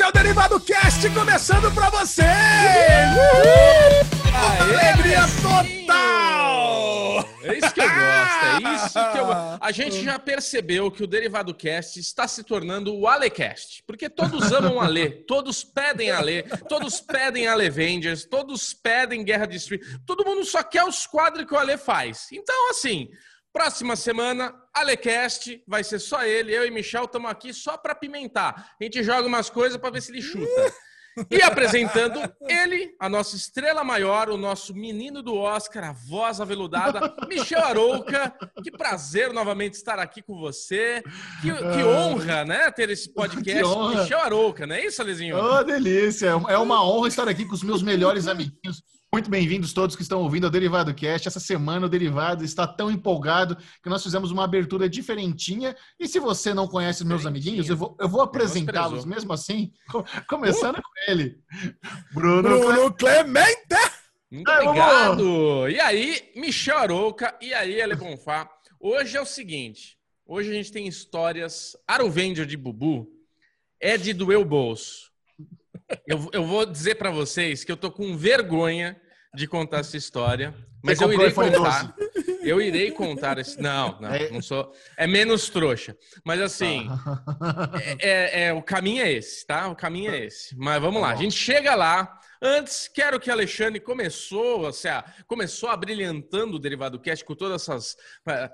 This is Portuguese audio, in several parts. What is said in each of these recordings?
Esse é o Derivado Cast começando pra você! Uhul! Alegria total! É isso que eu gosto, é isso que eu gosto. A gente já percebeu que o Derivado Cast está se tornando o Alecast, porque todos amam Ale, todos pedem Ale, todos pedem Alevengers, todos pedem Guerra de Street, todo mundo só quer os quadros que o Ale faz. Então, assim, Próxima semana, Alecast, vai ser só ele. Eu e Michel estamos aqui só para pimentar. A gente joga umas coisas para ver se ele chuta. E apresentando ele, a nossa estrela maior, o nosso menino do Oscar, a voz aveludada, Michel Arouca. Que prazer novamente estar aqui com você. Que, que honra, né, ter esse podcast com Michel Arouca, não é isso, Alezinho? Oh, delícia! É uma honra estar aqui com os meus melhores amiguinhos muito bem-vindos todos que estão ouvindo o Derivado Cast. Essa semana o Derivado está tão empolgado que nós fizemos uma abertura diferentinha. E se você não conhece os meus amiguinhos, eu vou, eu vou apresentá-los mesmo assim, começando uh! com ele. Bruno, Bruno Clemente! Muito obrigado! E aí, Michel Arouca, e aí, Ale Bonfá. Hoje é o seguinte, hoje a gente tem histórias... Arovenger de Bubu é de doer o bolso. Eu, eu vou dizer para vocês que eu tô com vergonha de contar essa história, mas eu irei contar. Eu irei contar esse. Não, não, é... não sou. É menos trouxa. Mas assim, ah. é, é, é, o caminho é esse, tá? O caminho é esse. Mas vamos tá lá. A gente chega lá. Antes, quero que Alexandre começou, ou seja, começou a brilhantando o Derivado Cast com toda essas,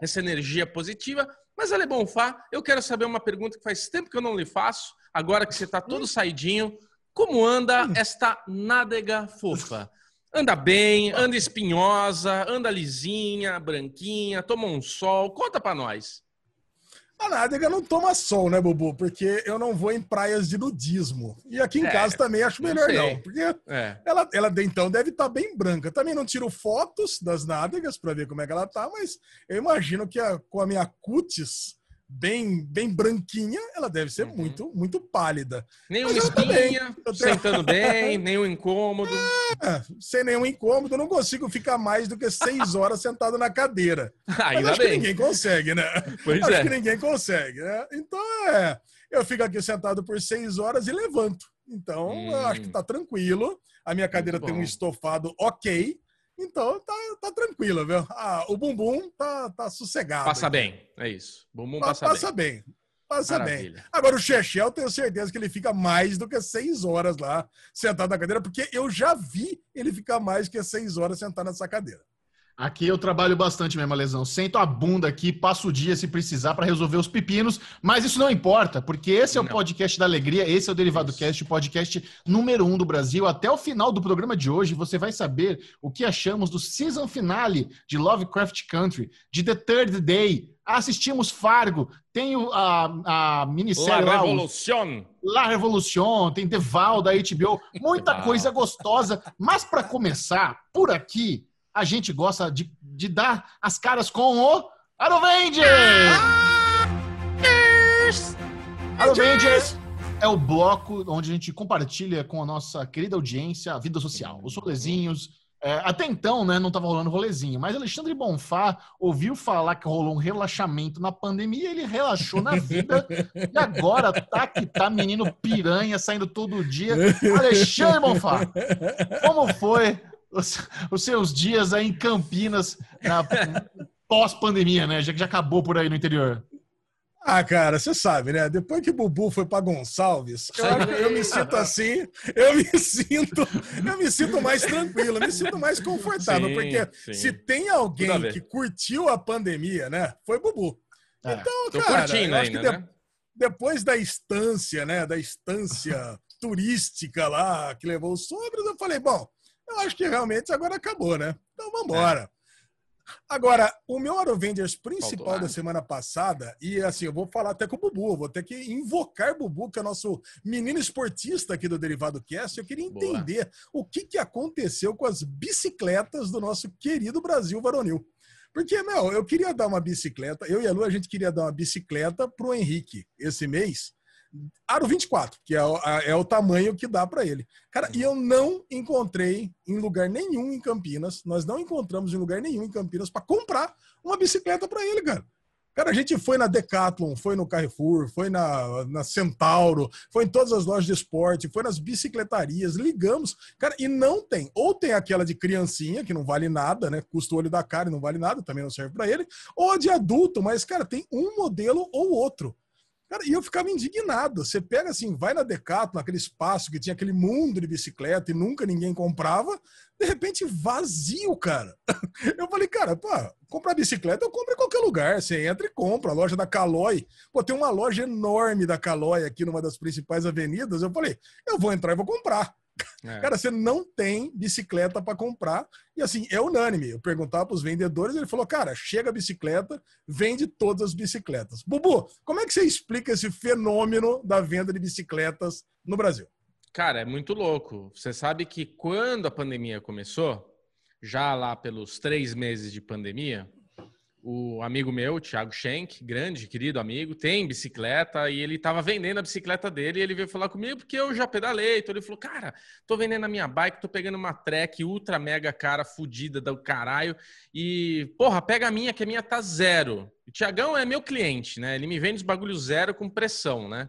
essa energia positiva. Mas, Ale Bonfá, eu quero saber uma pergunta que faz tempo que eu não lhe faço. Agora que você está todo saidinho, como anda esta nádega fofa? Anda bem, anda espinhosa, anda lisinha, branquinha, toma um sol. Conta para nós. A nádega não toma sol, né, Bubu? Porque eu não vou em praias de nudismo. E aqui em é, casa também acho melhor não. não porque é. ela, ela, então, deve estar tá bem branca. Também não tiro fotos das nádegas para ver como é que ela tá, mas eu imagino que a, com a minha cutis bem, bem branquinha, ela deve ser uhum. muito, muito pálida. Nenhuma espinha, tenho... sentando bem, nenhum incômodo. É, sem nenhum incômodo, não consigo ficar mais do que seis horas sentado na cadeira. Ainda acho bem. que ninguém consegue, né? Pois acho é. que ninguém consegue, né? Então, é, eu fico aqui sentado por seis horas e levanto. Então, hum. eu acho que hum. tá tranquilo. A minha cadeira tem um estofado ok. Então tá, tá tranquilo, viu? Ah, o bumbum tá, tá sossegado. Passa aqui. bem, é isso. Bumbum passa, passa bem. bem. Passa Maravilha. bem. Agora, o Chechel, tenho certeza que ele fica mais do que seis horas lá sentado na cadeira, porque eu já vi ele ficar mais do que seis horas sentado nessa cadeira. Aqui eu trabalho bastante mesmo, lesão. Sento a bunda aqui, passo o dia se precisar para resolver os pepinos, mas isso não importa, porque esse é o não. podcast da alegria, esse é o Derivado isso. Cast, o podcast número um do Brasil. Até o final do programa de hoje, você vai saber o que achamos do season finale de Lovecraft Country, de The Third Day. Assistimos Fargo, tem a, a minissérie La Revolution. La Revolution, tem The Val da HBO, muita coisa gostosa. Mas para começar, por aqui, a gente gosta de, de dar as caras com o Arovengers! Arovengers é o bloco onde a gente compartilha com a nossa querida audiência a vida social, os rolezinhos. É, até então, né, não estava rolando rolezinho, mas Alexandre Bonfá ouviu falar que rolou um relaxamento na pandemia, ele relaxou na vida e agora tá que tá menino piranha saindo todo dia. Alexandre Bonfá, como foi os, os seus dias aí em Campinas, pós-pandemia, né? Já que já acabou por aí no interior. Ah, cara, você sabe, né? Depois que o Bubu foi para Gonçalves, eu, eu, me sinto assim, eu me sinto, eu me sinto mais tranquilo, eu me sinto mais confortável, sim, porque sim. se tem alguém que curtiu a pandemia, né? Foi Bubu. É, então, cara, eu acho ainda, que de, né? depois da estância, né? Da estância turística lá que levou os sobres, eu falei, bom, eu acho que realmente agora acabou, né? Então vamos embora. É. Agora, o meu Arovengers principal da semana passada, e assim, eu vou falar até com o Bubu, vou ter que invocar o Bubu, que é nosso menino esportista aqui do Derivado Cast. Eu queria entender Boa. o que, que aconteceu com as bicicletas do nosso querido Brasil varonil. Porque, meu, eu queria dar uma bicicleta, eu e a Lu, a gente queria dar uma bicicleta pro Henrique esse mês, Aro 24, que é, é o tamanho que dá para ele. Cara, e eu não encontrei em lugar nenhum em Campinas, nós não encontramos em lugar nenhum em Campinas para comprar uma bicicleta para ele, cara. Cara, a gente foi na Decathlon, foi no Carrefour, foi na, na Centauro, foi em todas as lojas de esporte, foi nas bicicletarias, ligamos, cara, e não tem. Ou tem aquela de criancinha, que não vale nada, né? Custa o olho da cara e não vale nada, também não serve para ele, ou a de adulto, mas, cara, tem um modelo ou outro. Cara, e eu ficava indignado. Você pega assim, vai na Decathlon, naquele espaço que tinha aquele mundo de bicicleta e nunca ninguém comprava, de repente vazio, cara. Eu falei, cara, pô, comprar bicicleta eu compro em qualquer lugar. Você entra e compra. A loja da Caloi. Pô, tem uma loja enorme da Caloi aqui numa das principais avenidas. Eu falei, eu vou entrar e vou comprar. É. Cara, você não tem bicicleta para comprar. E assim, é unânime. Eu perguntava para os vendedores, ele falou: cara, chega a bicicleta, vende todas as bicicletas. Bubu, como é que você explica esse fenômeno da venda de bicicletas no Brasil? Cara, é muito louco. Você sabe que quando a pandemia começou, já lá pelos três meses de pandemia, o amigo meu, Thiago Schenck, grande, querido amigo, tem bicicleta e ele estava vendendo a bicicleta dele e ele veio falar comigo porque eu já pedalei. Então ele falou, cara, tô vendendo a minha bike, tô pegando uma Trek ultra mega cara, fodida do caralho e, porra, pega a minha que a minha tá zero. O Tiagão é meu cliente, né? Ele me vende os bagulhos zero com pressão, né?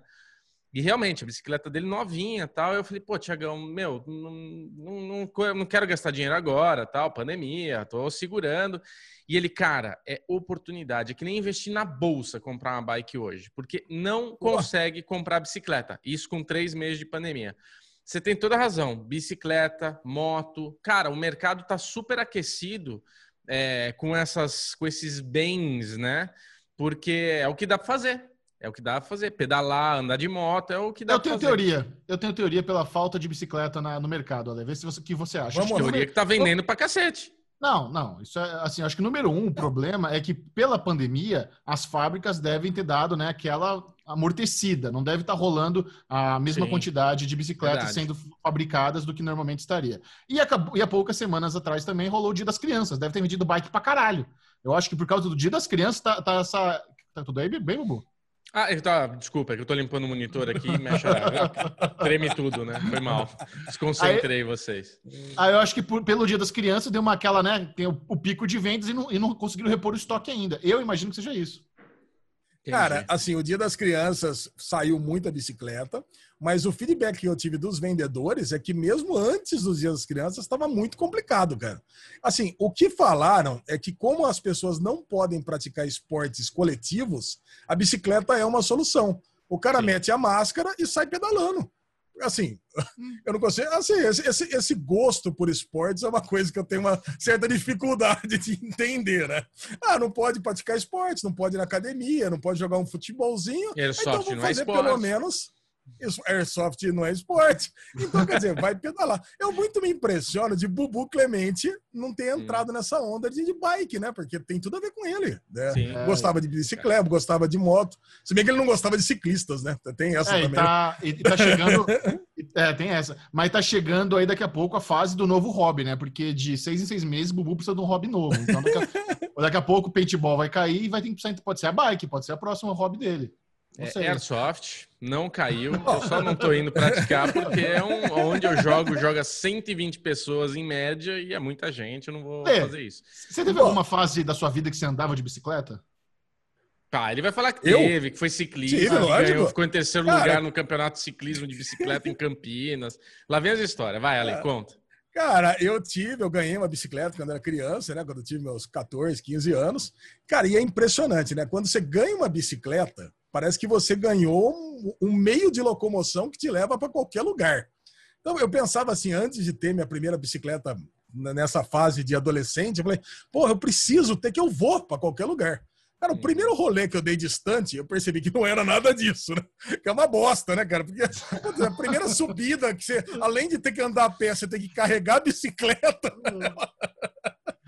E realmente, a bicicleta dele novinha tal. Eu falei, pô, Tiagão, meu, não, não, não, não quero gastar dinheiro agora, tal, pandemia, tô segurando. E ele, cara, é oportunidade. É que nem investir na bolsa comprar uma bike hoje, porque não consegue comprar bicicleta. Isso com três meses de pandemia. Você tem toda a razão. Bicicleta, moto. Cara, o mercado está super aquecido é, com, essas, com esses bens, né? Porque é o que dá para fazer. É o que dá pra fazer. Pedalar, andar de moto, é o que dá Eu tenho teoria. Eu tenho teoria pela falta de bicicleta na, no mercado, Ale. Vê se você, o que você acha. Vamos, teoria que tá vendendo pra cacete. Não, não. Isso é assim. Acho que número um, o problema é que pela pandemia as fábricas devem ter dado, né, aquela amortecida. Não deve estar tá rolando a mesma Sim, quantidade de bicicletas verdade. sendo fabricadas do que normalmente estaria. E, acabou, e há poucas semanas atrás também rolou o Dia das Crianças. Deve ter vendido bike pra caralho. Eu acho que por causa do Dia das Crianças tá, tá essa. Tá tudo aí bem, Bubu? Ah, tá, desculpa, é que eu tô limpando o monitor aqui e mexe Treme tudo, né? Foi mal. Desconcentrei aí, vocês. Aí eu acho que por, pelo dia das crianças deu uma aquela, né? Tem o, o pico de vendas e não, e não conseguiram repor o estoque ainda. Eu imagino que seja isso. Cara, assim, o Dia das Crianças saiu muita bicicleta, mas o feedback que eu tive dos vendedores é que mesmo antes dos Dias das Crianças estava muito complicado, cara. Assim, o que falaram é que como as pessoas não podem praticar esportes coletivos, a bicicleta é uma solução. O cara Sim. mete a máscara e sai pedalando assim, eu não consigo. Assim, esse, esse, esse, gosto por esportes é uma coisa que eu tenho uma certa dificuldade de entender, né? Ah, não pode praticar esportes, não pode ir na academia, não pode jogar um futebolzinho. Airsoft então vou fazer é pelo menos airsoft não é esporte. Então, quer dizer, vai pedalar. Eu muito me impressiono de Bubu Clemente não ter entrado nessa onda de, bike, né? Porque tem tudo a ver com ele. Né? Gostava de bicicleta, gostava de moto. Se bem que ele não gostava de ciclistas, né? Tem essa é, também. E tá, e tá chegando. é, tem essa. Mas tá chegando aí daqui a pouco a fase do novo hobby, né? Porque de seis em seis meses, Bubu precisa de um hobby novo. Então, daqui a, daqui a pouco o paintball vai cair e vai ter que precisar. Pode ser a bike, pode ser a próxima hobby dele. É, Airsoft não caiu, eu só não tô indo praticar porque é um, onde eu jogo, joga 120 pessoas em média e é muita gente, eu não vou é, fazer isso. Você teve alguma fase da sua vida que você andava de bicicleta? Tá, ele vai falar que eu? teve, que foi ciclista, Tive, ganhou, ficou em terceiro Cara, lugar no campeonato de ciclismo de bicicleta em Campinas. Lá vem as histórias, vai, Ale, conta. Cara, eu tive, eu ganhei uma bicicleta quando era criança, né? Quando eu tive meus 14, 15 anos. Cara, e é impressionante, né? Quando você ganha uma bicicleta, parece que você ganhou um, meio de locomoção que te leva para qualquer lugar. Então, eu pensava assim, antes de ter minha primeira bicicleta nessa fase de adolescente, eu falei, porra, eu preciso ter que eu vou para qualquer lugar. Cara, o primeiro rolê que eu dei distante, eu percebi que não era nada disso, né? Que é uma bosta, né, cara? Porque a primeira subida, que você, além de ter que andar a pé, você tem que carregar a bicicleta.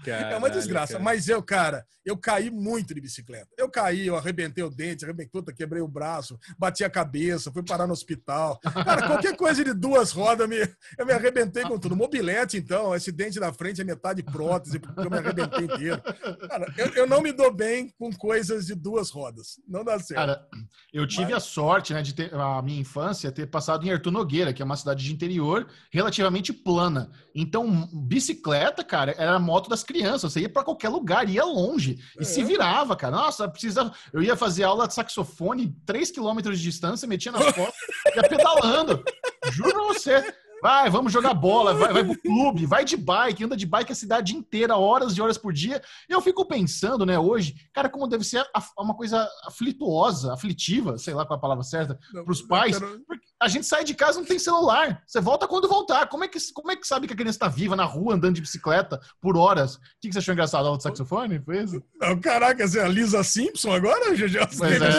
Caralho, é uma desgraça. Cara. Mas eu, cara, eu caí muito de bicicleta. Eu caí, eu arrebentei o dente, arrebentei, puta, quebrei o braço, bati a cabeça, fui parar no hospital. Cara, qualquer coisa de duas rodas, me, eu me arrebentei com tudo. Mobilete, então, esse dente da frente é metade prótese, porque eu me arrebentei inteiro. Cara, eu, eu não me dou bem com coisas de duas rodas. Não dá certo. Cara, eu tive Mas... a sorte, né, de ter a minha infância ter passado em Artur Nogueira, que é uma cidade de interior relativamente plana. Então, bicicleta, cara, era a moto das crianças. Você ia para qualquer lugar, ia longe e é. se virava, cara. Nossa, precisa. Eu ia fazer aula de saxofone 3 quilômetros de distância, metia nas costas, ia pedalando. Juro pra você. Vai, vamos jogar bola, vai, vai pro clube, vai de bike, anda de bike a cidade inteira, horas e horas por dia. E eu fico pensando, né, hoje, cara, como deve ser uma coisa aflituosa, aflitiva, sei lá qual é a palavra certa, para os pais. Quero... A gente sai de casa não tem celular. Você volta quando voltar. Como é que, como é que sabe que a criança está viva na rua, andando de bicicleta por horas? O que, que você achou engraçado? Aula de saxofone? Foi isso? Não, caraca, você é a Lisa Simpson agora, GG? Pois é.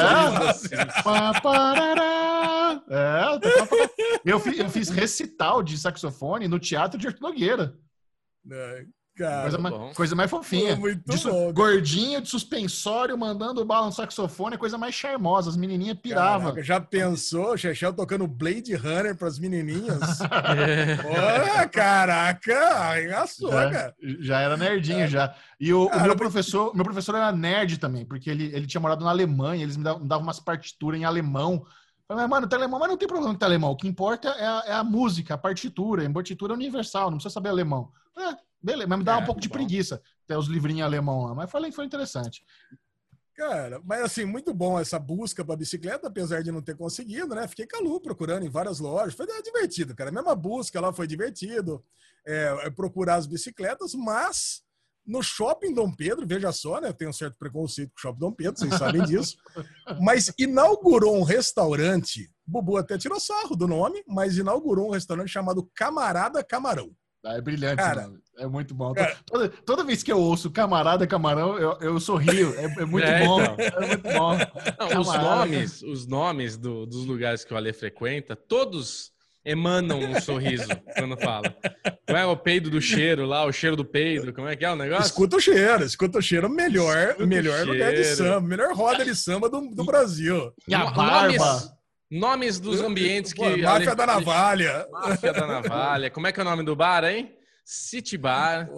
é, eu fiz, eu fiz recital de saxofone no Teatro de Arthur Nogueira. É, cara, coisa, mais, coisa mais fofinha. muito de, bom. Gordinho, de suspensório, mandando bala no saxofone, coisa mais charmosa. As menininhas piravam. Caraca, já pensou, Chechel tocando Blade Runner para as menininhas? é. caraca, arregaçou, já, cara. Já era nerdinho, é. já. E o, cara, o, meu professor, meu professor era nerd também, porque ele, ele tinha morado na Alemanha, eles me davam, me davam umas partituras em alemão. Falei, mano, alemão, mas não tem problema com alemão. O que importa é a, é a, música, a partitura. A partitura é universal, não precisa saber alemão. É, beleza, mas me dá é, um pouco de bom. preguiça ter os livrinhos alemão lá. Mas falei que foi interessante. Cara, mas assim, muito bom essa busca para bicicleta, apesar de não ter conseguido, né? Fiquei calu procurando em várias lojas. Foi divertido, cara. A mesma busca lá foi divertido. É, procurar as bicicletas, mas no shopping Dom Pedro, veja só, né? Eu tenho um certo preconceito com o shopping Dom Pedro, vocês sabem disso. Mas inaugurou um restaurante. Bubu até tirou sarro do nome, mas inaugurou um restaurante chamado Camarada Camarão. Ah, é brilhante, cara, é muito bom. Cara, toda, toda, vez que eu ouço Camarada Camarão, eu, eu sorrio. É, é muito é, bom. Então. É muito bom. Não, os nomes, os nomes do, dos lugares que o Ale frequenta, todos emanam um sorriso quando fala. Não é o peido do cheiro lá, o cheiro do peido, como é que é o negócio? Escuta o cheiro, escuta o cheiro, melhor, escuta melhor lugar de samba, melhor roda de samba do, do Brasil. E a barba. Nomes, nomes dos ambientes que... Pô, máfia da Navalha. Máfia da Navalha. Como é que é o nome do bar, hein? City Bar.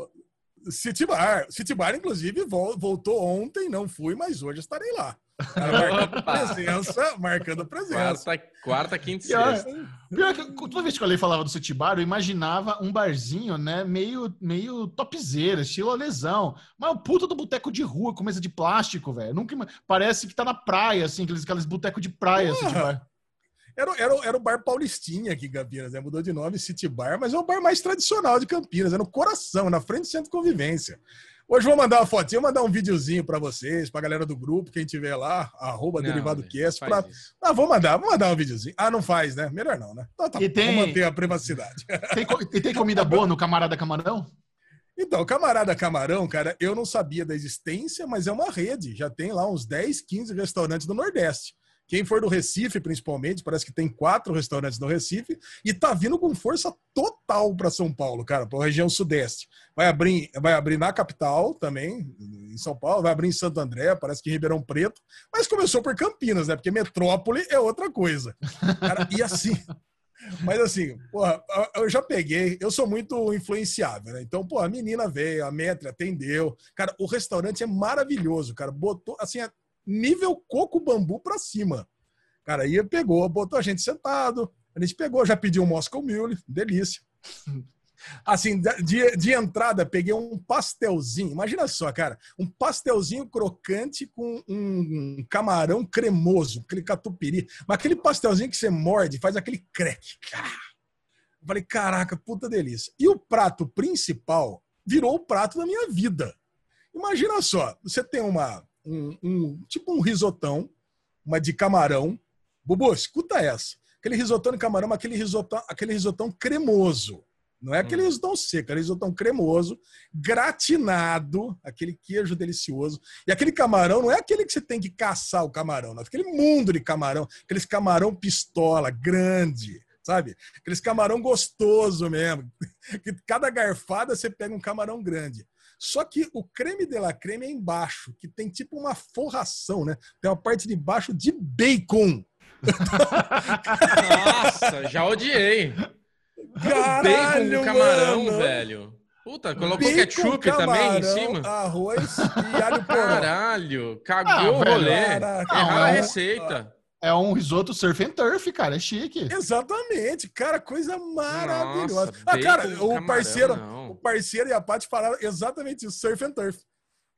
City Bar. City Bar, inclusive, voltou ontem, não fui, mas hoje estarei lá. Marcando presença, marcando presença. Quarta, quarta quinta e sexta. Pior que, toda vez que o Ale falava do City Bar, eu imaginava um barzinho, né, meio, meio topzera, estilo lesão. Mas o puta do boteco de rua, com mesa de plástico, velho. Nunca Parece que tá na praia, assim, aqueles, aqueles botecos de praia, City Bar. Era, era, era o bar Paulistinha aqui em Campinas, né? Mudou de nome, City Bar, mas é o bar mais tradicional de Campinas, é no coração, na frente do centro de convivência. Hoje vou mandar uma fotinha, vou mandar um videozinho para vocês, para a galera do grupo, quem tiver lá, arroba não, DerivadoCast. Pra... Ah, vou mandar, vou mandar um videozinho. Ah, não faz, né? Melhor não, né? Então tá, e tem... vou manter a privacidade. Tem, e tem comida boa no Camarada Camarão? Então, Camarada Camarão, cara, eu não sabia da existência, mas é uma rede. Já tem lá uns 10, 15 restaurantes do Nordeste. Quem for do Recife, principalmente, parece que tem quatro restaurantes no Recife e tá vindo com força total para São Paulo, cara, para a região sudeste. Vai abrir, vai abrir na capital também, em São Paulo, vai abrir em Santo André, parece que em Ribeirão Preto, mas começou por Campinas, né? Porque metrópole é outra coisa. Cara, e assim, mas assim, porra, eu já peguei, eu sou muito influenciável, né? Então, pô, a menina veio, a Metre atendeu. Cara, o restaurante é maravilhoso, cara. Botou, assim, é nível coco bambu pra cima. Cara, aí pegou, botou a gente sentado, a gente pegou, já pediu um Moscow Mule, delícia. Assim, de, de entrada, peguei um pastelzinho. Imagina só, cara. Um pastelzinho crocante com um camarão cremoso, aquele catupiry. Mas aquele pastelzinho que você morde, faz aquele. Eu falei, caraca, puta delícia. E o prato principal virou o prato da minha vida. Imagina só, você tem uma um, um, tipo um risotão, uma de camarão. Bubu, escuta essa. Aquele risotão de camarão, aquele risotão, aquele risotão cremoso. Não é aquele hum. risotão seco, aquele risotão cremoso, gratinado, aquele queijo delicioso. E aquele camarão não é aquele que você tem que caçar o camarão, não. É aquele mundo de camarão, aqueles camarão pistola, grande, sabe? Aqueles camarão gostoso mesmo. Que cada garfada você pega um camarão grande. Só que o creme de la creme é embaixo, que tem tipo uma forração, né? Tem uma parte de baixo de bacon. Nossa, já odiei. Caralho, bacon com camarão, mano. velho. Puta, colocou bacon, ketchup camarão, também em cima? Arroz e alho poró. Caralho, cagou ah, o rolê. Erraram a receita. É um risoto surf and turf, cara. É chique. Exatamente. Cara, coisa maravilhosa. Nossa, ah, cara, o parceiro, o parceiro e a Paty falaram exatamente isso, surf and turf.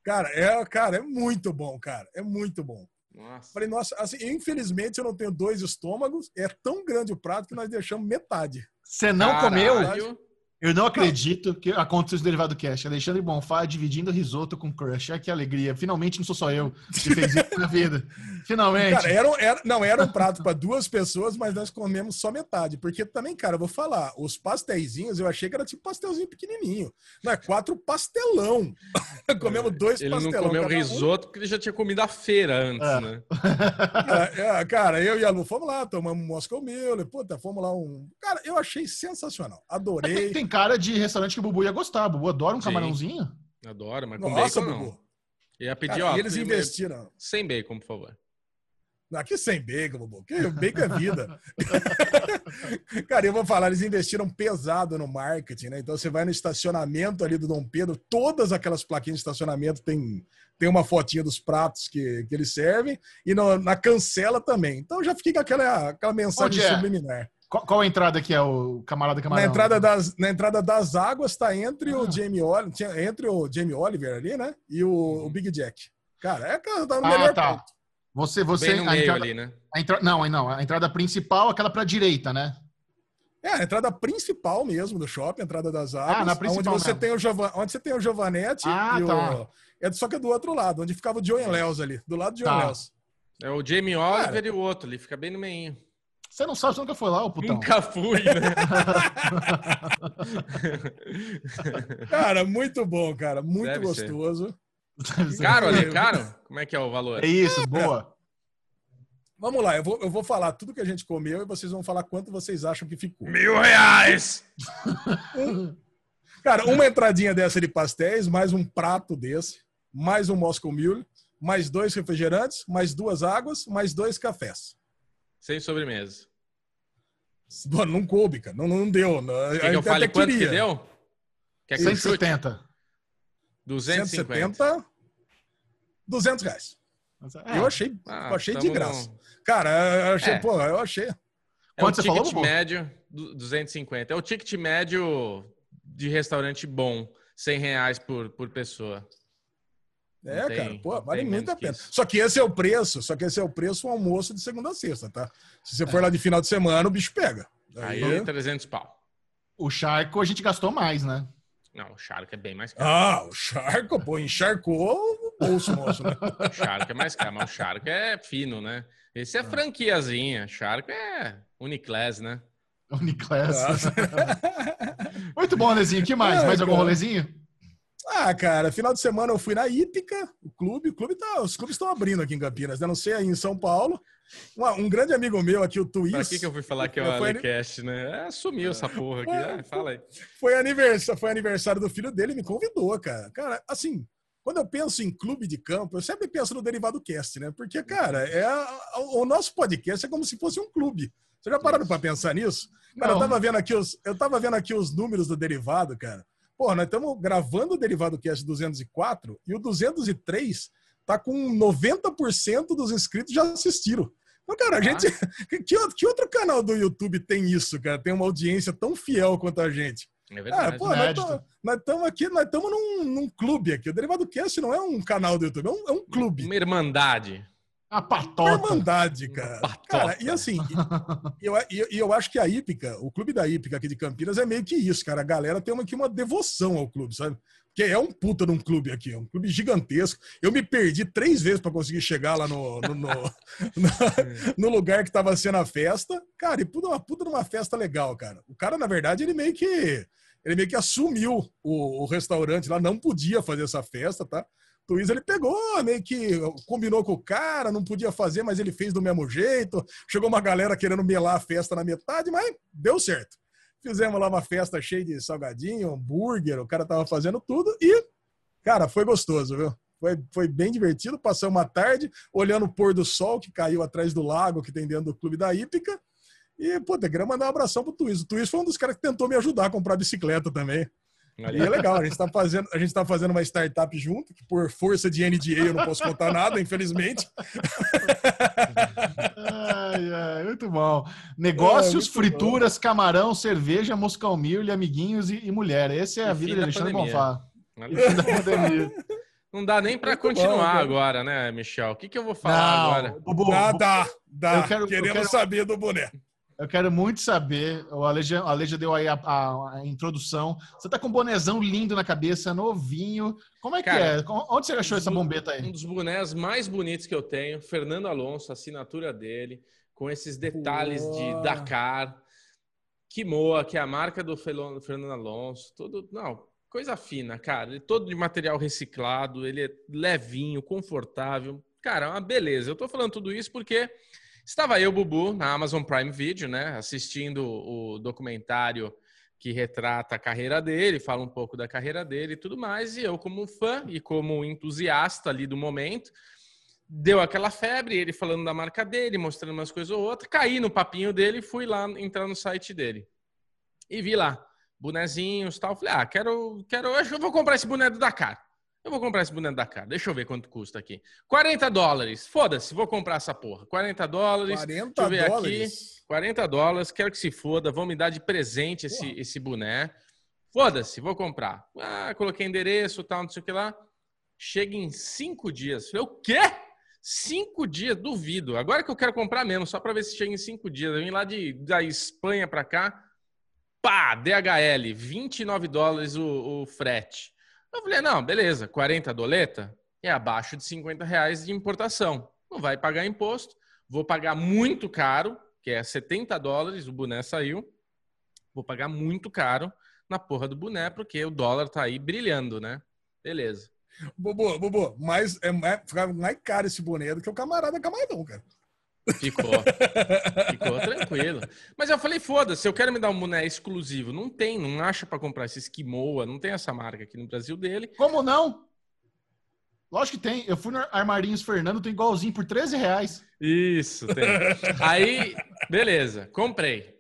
Cara, é, cara, é muito bom, cara. É muito bom. Nossa. Falei, nossa, assim, infelizmente eu não tenho dois estômagos. É tão grande o prato que nós deixamos metade. Você não Caralho. comeu? Eu não acredito que aconteceu isso no Derivado Cash. Alexandre Bonfá dividindo risoto com crush. É que alegria. Finalmente não sou só eu que fez isso na vida. Finalmente. Cara, era, era, não, era um prato para duas pessoas, mas nós comemos só metade. Porque também, cara, eu vou falar, os pastéisinhos eu achei que era tipo pastelzinho pequenininho. Não, é quatro pastelão. comemos dois ele pastelão. Ele não comeu risoto um. porque ele já tinha comido a feira antes, é. né? É, é, cara, eu e a Lu fomos lá, tomamos Moscow Mule, puta, fomos lá um... Cara, eu achei sensacional. Adorei. Tem, tem cara de restaurante que o Bubu ia gostar. O Bubu adora um Sim. camarãozinho. Adoro, mas com Nossa, bacon Bubu. não. Ia pedir, Cara, ó. eles investiram. Sem bacon, por favor. Aqui sem bacon, Bubu. Que bacon é vida. Cara, eu vou falar, eles investiram pesado no marketing, né? Então você vai no estacionamento ali do Dom Pedro, todas aquelas plaquinhas de estacionamento tem, tem uma fotinha dos pratos que, que eles servem, e no, na cancela também. Então já fiquei com aquela, aquela mensagem Onde é? Qual, qual, a entrada que é o camarada camarão? Na entrada das, na entrada das águas está entre ah. o Jamie Oliver, entre o Jamie Oliver ali, né? E o, uhum. o Big Jack. Cara, é tá no ah, melhor tá. ponto. Você, você Bem no meio entrada, ali, né? A entra, não, não, a entrada principal, aquela para direita, né? É, a entrada principal mesmo do shopping, a entrada das águas. Ah, na principal. Onde você, tem o Jovan, onde você tem o Giovanetti ah, e tá. o. É, só que é do outro lado, onde ficava o Joey Leos ali, do lado de Joey tá. Leos. É o Jamie Oliver Cara, e o outro ali, fica bem no meio. Você não sabe, você nunca foi lá, o putão. Nunca fui, né? cara, muito bom, cara. Muito Deve gostoso. Caro ali, caro? Como é que é o valor? É isso, é, boa. Vamos lá, eu vou, eu vou falar tudo que a gente comeu e vocês vão falar quanto vocês acham que ficou. Mil reais! Um, cara, uma entradinha dessa de pastéis, mais um prato desse, mais um Moscow Mule, mais dois refrigerantes, mais duas águas, mais dois cafés. Sem sobremesa. Mano, não coube, cara. Não, não deu. Quer que eu fale quanto queria. que deu? Quer que 170. 250? 200 reais. É. Eu achei, ah, eu achei de graça. No... Cara, eu achei, é. pô, eu achei. É Quanto o você ticket falou, médio, 250. É o ticket médio de restaurante bom, 100 reais por, por pessoa. É, tem, cara, pô, vale muito a pena. Só que esse é o preço, só que esse é o preço do almoço de segunda a sexta, tá? Se você for lá de final de semana, o bicho pega. Aí, Aí é 300 pau. O charco a gente gastou mais, né? Não, o charco é bem mais caro. Ah, o charco, pô, encharcou o bolso moço, né? o charco é mais caro, mas o charco é fino, né? Esse é ah. franquiazinha, charco é Uniclass, né? Uniclass. Muito bom, Lezinho. O que mais? É, mais algum rolezinho? Ah, cara, final de semana eu fui na Ípica, o clube, o clube tá, os clubes estão abrindo aqui em Campinas, né? Não sei aí em São Paulo. Um, um grande amigo meu aqui, o Twist. Pra que, que eu fui falar que é o Alecast, né? É, sumiu essa porra aqui. Foi, fala aí. Foi aniversário, foi aniversário do filho dele, me convidou, cara. Cara, assim, quando eu penso em clube de campo, eu sempre penso no Derivado Cast, né? Porque, cara, é o nosso podcast é como se fosse um clube. Você já pararam para pensar nisso? Cara, eu tava vendo aqui os, eu tava vendo aqui os números do Derivado, cara. Pô, nós estamos gravando o Derivado Cast 204 e o 203 tá com 90% dos inscritos já assistiram. Então, cara, a ah. gente. Que, que, outro canal do YouTube tem isso, cara? Tem uma audiência tão fiel quanto a gente. É verdade. Ah, pô, nós estamos aqui, nós estamos num, num, clube aqui. O Derivado Cast não é um canal do YouTube, é um, é um clube. Uma irmandade. A patota. Irmandade, cara. Patota. Cara, e assim, e eu, eu, eu acho que a Ípica, o clube da Ípica aqui de Campinas é meio que isso, cara. A galera tem uma, aqui uma devoção ao clube, sabe? Porque é um puta de um clube aqui, é um clube gigantesco. Eu me perdi três vezes para conseguir chegar lá no, no, no, no, no lugar que tava sendo a festa. Cara, e puta uma puta de uma festa legal, cara. O cara, na verdade, ele meio que ele meio que assumiu o, o restaurante lá, não podia fazer essa festa, tá? Luiz ele pegou, meio que combinou com o cara, não podia fazer, mas ele fez do mesmo jeito. Chegou uma galera querendo melar a festa na metade, mas deu certo. Fizemos lá uma festa cheia de salgadinho, hambúrguer, o cara tava fazendo tudo e, cara, foi gostoso, viu? Foi, foi bem divertido. Passamos uma tarde olhando o pôr do sol que caiu atrás do lago que tem dentro do clube da Ípica. E, pô, queria mandar um abração pro Twist. O Twist foi um dos caras que tentou me ajudar a comprar bicicleta também. E é legal, a gente está fazendo, a gente tá fazendo uma startup junto, que por força de NDA eu não posso contar nada, infelizmente. ai, ai, muito bom. Negócios, é, frituras, bom. camarão, cerveja, moscal milho, amiguinhos e, e mulher. Essa é a vida de Alexandre Bonfá. Não dá nem para continuar bom, agora, né, Michel? O que, que eu vou falar não, agora? Bubu, dá, dá, dá. Eu quero, Queremos eu quero... saber do boneco. Eu quero muito saber. O Ale já, Ale já deu aí a, a, a, introdução. Você tá com um bonezão lindo na cabeça, novinho. Como é Cara, que é? Onde você achou essa bombeta aí? Um dos bonés mais bonitos que eu tenho. Fernando Alonso, assinatura dele, com esses detalhes Uou. de Dakar. Kimoa, que é a marca do Fernando Alonso. Tudo. Não, coisa fina, cara. Ele é todo de material reciclado, ele é levinho, confortável. Cara, é uma beleza. Eu tô falando tudo isso porque Estava eu, Bubu, na Amazon Prime Video, né, assistindo o documentário que retrata a carreira dele, fala um pouco da carreira dele e tudo mais, e eu, como fã e como entusiasta ali do momento, deu aquela febre, ele falando da marca dele, mostrando umas coisas ou outras, caí no papinho dele, fui lá entrar no site dele. E vi lá, bonezinhos tal. Falei, ah, quero, quero, eu vou comprar esse boné do Dakar. Eu vou comprar esse boneco da cara. Deixa eu ver quanto custa aqui. 40 dólares. Foda-se, vou comprar essa porra. 40 dólares. 40 Deixa eu ver dólares? aqui. 40 dólares. Quero que se foda. Vão me dar de presente esse, esse boné. Foda-se, vou comprar. Ah, coloquei endereço, tal, não sei o que lá. Chega em cinco dias. Falei, o quê? Cinco dias? Duvido. Agora que eu quero comprar mesmo, só para ver se chega em cinco dias. Eu vim lá de, da Espanha para cá. Pá, DHL, 29 dólares o, o frete. Eu falei, não, beleza, 40 doleta é abaixo de 50 reais de importação. Não vai pagar imposto, vou pagar muito caro, que é 70 dólares, o boné saiu. Vou pagar muito caro na porra do boné, porque o dólar tá aí brilhando, né? Beleza. Bobo, Bobo, mas é mais, mais caro esse boné do que o camarada Camarão, cara. Ficou. Ficou tranquilo. Mas eu falei, foda-se, eu quero me dar um boné exclusivo. Não tem, não acha para comprar esse Esquimoa, não tem essa marca aqui no Brasil dele. Como não? Lógico que tem. Eu fui no Armarinhos Fernando, tem igualzinho por 13 reais. Isso, tem. Aí, beleza, comprei.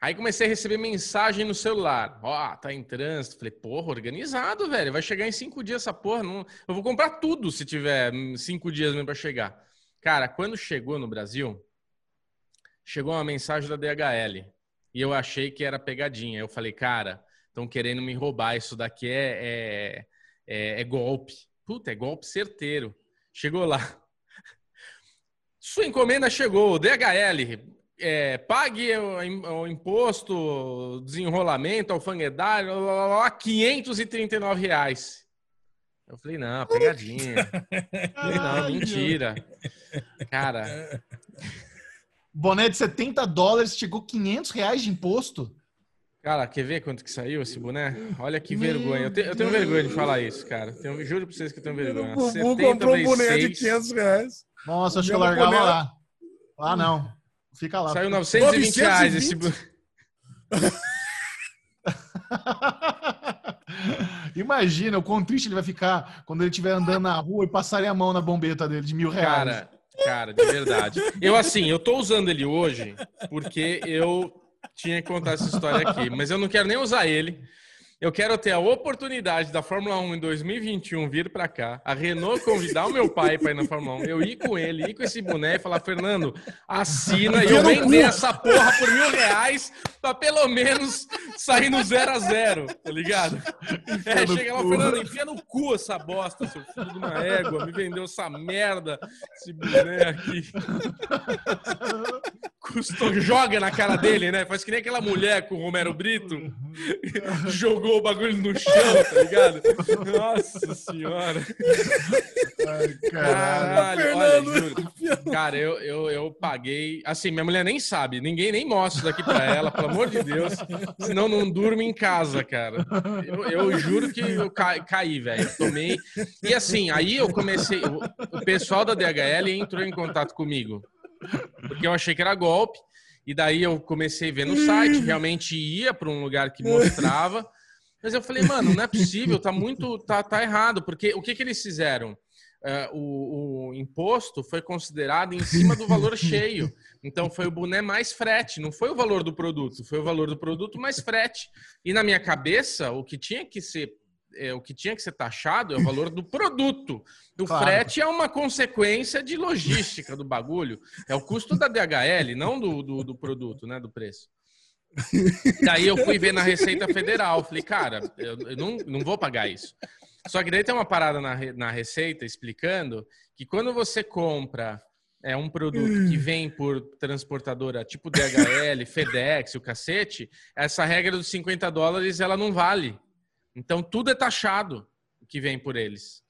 Aí comecei a receber mensagem no celular. Ó, oh, tá em trânsito. Falei, porra, organizado, velho. Vai chegar em cinco dias essa porra. Não... Eu vou comprar tudo se tiver cinco dias mesmo pra chegar. Cara, quando chegou no Brasil, chegou uma mensagem da DHL e eu achei que era pegadinha. Eu falei, cara, estão querendo me roubar. Isso daqui é, é, é, é golpe. Puta, é golpe certeiro. Chegou lá. Sua encomenda chegou, DHL, é, pague o, imposto, desenrolamento, alfandegário, 539 reais. Eu falei, não, pegadinha. falei, não, mentira. Cara. Boné de 70 dólares, chegou 500 reais de imposto. Cara, quer ver quanto que saiu esse boné? Olha que Meu vergonha. Eu, te, eu, tenho vergonha de falar isso, cara. Tenho, juro pra vocês que eu tenho vergonha. O Bubu comprou um boné 6... de 500 reais. Nossa, acho que eu largava boné... lá. Ah, não. Fica lá. Saiu 920, 920? reais esse boné. Imagina o quão triste ele vai ficar quando ele estiver andando na rua e passarem a mão na bombeta dele de mil reais. Cara, cara, de verdade. Eu, assim, eu tô usando ele hoje porque eu tinha que contar essa história aqui, mas eu não quero nem usar ele eu quero ter a oportunidade da Fórmula 1 em 2021 vir para cá, a Renault convidar o meu pai para ir na Fórmula 1, eu ir com ele, ir com esse boné e falar, Fernando, assina e eu vender essa porra por mil reais para pelo menos sair no zero a zero, tá ligado? É, chega lá, Fernando, enfia no cu essa bosta, seu filho de uma égua, me vendeu essa merda, esse boné aqui. Custou, joga na cara dele, né? Faz que nem aquela mulher com o Romero Brito, jogou jogou o bagulho no chão, tá ligado? Nossa senhora. Ai, caralho, olha, juro. Cara, eu, eu, eu paguei. Assim, minha mulher nem sabe, ninguém nem mostra daqui pra ela, pelo amor de Deus. Senão não durmo em casa, cara. Eu, eu juro que eu ca, caí, velho. Tomei. E assim, aí eu comecei. O, o pessoal da DHL entrou em contato comigo. Porque eu achei que era golpe. E daí eu comecei a ver no site, realmente ia para um lugar que mostrava. Mas eu falei, mano, não é possível, tá muito, tá, tá errado, porque o que que eles fizeram? Uh, o, o, imposto foi considerado em cima do valor cheio. Então foi o boné mais frete, não foi o valor do produto, foi o valor do produto mais frete. E na minha cabeça, o que tinha que ser é, o que tinha que ser taxado é o valor do produto. O claro. frete é uma consequência de logística do bagulho. É o custo da DHL, não do, do, do produto, né? Do preço. Daí eu fui ver na Receita Federal. Falei, cara, eu, não, não vou pagar isso. Só que daí tem uma parada na, na Receita explicando que quando você compra é um produto que vem por transportadora tipo DHL, FedEx, o cacete, essa regra dos 50 dólares ela não vale. Então tudo é taxado que vem por eles.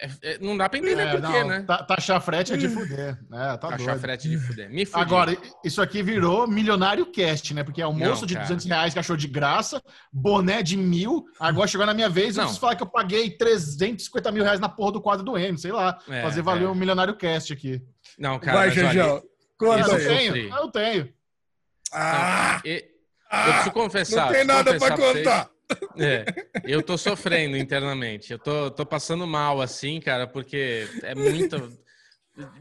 É, é, não dá pra entender é, por quê, né? Taxar frete é de fuder. É, tá taxar frete é de fuder. Me Agora, isso aqui virou milionário cast, né? Porque almoço não, de 200 reais que achou de graça, boné de mil. Agora chegou na minha vez, eu preciso falar que eu paguei 350 mil reais na porra do quadro do M, sei lá. É, fazer valer o é. um milionário cast aqui. Não, cara. Vai, Jajão. Conta eu tenho, eu tenho. Ah! Não, eu, eu preciso confessar. Não tem nada pra contar. É, eu tô sofrendo internamente. Eu tô, tô passando mal, assim, cara, porque é muito.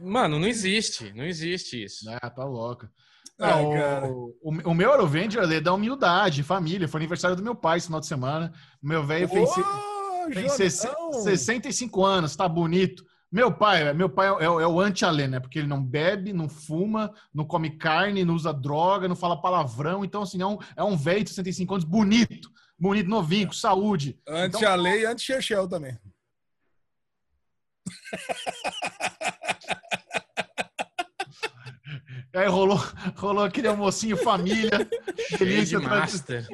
Mano, não existe. Não existe isso. Ah, tá louca. Não, Ai, o, o, o, meu Eurovenger é da humildade, família. Foi aniversário do meu pai esse final de semana. Meu velho fez, fez 65 anos, tá bonito. Meu pai, meu pai é, é o anti-alê, né? Porque ele não bebe, não fuma, não come carne, não usa droga, não fala palavrão. Então, assim, é um, é um velho de 65 anos bonito bonito, novinho, com saúde. Antes então, a lei e antes Chechel também. Aí rolou, rolou aquele almocinho família, delícia master.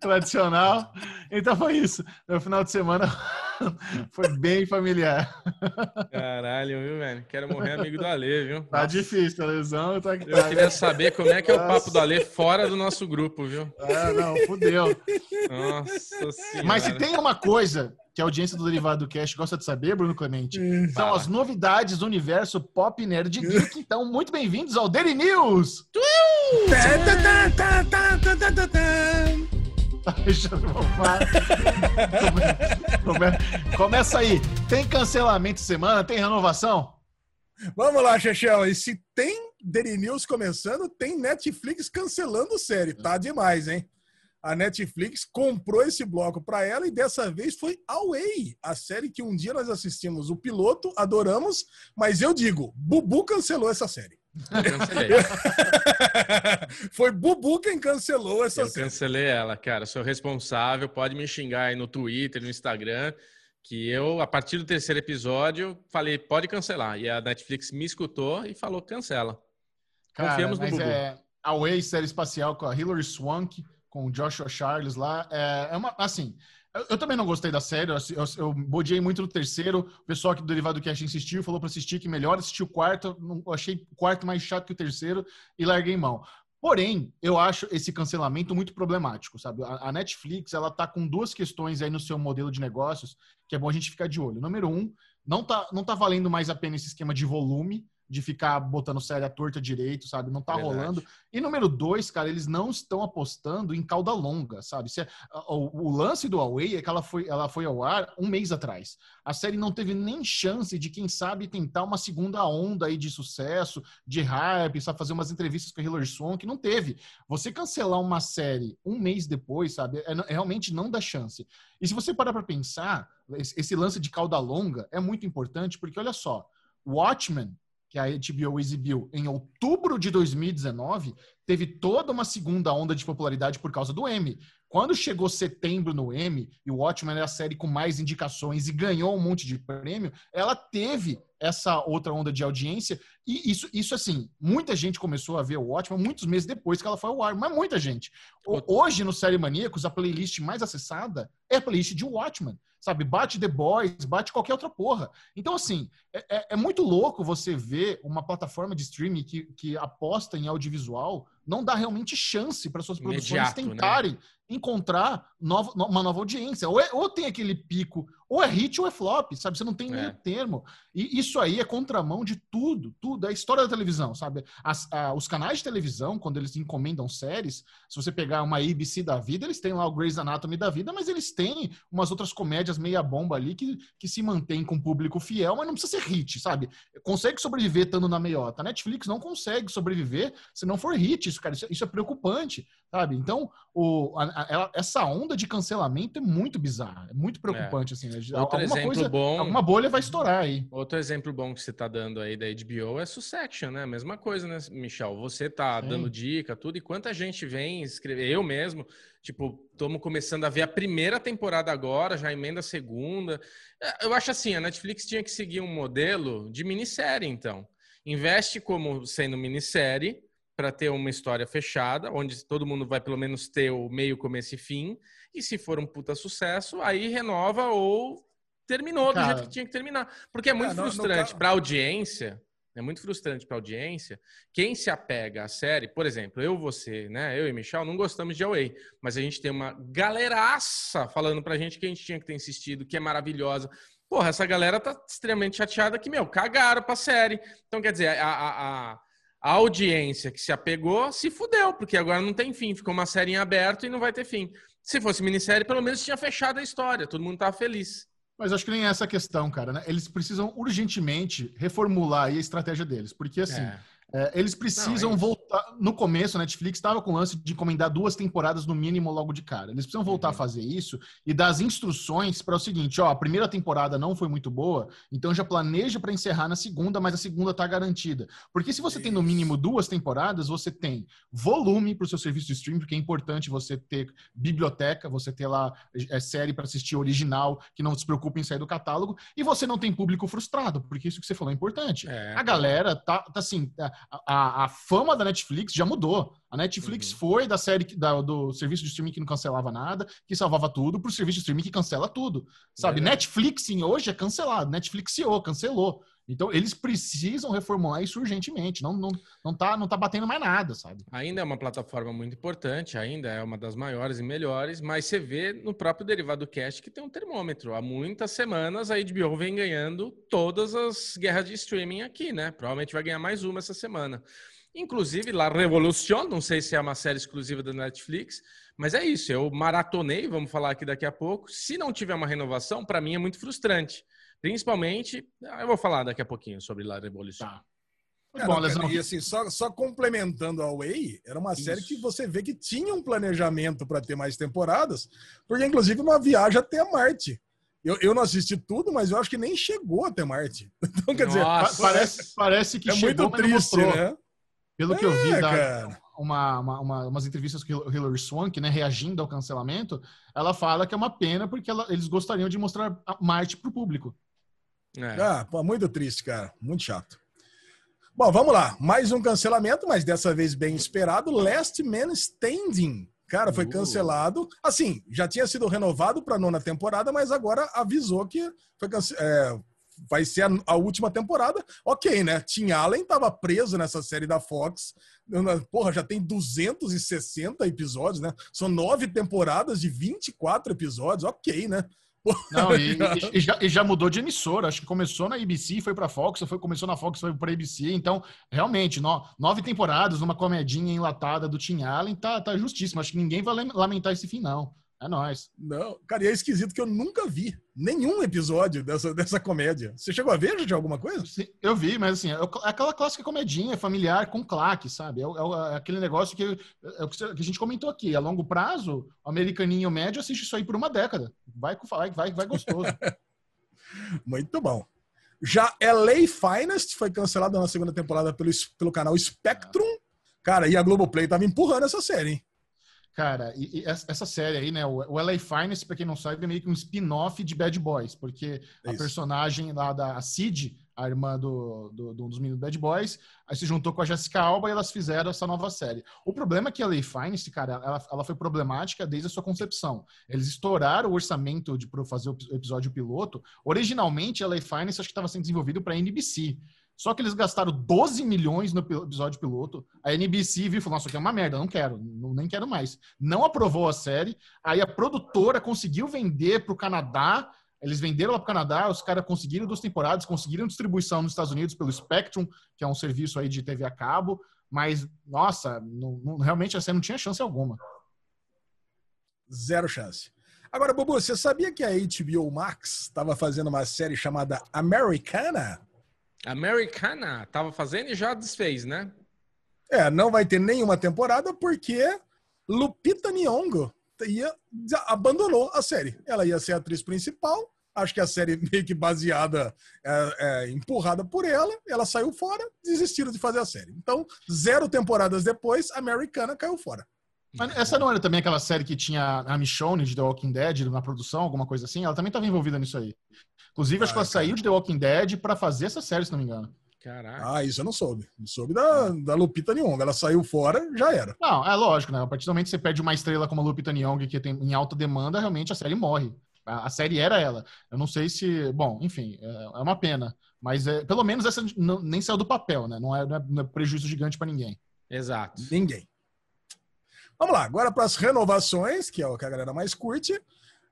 tradicional. Então foi isso. No final de semana foi bem familiar. Caralho, viu, velho? Quero morrer amigo do Ale, viu? Tá Nossa. difícil, a lesão tá aqui. Eu queria saber como é que é o papo do Ale fora do nosso grupo, viu? Ah, não, fudeu. Nossa senhora. Mas se tem uma coisa que a audiência do Derivado do Cast gosta de saber, Bruno Clemente, hum, são fala. as novidades do universo pop nerd geek. Então, muito bem-vindos ao Daily News! Começa aí. Tem cancelamento semana? Tem renovação? Vamos lá, Chechel. E se tem Daily News começando, tem Netflix cancelando série. Tá demais, hein? A Netflix comprou esse bloco para ela e dessa vez foi Away, a série que um dia nós assistimos o piloto, adoramos, mas eu digo, Bubu cancelou essa série. Foi Bubu quem cancelou essa Eu série. cancelei ela, cara. Sou responsável. Pode me xingar aí no Twitter, no Instagram. Que eu, a partir do terceiro episódio, falei, pode cancelar. E a Netflix me escutou e falou, cancela. Cara, Confiamos no Bubu. É, a Way, série espacial com a Hilary Swank, com o Joshua Charles lá. É, é uma, assim, eu, eu, também não gostei da série, eu, eu, eu bodiei muito no terceiro. O pessoal aqui do Derivado Cash insistiu, falou para assistir que melhor assistir o quarto. Não, achei o quarto mais chato que o terceiro e larguei mão. Porém, eu acho esse cancelamento muito problemático, sabe? A, a Netflix, ela tá com duas questões aí no seu modelo de negócios que é bom a gente ficar de olho. Número um, não tá, não tá valendo mais a pena esse esquema de volume, de ficar botando série à torta direito, sabe? Não tá Verdade. rolando. E número dois, cara, eles não estão apostando em cauda longa, sabe? Se, é, o, o, lance do Huawei é que ela foi, ela foi ao ar um mês atrás. A série não teve nem chance de, quem sabe, tentar uma segunda onda aí de sucesso, de hype, sabe? Fazer umas entrevistas com a Hilary Swank, não teve. Você cancelar uma série um mês depois, sabe? É, é realmente não dá chance. E se você parar pra pensar, esse lance de cauda longa é muito importante, porque olha só, Watchmen que a HBO exibiu em outubro de 2019, teve toda uma segunda onda de popularidade por causa do Emmy. Quando chegou setembro no Emmy, e o Watchmen é a série com mais indicações e ganhou um monte de prêmio, ela teve essa outra onda de audiência. E isso, isso assim, muita gente começou a ver o Watchmen muitos meses depois que ela foi ao ar, mas muita gente. Hoje, no Série Maníacos, a playlist mais acessada é a playlist de Watchmen sabe? Bate The Boys, bate qualquer outra porra. Então, assim, é, é, é muito louco você ver uma plataforma de streaming que, que aposta em audiovisual não dá realmente chance para suas produções Imediato, né? tentarem né? Encontrar nova, uma nova audiência. Ou, é, ou tem aquele pico ou é hit ou é flop, sabe? Você não tem meio é. termo. E isso aí é contramão de tudo, tudo. É a história da televisão, sabe? As, a, os canais de televisão, quando eles encomendam séries, se você pegar uma ABC da vida, eles têm lá o Grey's Anatomy da vida, mas eles têm umas outras comédias meia bomba ali que, que se mantém com público fiel, mas não precisa ser hit, sabe? Consegue sobreviver estando na meiota. A Netflix não consegue sobreviver se não for hit, isso, cara. Isso, isso é preocupante, sabe? Então, o, a, a, essa onda de cancelamento é muito bizarra, é muito preocupante, é. assim. Né? Outro alguma exemplo coisa, bom... Alguma bolha vai estourar aí. Outro exemplo bom que você está dando aí da HBO é Succession, né? Mesma coisa, né, Michel? Você tá Sim. dando dica, tudo, e quanta gente vem escrever, eu mesmo, tipo, estamos começando a ver a primeira temporada agora, já emenda a segunda. É, eu acho assim, a Netflix tinha que seguir um modelo de minissérie, então. Investe como sendo minissérie, para ter uma história fechada, onde todo mundo vai pelo menos ter o meio, começo e fim. E se for um puta sucesso, aí renova ou terminou Cara, do jeito que tinha que terminar. Porque é muito é, frustrante para a audiência. É muito frustrante para a audiência. Quem se apega à série, por exemplo, eu, você, né? Eu e Michel não gostamos de Away, mas a gente tem uma galeraça falando pra gente que a gente tinha que ter insistido, que é maravilhosa. Porra, essa galera tá extremamente chateada que, meu, cagaram pra série. Então, quer dizer, a, a, a, a audiência que se apegou se fudeu, porque agora não tem fim. Ficou uma série em aberto e não vai ter fim. Se fosse minissérie, pelo menos tinha fechado a história, todo mundo tava feliz. Mas acho que nem é essa questão, cara. Né? Eles precisam urgentemente reformular a estratégia deles. Porque, assim, é. É, eles precisam Não, é voltar. No começo, a Netflix estava com o lance de encomendar duas temporadas no mínimo logo de cara. Eles precisam voltar uhum. a fazer isso e dar as instruções para o seguinte: ó, a primeira temporada não foi muito boa, então já planeja para encerrar na segunda, mas a segunda está garantida. Porque se você isso. tem no mínimo duas temporadas, você tem volume para o seu serviço de streaming, porque é importante você ter biblioteca, você ter lá é, série para assistir original, que não se preocupe em sair do catálogo, e você não tem público frustrado, porque isso que você falou é importante. É, a galera tá, tá assim. Tá, a, a, fama da Netflix já mudou. A Netflix uhum. foi da série da, do serviço de streaming que não cancelava nada, que salvava tudo, para o serviço de streaming que cancela tudo. Sabe? É. Netflix hoje é cancelado. Netflixiou, cancelou. Então, eles precisam reformular isso urgentemente. Não, não, não, tá, não tá batendo mais nada, sabe? Ainda é uma plataforma muito importante, ainda é uma das maiores e melhores, mas você vê no próprio Derivado Cast que tem um termômetro. Há muitas semanas a HBO vem ganhando todas as guerras de streaming aqui, né? Provavelmente vai ganhar mais uma essa semana. Inclusive, La Revolution, não sei se é uma série exclusiva da Netflix, mas é isso. Eu maratonei, vamos falar aqui daqui a pouco. Se não tiver uma renovação, para mim é muito frustrante. Principalmente, eu vou falar daqui a pouquinho sobre La Revolution. Tá. Bom, não, e assim, só, só complementando a Way, era uma Isso. série que você vê que tinha um planejamento para ter mais temporadas, porque inclusive uma viagem até Marte. Eu, eu não assisti tudo, mas eu acho que nem chegou até Marte. Então, quer Nossa, dizer, parece, parece que é chegou, muito triste, né? Pelo que é, eu vi da, uma, uma, uma, umas entrevistas com Hilary Swank, né, reagindo ao cancelamento, ela fala que é uma pena porque ela, eles gostariam de mostrar Marte para o público. É. Ah, pô, muito triste, cara. Muito chato. Bom, vamos lá. Mais um cancelamento, mas dessa vez bem esperado. Last Man Standing. Cara, foi uh. cancelado. Assim, já tinha sido renovado para nona temporada, mas agora avisou que foi é, vai ser a, a, última temporada. Ok, né? Tim Allen estava preso nessa série da Fox. Porra, já tem 260 episódios, né? São nove temporadas de 24 episódios. Ok, né? Não, e, e, já, e, já, mudou de emissora. Acho que começou na ABC, foi para Fox, foi começou na Fox, foi para ABC. Então, realmente, no, nove temporadas numa comedinha enlatada do Tim Allen, tá, tá justíssimo. Acho que ninguém vai lamentar esse fim, não. É nóis. Não, cara, e é esquisito que eu nunca vi nenhum episódio dessa, dessa comédia. Você chegou a ver de alguma coisa? Sim, eu vi, mas assim, é, é aquela clássica comedinha familiar com claque, sabe? É, é, é aquele negócio que, é que a gente comentou aqui. A longo prazo, o americaninho médio assiste isso aí por uma década. Vai, vai, vai, vai gostoso. Muito bom. Já LA Finest foi cancelada na segunda temporada pelo, pelo canal Spectrum. Cara, e a Globoplay tava empurrando essa série, hein? Cara, e, e essa série aí, né? O, LA Finest, pra quem não sabe, é meio que um spin-off de Bad Boys, porque é a personagem lá da Cid, a irmã do, do, do, um dos meninos Bad Boys, aí se juntou com a Jessica Alba e elas fizeram essa nova série. O problema é que a LA Finest, cara, ela, ela foi problemática desde a sua concepção. Eles estouraram o orçamento de fazer o episódio piloto. Originalmente, a LA Finest acho que estava sendo desenvolvido para NBC. Só que eles gastaram 12 milhões no episódio piloto. A NBC viu e falou: Nossa, aqui é uma merda, não quero, não, nem quero mais. Não aprovou a série. Aí a produtora conseguiu vender para o Canadá. Eles venderam lá para o Canadá, os caras conseguiram duas temporadas, conseguiram distribuição nos Estados Unidos pelo Spectrum, que é um serviço aí de TV a cabo, mas, nossa, não, não, realmente a série não tinha chance alguma. Zero chance. Agora, Bobo, você sabia que a HBO Max estava fazendo uma série chamada Americana? Americana? Tava fazendo e já desfez, né? É, não vai ter nenhuma temporada porque Lupita Nyong'o ia, abandonou a série. Ela ia ser a atriz principal, acho que a série meio que baseada, é, é, empurrada por ela, ela saiu fora, desistiram de fazer a série. Então, zero temporadas depois, a Americana caiu fora. Mas essa não era também aquela série que tinha a Michonne de The Walking Dead na produção, alguma coisa assim? Ela também estava envolvida nisso aí. Inclusive, acho que ela saiu de The Walking Dead para fazer essa série, se não me engano. Caraca. Ah, isso eu não soube. Não soube da, da Lupita Nyong'o. Ela saiu fora, já era. Não, é lógico, né? A partir do momento que você perde uma estrela como a Lupita Nyong'o, que tem em alta demanda, realmente a série morre. A, a série era ela. Eu não sei se... Bom, enfim, é, é uma pena. Mas é, pelo menos essa não, nem saiu do papel, né? Não é, não é, não é prejuízo gigante para ninguém. Exato. Ninguém. Vamos lá, agora para as renovações, que é o que a galera mais curte.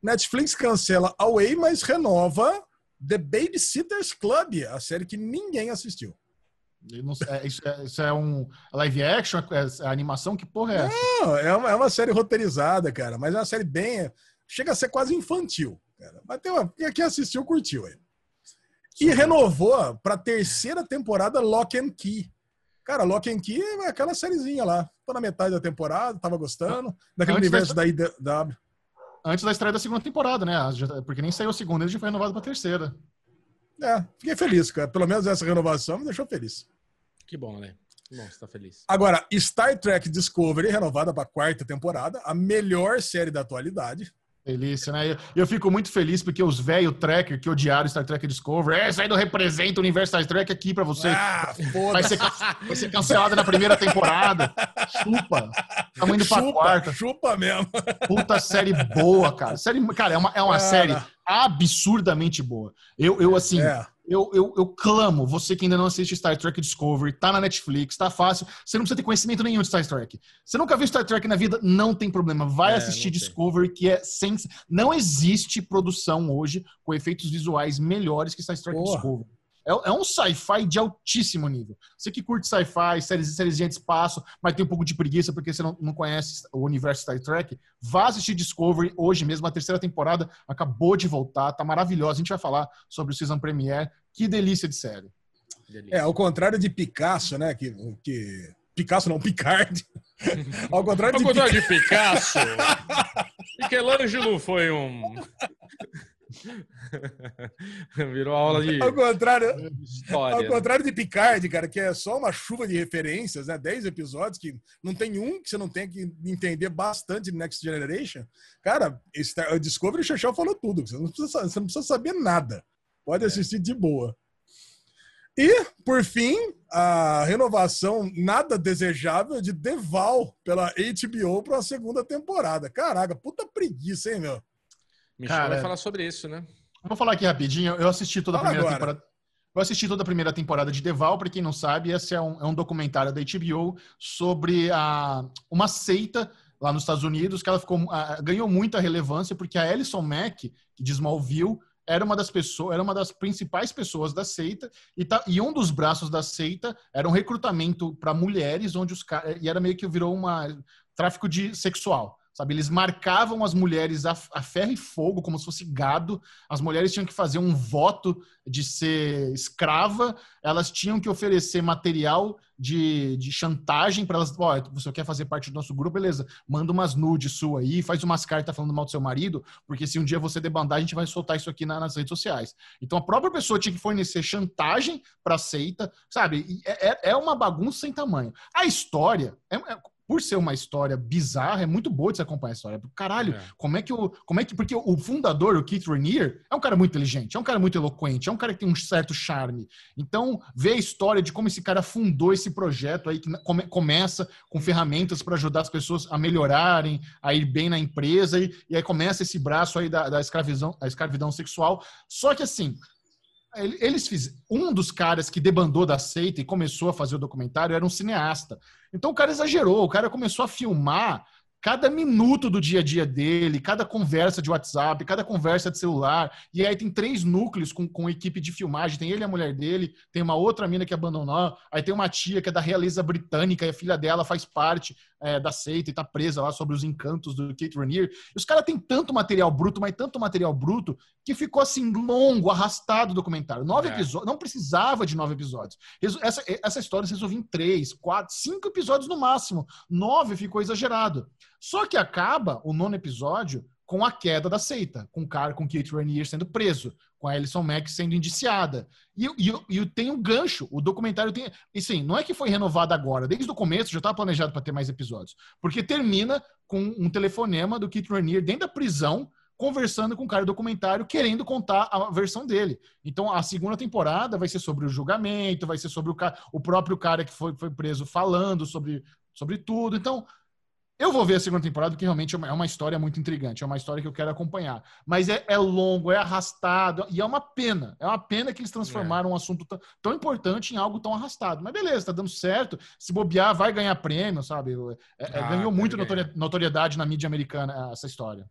Netflix cancela Away, mas renova The Babysitters Club, a série que ninguém assistiu. Não, é, isso, é, isso, é, um live action? É, é animação? Que porra é essa? Não, é uma, é uma série roteirizada, cara, mas é uma série bem. Chega a ser quase infantil. Cara. Mas tem uma. Quem assistiu, curtiu aí. E renovou para a terceira temporada Lock and Key. Cara, Lock and Key é aquela sériezinha lá. Tô na metade da temporada, tava gostando. Daquele Antes universo da IW antes da estreia da segunda temporada, né? Porque nem saiu a segunda, ele já foi renovado para a terceira. É, fiquei feliz, cara. Pelo menos essa renovação me deixou feliz. Que bom, né? Que bom, você tá feliz. Agora, Star Trek Discovery, renovada para a quarta temporada, a melhor série da atualidade. Delícia, né? Eu fico muito feliz porque os velhos tracker que odiaram Star Trek Discovery, é, isso aí não representa o universo Star Trek aqui pra você. Ah, vai, ser, vai ser cancelada na primeira temporada. Chupa. Estamos indo pra chupa, quarta. Chupa mesmo. Puta série boa, cara. Série, cara, é uma, é uma série absurdamente boa. Eu, eu assim, é eu, eu, eu clamo, você que ainda não assiste Star Trek Discovery, tá na Netflix, tá fácil, você não precisa ter conhecimento nenhum de Star Trek. Você nunca viu Star Trek na vida, não tem problema. Vai é, assistir Discovery, que é sem. Não existe produção hoje com efeitos visuais melhores que Star Trek Porra. Discovery. É, é um sci-fi de altíssimo nível. Você que curte sci-fi, séries, séries de espaço, mas tem um pouco de preguiça porque você não, não conhece o universo Star Trek, vá assistir Discovery hoje mesmo. A terceira temporada acabou de voltar, tá maravilhosa. A gente vai falar sobre o Season Premiere. Que delícia de série. É, ao contrário de Picasso, né? Que, que... Picasso não, Picard. ao contrário, ao de, contrário Pic... de Picasso. Michelangelo foi um. Virou aula de. Ao contrário, história. ao contrário de Picard, cara, que é só uma chuva de referências, né? Dez episódios que não tem um que você não tem que entender bastante de Next Generation. Cara, o Discovery Chechel falou tudo. Você não, precisa, você não precisa saber nada. Pode é. assistir de boa. E, por fim, a renovação nada desejável de Deval pela HBO para a segunda temporada. Caraca, puta preguiça, hein, meu? Michel Cara, vai falar sobre isso, né? Vou falar aqui rapidinho. Eu assisti toda a Fala primeira agora. temporada. Eu assisti toda a primeira temporada de Deval, para quem não sabe, esse é um, é um documentário da HBO sobre a, uma seita lá nos Estados Unidos que ela ficou, a, ganhou muita relevância porque a Alison Mack, de Smallville, era uma das pessoas, era uma das principais pessoas da seita e, tá, e um dos braços da seita era um recrutamento para mulheres, onde os e era meio que virou uma tráfico de sexual. Sabe, eles marcavam as mulheres a, a, ferro e fogo, como se fosse gado. As mulheres tinham que fazer um voto de ser escrava, elas tinham que oferecer material de, de chantagem para elas. Oh, você quer fazer parte do nosso grupo? Beleza, manda umas nudes sua aí, faz umas cartas falando mal do seu marido, porque se um dia você debandar, a gente vai soltar isso aqui na, nas redes sociais. Então a própria pessoa tinha que fornecer chantagem para a seita, sabe? É, é, é uma bagunça sem tamanho. A história. É, é, por ser uma história bizarra, é muito boa de se acompanhar a história. Caralho, é. como é que o. Como é que. Porque o fundador, o Keith Rainier, é um cara muito inteligente, é um cara muito eloquente, é um cara que tem um certo charme. Então, ver a história de como esse cara fundou esse projeto aí, que come, começa com ferramentas para ajudar as pessoas a melhorarem, a ir bem na empresa, e, e aí começa esse braço aí da, da escravidão, a escravidão sexual. Só que assim, eles fizeram. Um dos caras que debandou da seita e começou a fazer o documentário era um cineasta. Então o cara exagerou, o cara começou a filmar cada minuto do dia a dia dele, cada conversa de WhatsApp, cada conversa de celular. E aí tem três núcleos com, com equipe de filmagem. Tem ele e a mulher dele, tem uma outra mina que abandonou, aí tem uma tia que é da realeza britânica e a filha dela faz parte é, da seita e tá presa lá sobre os encantos do Kate Rainier. Os caras têm tanto material bruto, mas tanto material bruto, que ficou assim longo, arrastado o documentário. Nove é. episódios, não precisava de nove episódios. Essa, essa história se resolveu em três, quatro, cinco episódios no máximo. Nove ficou exagerado. Só que acaba o nono episódio com a queda da seita, com o cara, com Kate Rainier sendo preso, com a Alison Mack sendo indiciada. E, e, e tem um gancho, o documentário tem. E sim, não é que foi renovado agora, desde o começo já estava planejado para ter mais episódios. Porque termina com um telefonema do Kate Rainier dentro da prisão, conversando com o cara do documentário, querendo contar a versão dele. Então, a segunda temporada vai ser sobre o julgamento, vai ser sobre o, o próprio cara que foi, foi preso falando sobre, sobre tudo. Então, eu vou ver a segunda temporada, porque realmente é, é uma história muito intrigante, é uma história que eu quero acompanhar. Mas é, é longo, é arrastado, e é uma pena. É uma pena que eles transformaram é. um assunto tão, importante em algo tão arrastado. Mas beleza, tá dando certo. Se bobear, vai ganhar prêmio, sabe? É, é ah, ganhou muito notoriedade na mídia americana essa história.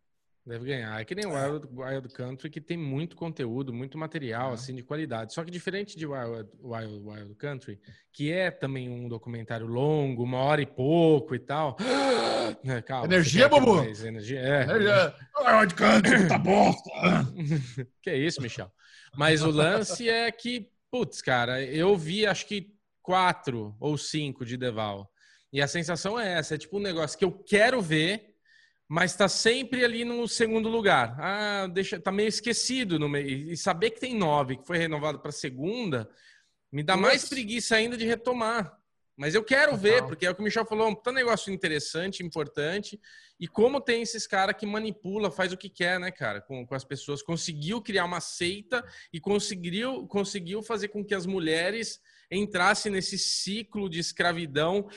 Deve ganhar. É que nem o Wild, Wild Country, que tem muito conteúdo, muito material, é. assim, de qualidade. Só que diferente de Wild, Wild, Wild Country, que é também um documentário longo, uma hora e pouco e tal. É, calma, energia, Bobo! Energia, é. Energia. Wild Country, tá bosta! que é isso, Michel? Mas o lance é que, putz, cara, eu vi acho que quatro ou cinco de Deval. E a sensação é essa, é tipo um negócio que eu quero ver, mas está sempre ali no segundo lugar. Ah, deixa, tá meio esquecido no meio. E saber que tem nove, que foi renovado para segunda, me dá Nossa. mais preguiça ainda de retomar. Mas eu quero Total. ver, porque é o que o Michel falou, é um negócio interessante, importante. E como tem esses caras que manipula, faz o que quer, né, cara, com, com as pessoas. Conseguiu criar uma seita e conseguiu, conseguiu fazer com que as mulheres entrassem nesse ciclo de escravidão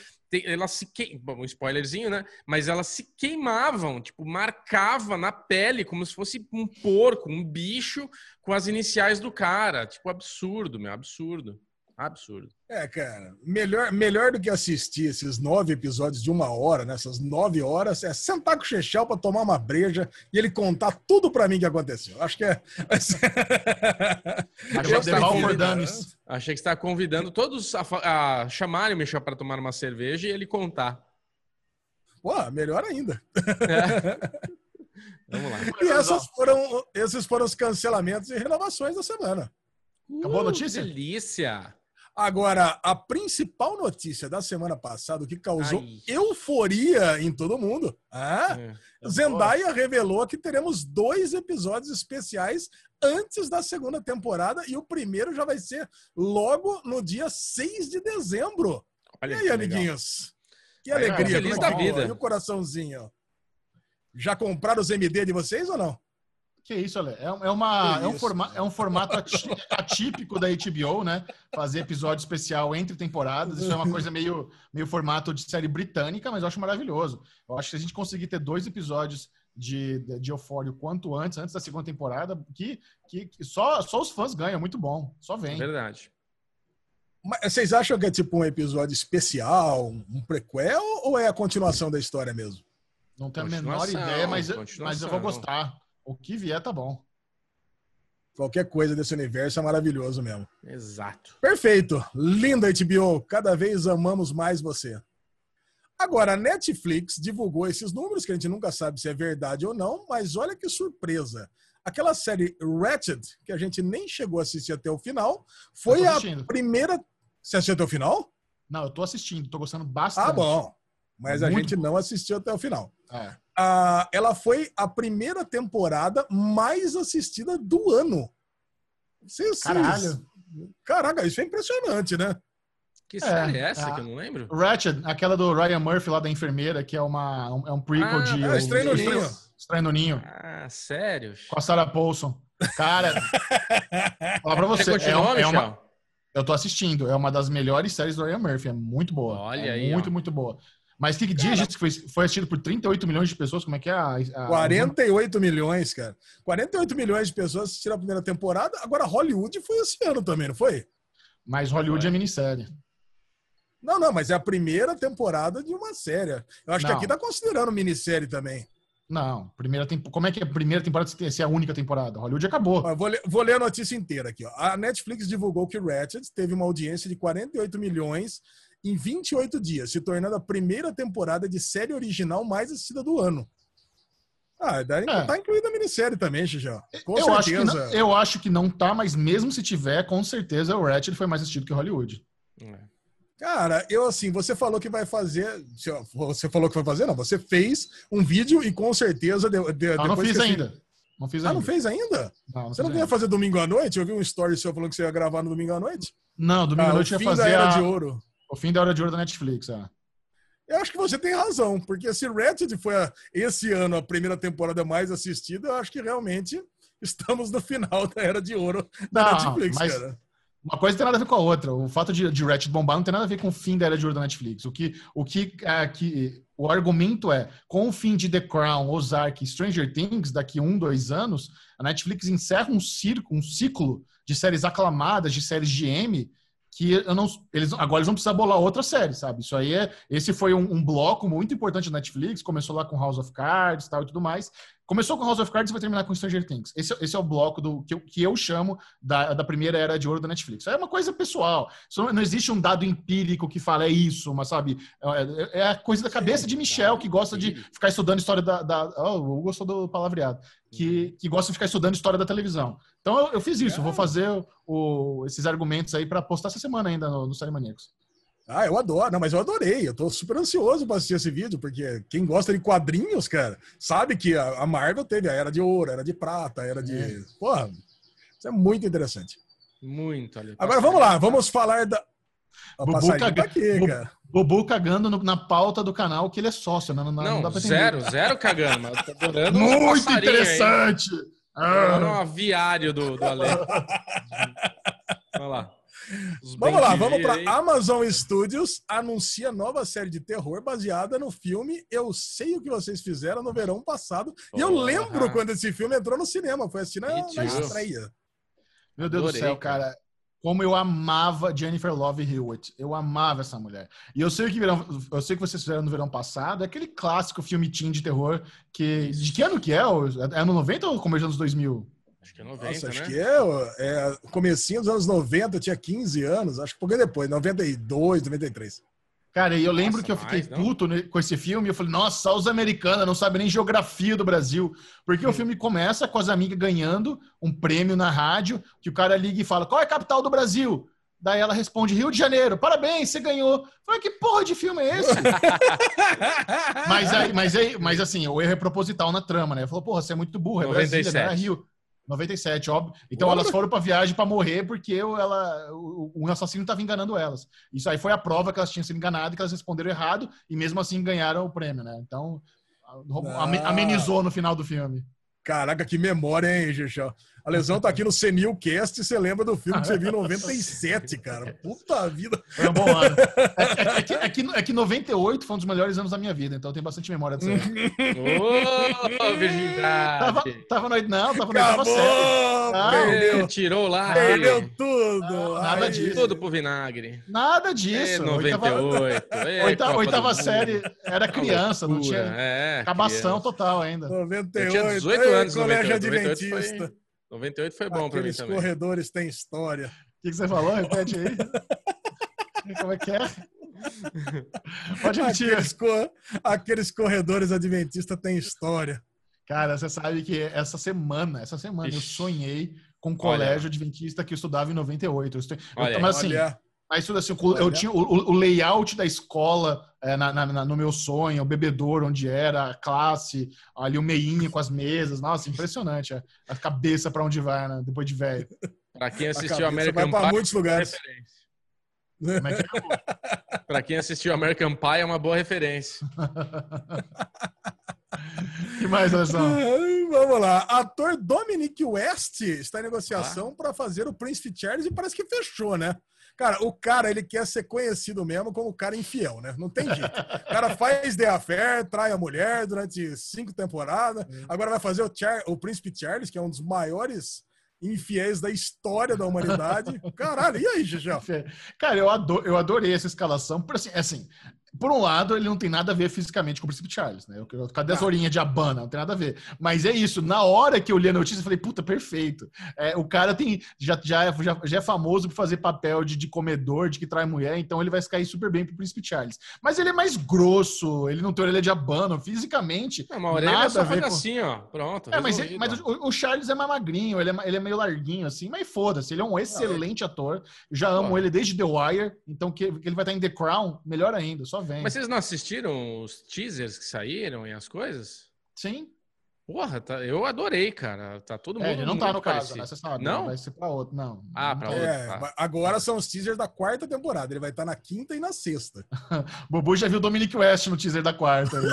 elas se queimam, um spoilerzinho, né? Mas elas se queimavam, tipo, marcava na pele como se fosse um porco, um bicho com as iniciais do cara. Tipo, absurdo, meu, absurdo. Absurdo. É, cara, melhor, melhor do que assistir esses nove episódios de uma hora, nessas né, nove horas, é sentar com o Chechel para tomar uma breja e ele contar tudo para mim que aconteceu. Acho que é. Achei, que está convidando, achei que está convidando todos a, a chamarem o Michel para tomar uma cerveja e ele contar. Pô, melhor ainda. É. Vamos lá. E essas foram, esses foram os cancelamentos e renovações da semana. Acabou a notícia? delícia! Agora, a principal notícia da semana passada, que causou Ai. euforia em todo mundo, ah, é, Zendaya revelou que teremos dois episódios especiais antes da segunda temporada e o primeiro já vai ser logo no dia 6 de dezembro. Olha e aí, amiguinhos? Que alegria. Feliz é da vida. E o coraçãozinho? Já compraram os MD de vocês ou não? Que isso, Ale. É, é, uma, é, um, forma, é um formato atípico da HBO, né? Fazer episódio especial entre temporadas. Isso é uma coisa meio, meio formato de série britânica, mas eu acho maravilhoso. Eu acho que a gente conseguir ter dois episódios de, de Euphoria quanto antes, antes da segunda temporada, que, que, que só, só os fãs ganham. Muito bom. Só vem. É verdade. Mas vocês acham que é tipo um episódio especial, um prequel, ou é a continuação da história mesmo? Não tenho a menor ideia, mas, mas eu vou gostar. O que vier tá bom. Qualquer coisa desse universo é maravilhoso mesmo. Exato. Perfeito. Linda HBO. Cada vez amamos mais você. Agora, a Netflix divulgou esses números, que a gente nunca sabe se é verdade ou não, mas olha que surpresa. Aquela série Ratched, que a gente nem chegou a assistir até o final, foi a primeira. Você assistiu até o final? Não, eu tô assistindo, tô gostando bastante. Ah, bom. Mas Muito a gente bom. não assistiu até o final. É ela foi a primeira temporada mais assistida do ano. Vocês, Caralho. Caraca, isso é impressionante, né? Que série é, é essa que eu não lembro? Ratchet, aquela do Ryan Murphy lá da enfermeira, que é, uma, um, é um prequel ah, de. É, Estranho no Ninho. Estranho no Ninho. Ah, sério? Com a Sarah Paulson. Cara, falar pra você. você é, é uma, eu tô assistindo. É uma das melhores séries do Ryan Murphy. É muito boa. Olha é aí. Muito, ó. muito boa. Mas que dia que foi, foi assistido por 38 milhões de pessoas? Como é que é a. a 48 milhões, cara. 48 milhões de pessoas assistiram a primeira temporada. Agora, Hollywood foi esse ano também, não foi? Mas Hollywood é, minissérie. Não, não, mas é a primeira temporada de uma série. Eu acho não. que aqui tá considerando minissérie também. Não, primeira temp... como é que é a primeira temporada se é a única temporada? Hollywood acabou. Vou ler, vou ler, a notícia inteira aqui. Ó. A Netflix divulgou que Ratchet teve uma audiência de 48 milhões em 28 dias, se tornando a primeira temporada de série original mais assistida do ano. Ah, daí é. tá incluída a minissérie também, Xijão. Com eu certeza. Acho que não, eu acho que não tá, mas mesmo se tiver, com certeza o Ratchet foi mais assistido que Hollywood. É. Cara, eu assim, você falou que vai fazer. Você falou que vai fazer? Não, você fez um vídeo e com certeza. De, de, não, não fiz ainda. Não fiz ainda. Ah, não fez ainda? Não, não você não ia fazer domingo à noite? Eu vi um story seu falando que você ia gravar no domingo à noite? Não, domingo ah, à noite ia fazer. Da Era a... de Ouro. O fim da Hora de Ouro da Netflix, é. Eu acho que você tem razão, porque se Ratchet foi a, esse ano a primeira temporada mais assistida, eu acho que realmente estamos no final da Era de Ouro da Netflix, mas... cara. Uma coisa tem nada a ver com a outra. O fato de, de Ratchet bombar não tem nada a ver com o fim da era de ouro da Netflix. O que, o que, é, que o argumento é, com o fim de The Crown, Ozark e Stranger Things, daqui um, dois anos, a Netflix encerra um, circo, um ciclo de séries aclamadas, de séries de M, que eu não, eles agora eles vão precisar bolar outra série, sabe? Isso aí é, esse foi um, um bloco muito importante da Netflix, começou lá com House of Cards, tal e tudo mais. Começou com House of Cards e vai terminar com Stranger Things. Esse, esse é o bloco do que eu, que eu chamo da, da primeira era de ouro da Netflix. É uma coisa pessoal. Não, não, existe um dado empírico que fala é isso, mas sabe? É, é a coisa da cabeça de Michel, que gosta de ficar estudando história da. da oh, eu gostou do palavreado. Que, que gosta de ficar estudando história da televisão. Então eu, eu fiz isso. Vou fazer o, esses argumentos aí para postar essa semana ainda no, no Série Maníacos. Ah, eu adoro. Não, mas eu adorei. Eu tô super ansioso para assistir esse vídeo, porque quem gosta de quadrinhos, cara, sabe que a Marvel teve a Era de Ouro, a Era de Prata, a Era de. É. Porra, isso é muito interessante. Muito, ali. Agora vamos lá, vamos falar da. A Bubu, caga... tá aqui, cara. Bubu cagando no, na pauta do canal que ele é sócio, né? não, não, não dá pra zero, zero cagando. Mas tá adorando Muito interessante! Ah. Um aviário do, do Ale. Olha lá. Vamos lá, vamos para Amazon Studios anuncia nova série de terror baseada no filme Eu Sei o que vocês fizeram no verão passado. Oh, e eu lembro quando esse filme entrou no cinema, foi assim na, na estreia. Meu Deus Adorei, do céu, cara. Como eu amava Jennifer Love Hewitt. Eu amava essa mulher. E eu sei o que verão, eu sei que vocês fizeram no verão passado, é aquele clássico filme teen de terror que de que ano que é? É ano 90 ou começo dos anos 2000? Acho que é 90, Nossa, acho né? que é, é comecinho dos anos 90, eu tinha 15 anos, acho que um pouquinho depois, 92, 93. Cara, e eu lembro nossa, que eu fiquei mais, puto né, com esse filme. Eu falei, nossa, só os americanos não sabem nem geografia do Brasil. Porque hum. o filme começa com as amigas ganhando um prêmio na rádio, que o cara liga e fala, qual é a capital do Brasil? Daí ela responde, Rio de Janeiro. Parabéns, você ganhou. Eu falei, que porra de filme é esse? mas, aí, mas, aí, mas assim, o erro é proposital na trama, né? Falou, porra, você é muito burro, é 97. Brasília, não é Rio. 97, óbvio. Então elas foram pra viagem para morrer porque ela, o, o assassino estava enganando elas. Isso aí foi a prova que elas tinham sido enganadas, que elas responderam errado e mesmo assim ganharam o prêmio, né? Então amenizou no final do filme. Caraca, que memória, hein, Gexão? A lesão tá aqui no Senil Cast e você lembra do filme que você viu em 97, cara. Puta vida. Foi um bom ano. É, é, é, que, é, que, é que 98 foi um dos melhores anos da minha vida, então eu tenho bastante memória disso aí. Ô, virgindade. Tava, tava no, não, tava na oitava série. Ah, perdeu, tirou lá. Perdeu tudo. Ah, nada disso. Tudo pro vinagre. Nada disso. É, 98. Oitava, oitava, oitava série. Era criança, não tinha. É, Acabação total ainda. 98. Eu tinha 18 anos. Colégio 98, Adventista. 98 foi... 98 foi bom para mim também. Os corredores têm história. O que, que, você falou? Repete aí. Como é que é? Pode repetir. Aqueles, cor... Aqueles corredores adventistas têm história. Cara, você sabe que essa semana, essa semana Ixi. eu sonhei com um colégio olha. adventista que eu estudava em 98. Eu estudei... olha, mas assim, olha. Mas tudo assim, eu tinha o, o layout da escola é, na, na, no meu sonho, o bebedouro onde era, a classe, ali o meinho com as mesas. Nossa, impressionante. A, a cabeça para onde vai, né? Depois de velho. Para quem assistiu American vai Pie, muitos lugares. É, é para quem assistiu American Pie é uma boa referência. que mais, Anderson? Vamos lá. Ator Dominic West está em negociação ah. para fazer o Prince Charles e parece que fechou, né? Cara, o cara, ele quer ser conhecido mesmo como o cara infiel, né? Não tem jeito. O cara faz The Affair, trai a mulher durante cinco temporadas. Hum. Agora vai fazer o, Char o Príncipe Charles, que é um dos maiores infiéis da história da humanidade. Caralho, e aí, Xixão? Cara, eu, adoro, eu adorei essa escalação. Por assim, assim, por um lado, ele não tem nada a ver fisicamente com o Príncipe Charles, né? Cadê as orelhas de Abana? Não tem nada a ver. Mas é isso. Na hora que eu li a notícia, eu falei, puta, perfeito. É, o cara tem já, já, é, já, já, é famoso por fazer papel de, de comedor, de que trai mulher, então ele vai cair super bem pro Príncipe Charles. Mas ele é mais grosso, ele não tem orelha de Abana. Fisicamente. Não, uma orelha nada a ver com... assim, ó. Pronto. É, mas, ele, mas o, o, Charles é mais magrinho, ele é, ele é meio larguinho, assim, mas foda-se. Ele é um excelente é... ator. Já amo ele desde The Wire, então que, que ele vai estar em The Crown, melhor ainda. Só vem. Mas vocês não assistiram os teasers que saíram e as coisas? Sim. Porra, tá, eu adorei, cara. Tá todo é, mundo. É, ele não tá no caso, né? Você sabe, não? Vai ser pra outro. Não. Ah, pra outro. É, tá. Agora são os teasers da quarta temporada. Ele vai estar tá na quinta e na sexta. Bobu já viu Dominic West no teaser da quarta.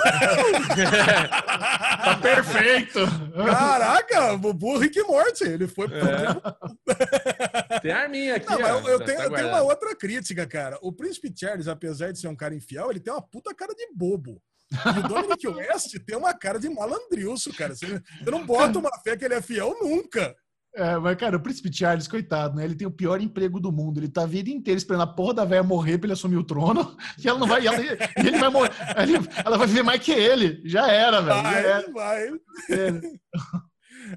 tá perfeito. Caraca, Bobu Rick Morty. Ele foi. É. Tem a arminha aqui. Não, ó, eu, tenho, tá eu tenho uma outra crítica, cara. O Príncipe Charles, apesar de ser um cara infiel, ele tem uma puta cara de bobo. E o Dominic West tem uma cara de malandrilso, cara. Você, você não bota uma fé que ele é fiel nunca. É, mas, cara, o Príncipe Charles, coitado, né? Ele tem o pior emprego do mundo. Ele tá a vida inteira esperando a porra da velha morrer pra ele assumir o trono. E ela não vai. Ela, ele vai morrer. ela vai viver mais que ele. Já era, velho. Vai, era. vai.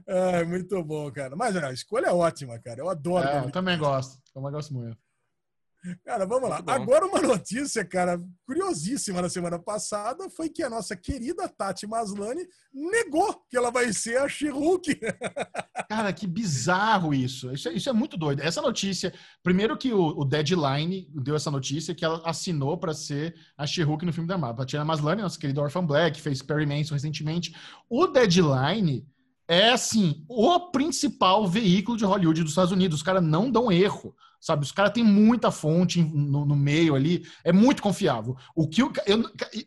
É. muito bom, cara. Mas a escolha é ótima, cara. Eu adoro. É, eu também gosto. Eu também gosto muito. Cara, vamos lá. Agora, uma notícia, cara, curiosíssima na semana passada foi que a nossa querida Tati Maslani negou que ela vai ser a she Cara, que bizarro isso. Isso é, isso é, muito doido. Essa notícia, primeiro que o, o Deadline deu essa notícia que ela assinou para ser a she no filme da Marvel. Tatiana Maslany, nossa querida Orphan Black, fez Perry Manson recentemente. O Deadline é, assim, o principal veículo de Hollywood dos Estados Unidos. Os caras não dão erro sabe? Os caras têm muita fonte no, no, meio ali, é muito confiável. O que eu,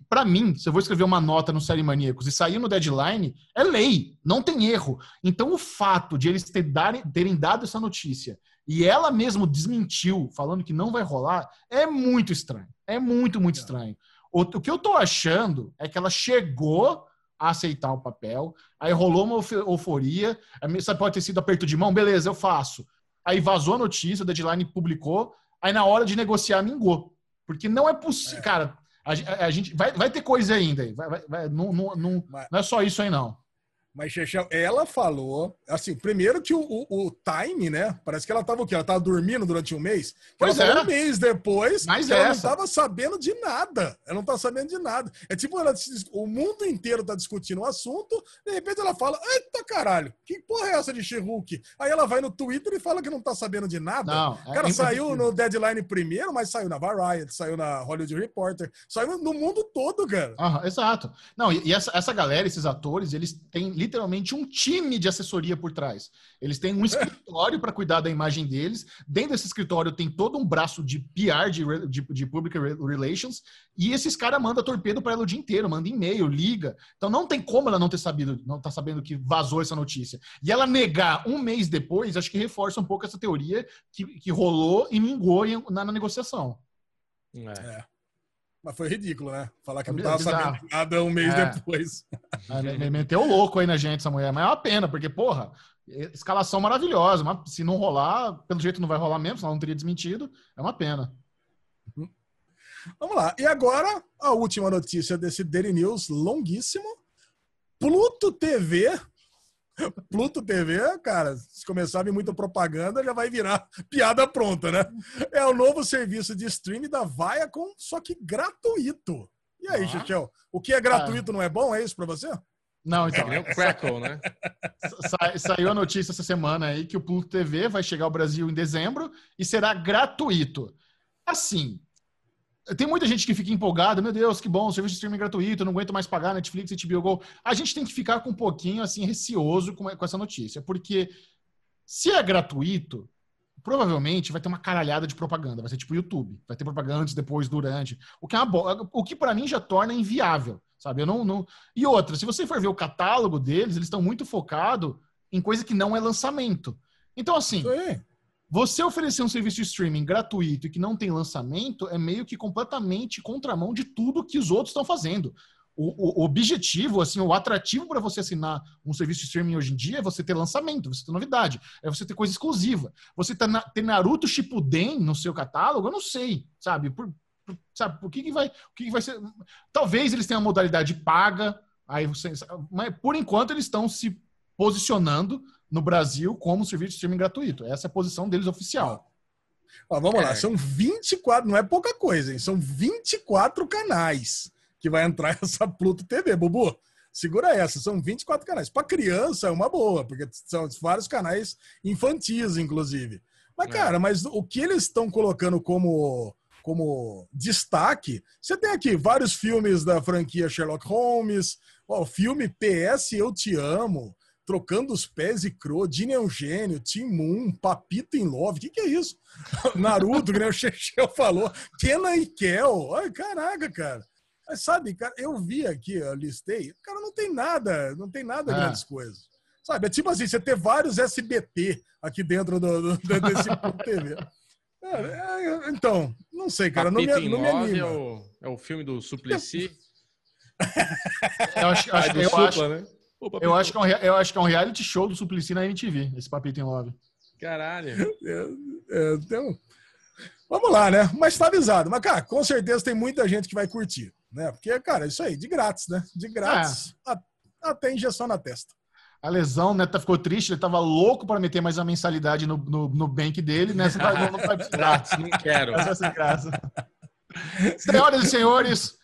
para mim, se eu vou escrever uma nota no Série Maníacos e sair no deadline, é lei, não tem erro. Então, o fato de eles ter darem, terem dado essa notícia e ela mesmo desmentiu, falando que não vai rolar, é muito estranho. É muito, muito estranho. O, o que eu tô achando é que ela chegou a aceitar o papel, aí rolou uma euforia, sabe, pode ter sido aperto de mão, beleza, eu faço aí vazou a notícia, o Deadline publicou, aí na hora de negociar mingou. Porque não é possível. É. Cara, a, a, gente vai, vai ter coisa ainda. Vai, vai, vai, não, não, não, não é só isso aí, não. Mas, Chechel, ela falou, assim, primeiro que o, o, o, time, né? Parece que ela tava o quê? Ela tava dormindo durante um mês. Pois é. um mês depois, Mas ela essa. não tava sabendo de nada. Ela não tá sabendo de nada. É tipo, ela, o mundo inteiro tá discutindo o um assunto, de repente ela fala, eita caralho, que porra é essa de she Aí ela vai no Twitter e fala que não tá sabendo de nada. Não, é Cara, saiu no Deadline primeiro, mas saiu na Variety, saiu na Hollywood Reporter, saiu no mundo todo, cara. Ah, exato. Não, e, e essa, essa galera, esses atores, eles têm literalmente um time de assessoria por trás. Eles têm um escritório para cuidar da imagem deles. Dentro desse escritório tem todo um braço de PR, de, de, de Public Relations, e esses caras mandam torpedo para ela o dia inteiro, manda e-mail, liga. Então não tem como ela não ter sabido, não tá sabendo que vazou essa notícia. E ela negar um mês depois, acho que reforça um pouco essa teoria que, que rolou e mingou na, na negociação. É. Mas foi ridículo, né? Falar que não tava sabendo nada um mês é. depois. É, meteu louco aí na gente, essa mulher. Mas é uma pena, porque, porra, escalação maravilhosa. Mas se não rolar, pelo jeito não vai rolar mesmo, senão não teria desmentido. É uma pena. Vamos lá. E agora, a última notícia desse Daily News longuíssimo. Pluto TV Pluto TV, cara, se começar a vir muita propaganda, já vai virar piada pronta, né? É o novo serviço de streaming da Viacom, só que gratuito. E aí, ah. o que é gratuito ah. não é bom? É isso para você? Não, então. É o Crackle, né? Sa saiu a notícia essa semana aí que o Pluto TV vai chegar ao Brasil em dezembro e será gratuito. Assim, tem muita gente que fica empolgada, meu Deus, que bom, serviço de streaming gratuito, não aguento mais pagar Netflix HBO Go. A gente tem que ficar com um pouquinho, assim, receoso com, com essa notícia, porque se é gratuito, provavelmente vai ter uma caralhada de propaganda, vai ser tipo YouTube, vai ter propaganda antes, depois, durante, o que é uma o que para mim já torna inviável, sabe? Eu não, não... E outra, se você for ver o catálogo deles, eles estão muito focados em coisa que não é lançamento. Então, assim, Sim. Você oferecer um serviço de streaming gratuito e que não tem lançamento é meio que completamente contramão de tudo que os outros estão fazendo. o, o, objetivo, assim, o atrativo para você assinar um serviço de streaming hoje em dia é você ter lançamento, você ter novidade, é você ter coisa exclusiva. Você ter, ter Naruto Shippuden no seu catálogo, eu não sei, sabe? Por, por sabe, por que, que vai, o que, que vai ser? Talvez eles tenham uma modalidade paga, aí você, mas por enquanto eles estão se posicionando no Brasil como serviço de streaming gratuito. Essa é a posição deles oficial. Ó, vamos é. lá, são 24, não é pouca coisa, hein? São 24 canais que vai entrar essa Pluto TV, Bubu. Segura essa, são 24 canais. Para criança é uma boa, porque são vários canais infantis, inclusive. Mas, é. cara, mas o que eles estão colocando como, como destaque, você tem aqui vários filmes da franquia Sherlock Holmes, o filme PS Eu Te Amo, Trocando os Pés e Cro, Dini é um Gênio, Tim Moon, Papito in Love, o que, que é isso? Naruto, que nem o Chechel falou, Kenan e Kel, ai, caraca, cara. Mas sabe, cara, eu vi aqui, eu listei, cara, não tem nada, não tem nada ah. grandes coisas. Sabe, é tipo assim, você ter vários SBT aqui dentro do, do, desse TV. É, é, então, não sei, cara, não me, não me anima. É o, é o filme do Suplicy. eu acho, acho, eu, supla, acho, né? Eu, acho que é um, eu acho que é um reality show do Suplicy na MTV, esse Papito em Love. Caralho. É, é, então, vamos lá, né? Mas tá avisado. Mas, cara, com certeza tem muita gente que vai curtir né? Porque, cara, isso aí, de grátis, né? De grátis, é. até injeção na testa. A lesão, né? Tá, ficou triste, ele tava louco para meter mais a mensalidade no, no, no bank dele, né? Você vai, não vai grátis, não quero. Essa graça. Senhoras e senhores,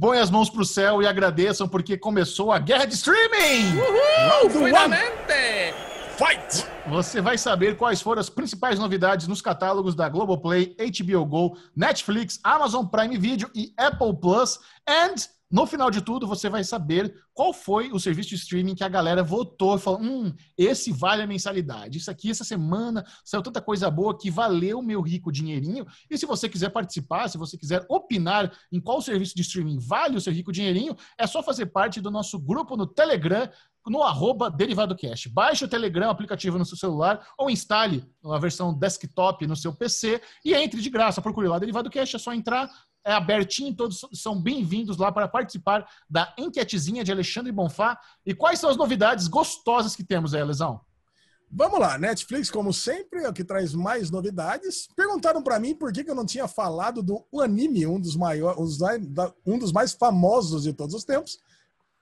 põem as mãos pro céu e agradeçam porque começou a guerra de streaming! Uhul! Finalmente! Fight! Você vai saber quais foram as principais novidades nos catálogos da Globoplay, HBO Go, Netflix, Amazon Prime Video e Apple Plus. And no final de tudo, você vai saber qual foi o serviço de streaming que a galera votou falou: hum, esse vale a mensalidade. Isso aqui, essa semana, saiu tanta coisa boa que valeu o meu rico dinheirinho. E se você quiser participar, se você quiser opinar em qual serviço de streaming vale o seu rico dinheirinho, é só fazer parte do nosso grupo no Telegram no arroba DerivadoCast. Baixe o Telegram, aplicativo no seu celular, ou instale a versão desktop no seu PC e entre de graça. Procure lá Derivado Cash, é só entrar, é abertinho, todos são bem-vindos lá para participar da enquetezinha de Alexandre Bonfá. E quais são as novidades gostosas que temos aí, Lesão? Vamos lá, Netflix, como sempre, é o que traz mais novidades. Perguntaram para mim por que, eu não tinha falado do anime, um dos maiores, um dos mais famosos de todos os tempos.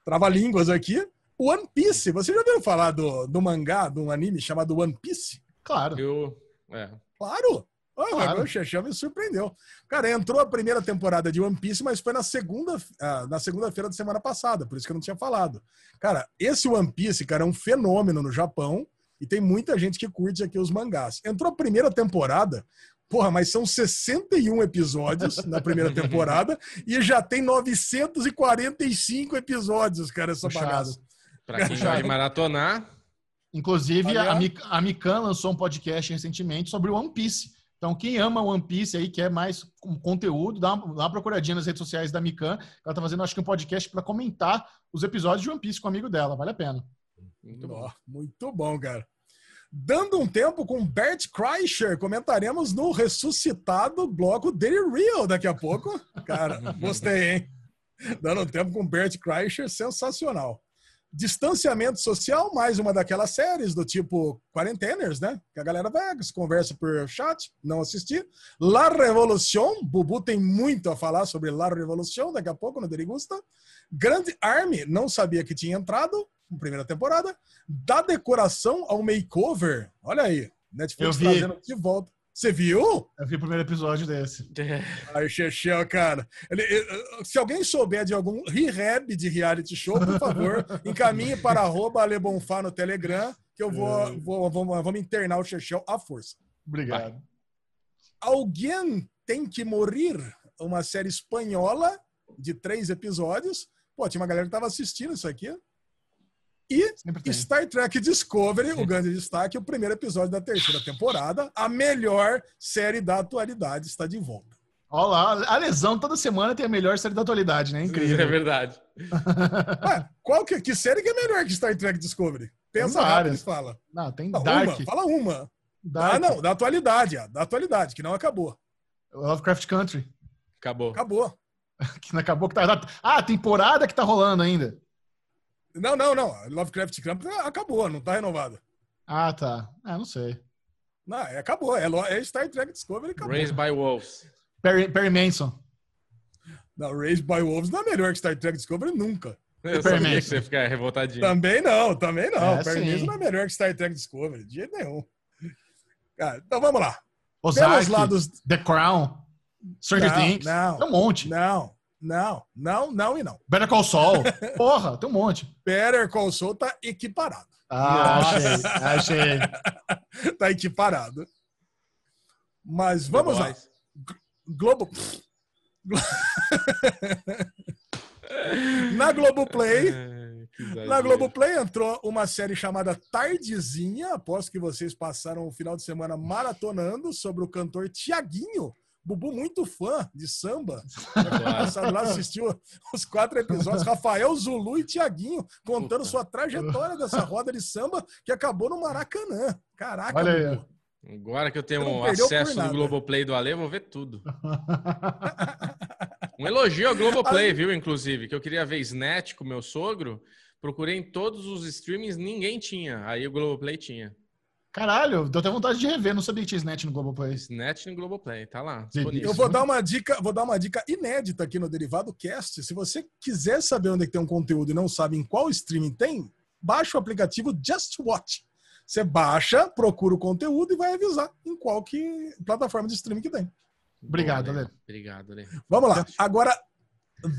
Trava-línguas aqui. One Piece. Você já ouviu falar do, do mangá, do anime chamado One Piece? Claro. Eu, é. Claro. Oh, claro. O Xexão me surpreendeu. Cara, entrou a primeira temporada de One Piece, mas foi na segunda, ah, na segunda-feira da semana passada, por isso que eu não tinha falado. Cara, esse One Piece, cara, é um fenômeno no Japão e tem muita gente que curte aqui os mangás. Entrou a primeira temporada, porra, mas são 61 episódios na primeira temporada e já tem 945 episódios, cara, essa Puxado. bagaça. Para quem vai maratonar. Inclusive, a, a Mikan lançou um podcast recentemente sobre o One Piece. Então, quem ama One Piece aí, quer mais conteúdo, dá uma, dá uma procuradinha nas redes sociais da Mikan. Ela tá fazendo, acho que, um podcast para comentar os episódios de One Piece com um amigo dela. Vale a pena. Muito bom, muito bom, cara. Dando um tempo com Bert Kreischer, comentaremos no ressuscitado bloco Daily Real daqui a pouco. Cara, gostei, hein? Dando um tempo com Bert Kreischer, sensacional. Distanciamento social, mais uma daquelas séries do tipo Quarenteners, né? Que a galera vai, se conversa por chat, não assistir. La Revolution, Bubu tem muito a falar sobre La Revolution daqui a pouco no Derigusta. Grande Army, não sabia que tinha entrado na primeira temporada. Da decoração ao makeover, olha aí, Netflix trazendo de volta. Você viu? Eu vi o primeiro episódio desse. Ai, Chechel, cara. Ele, se alguém souber de algum rehab de reality show, por favor, encaminhe para arroba Alebonfá no Telegram, que eu vou, é. vou, vou, vou, vou me internar o Chechel à força. Obrigado. Vai. Alguém tem que morrer. Uma série espanhola de três episódios. Pô, tinha uma galera que tava assistindo isso aqui. E Star Trek Discovery, o grande destaque, o primeiro episódio da terceira temporada, a melhor série da atualidade está de volta. Olha lá, a lesão toda semana tem a melhor série da atualidade, né? Incrível. É verdade. Ué, qual que, que série que é melhor que Star Trek Discovery? Pensa rápido e fala. Não, tem não, Dark. Uma, fala uma. Dark. Ah, não, da atualidade, da atualidade, que não acabou. Lovecraft Country. Acabou. Acabou. que não acabou que tá. Ah, temporada que tá rolando ainda. Não, não, não. Lovecraft Camp acabou, não tá renovado. Ah, tá. Ah, não sei. Não, é, acabou. É, é Star Trek Discovery acabou. Raised by Wolves. Perry, Perry Manson. Não, Raised by Wolves não é melhor que Star Trek Discovery nunca. Eu sabia que você ficar revoltadinho. Também não, também não. É, Perry Manson não é melhor que Star Trek Discovery, de jeito nenhum. Cara, então vamos lá. Ozark, Pelos lados... The Crown, Stranger não, Things, não, tem um monte. Não, não, não, não e não. Better Call Saul, porra, tem um monte. Better Call Saul tá equiparado. Ah, achei, achei. tá equiparado. Mas vamos lá. Globo... Na Globoplay... Na Globoplay entrou uma série chamada Tardezinha, após que vocês passaram o final de semana maratonando sobre o cantor Tiaguinho. Bubu, muito fã de samba. Passado lá, assistiu os quatro episódios. Rafael, Zulu e Tiaguinho contando Puta. sua trajetória dessa roda de samba que acabou no Maracanã. Caraca, Olha aí. Agora que eu tenho um acesso no Globoplay do Ale, eu vou ver tudo. um elogio ao Globoplay, viu, inclusive, que eu queria ver Snatch com meu sogro. Procurei em todos os streamings, ninguém tinha. Aí o Globoplay tinha. Caralho, deu até vontade de rever, não sabia que tinha Snatch no Globoplay. Snatch no Globoplay, tá lá. Eu vou dar uma dica, vou dar uma dica inédita aqui no Derivado Cast. Se você quiser saber onde é tem um conteúdo e não sabe em qual streaming tem, baixa o aplicativo Just Watch. Você baixa, procura o conteúdo e vai avisar em qual que plataforma de streaming que tem. Obrigado, Ale. Obrigado, Ale. Vamos lá. Agora,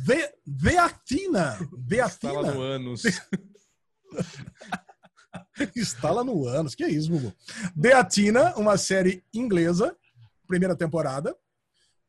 The, The Athena. The Athena. Instala no ânus. Instala no ânus. Que é isso, Bubu? The Athena, uma série inglesa, primeira temporada.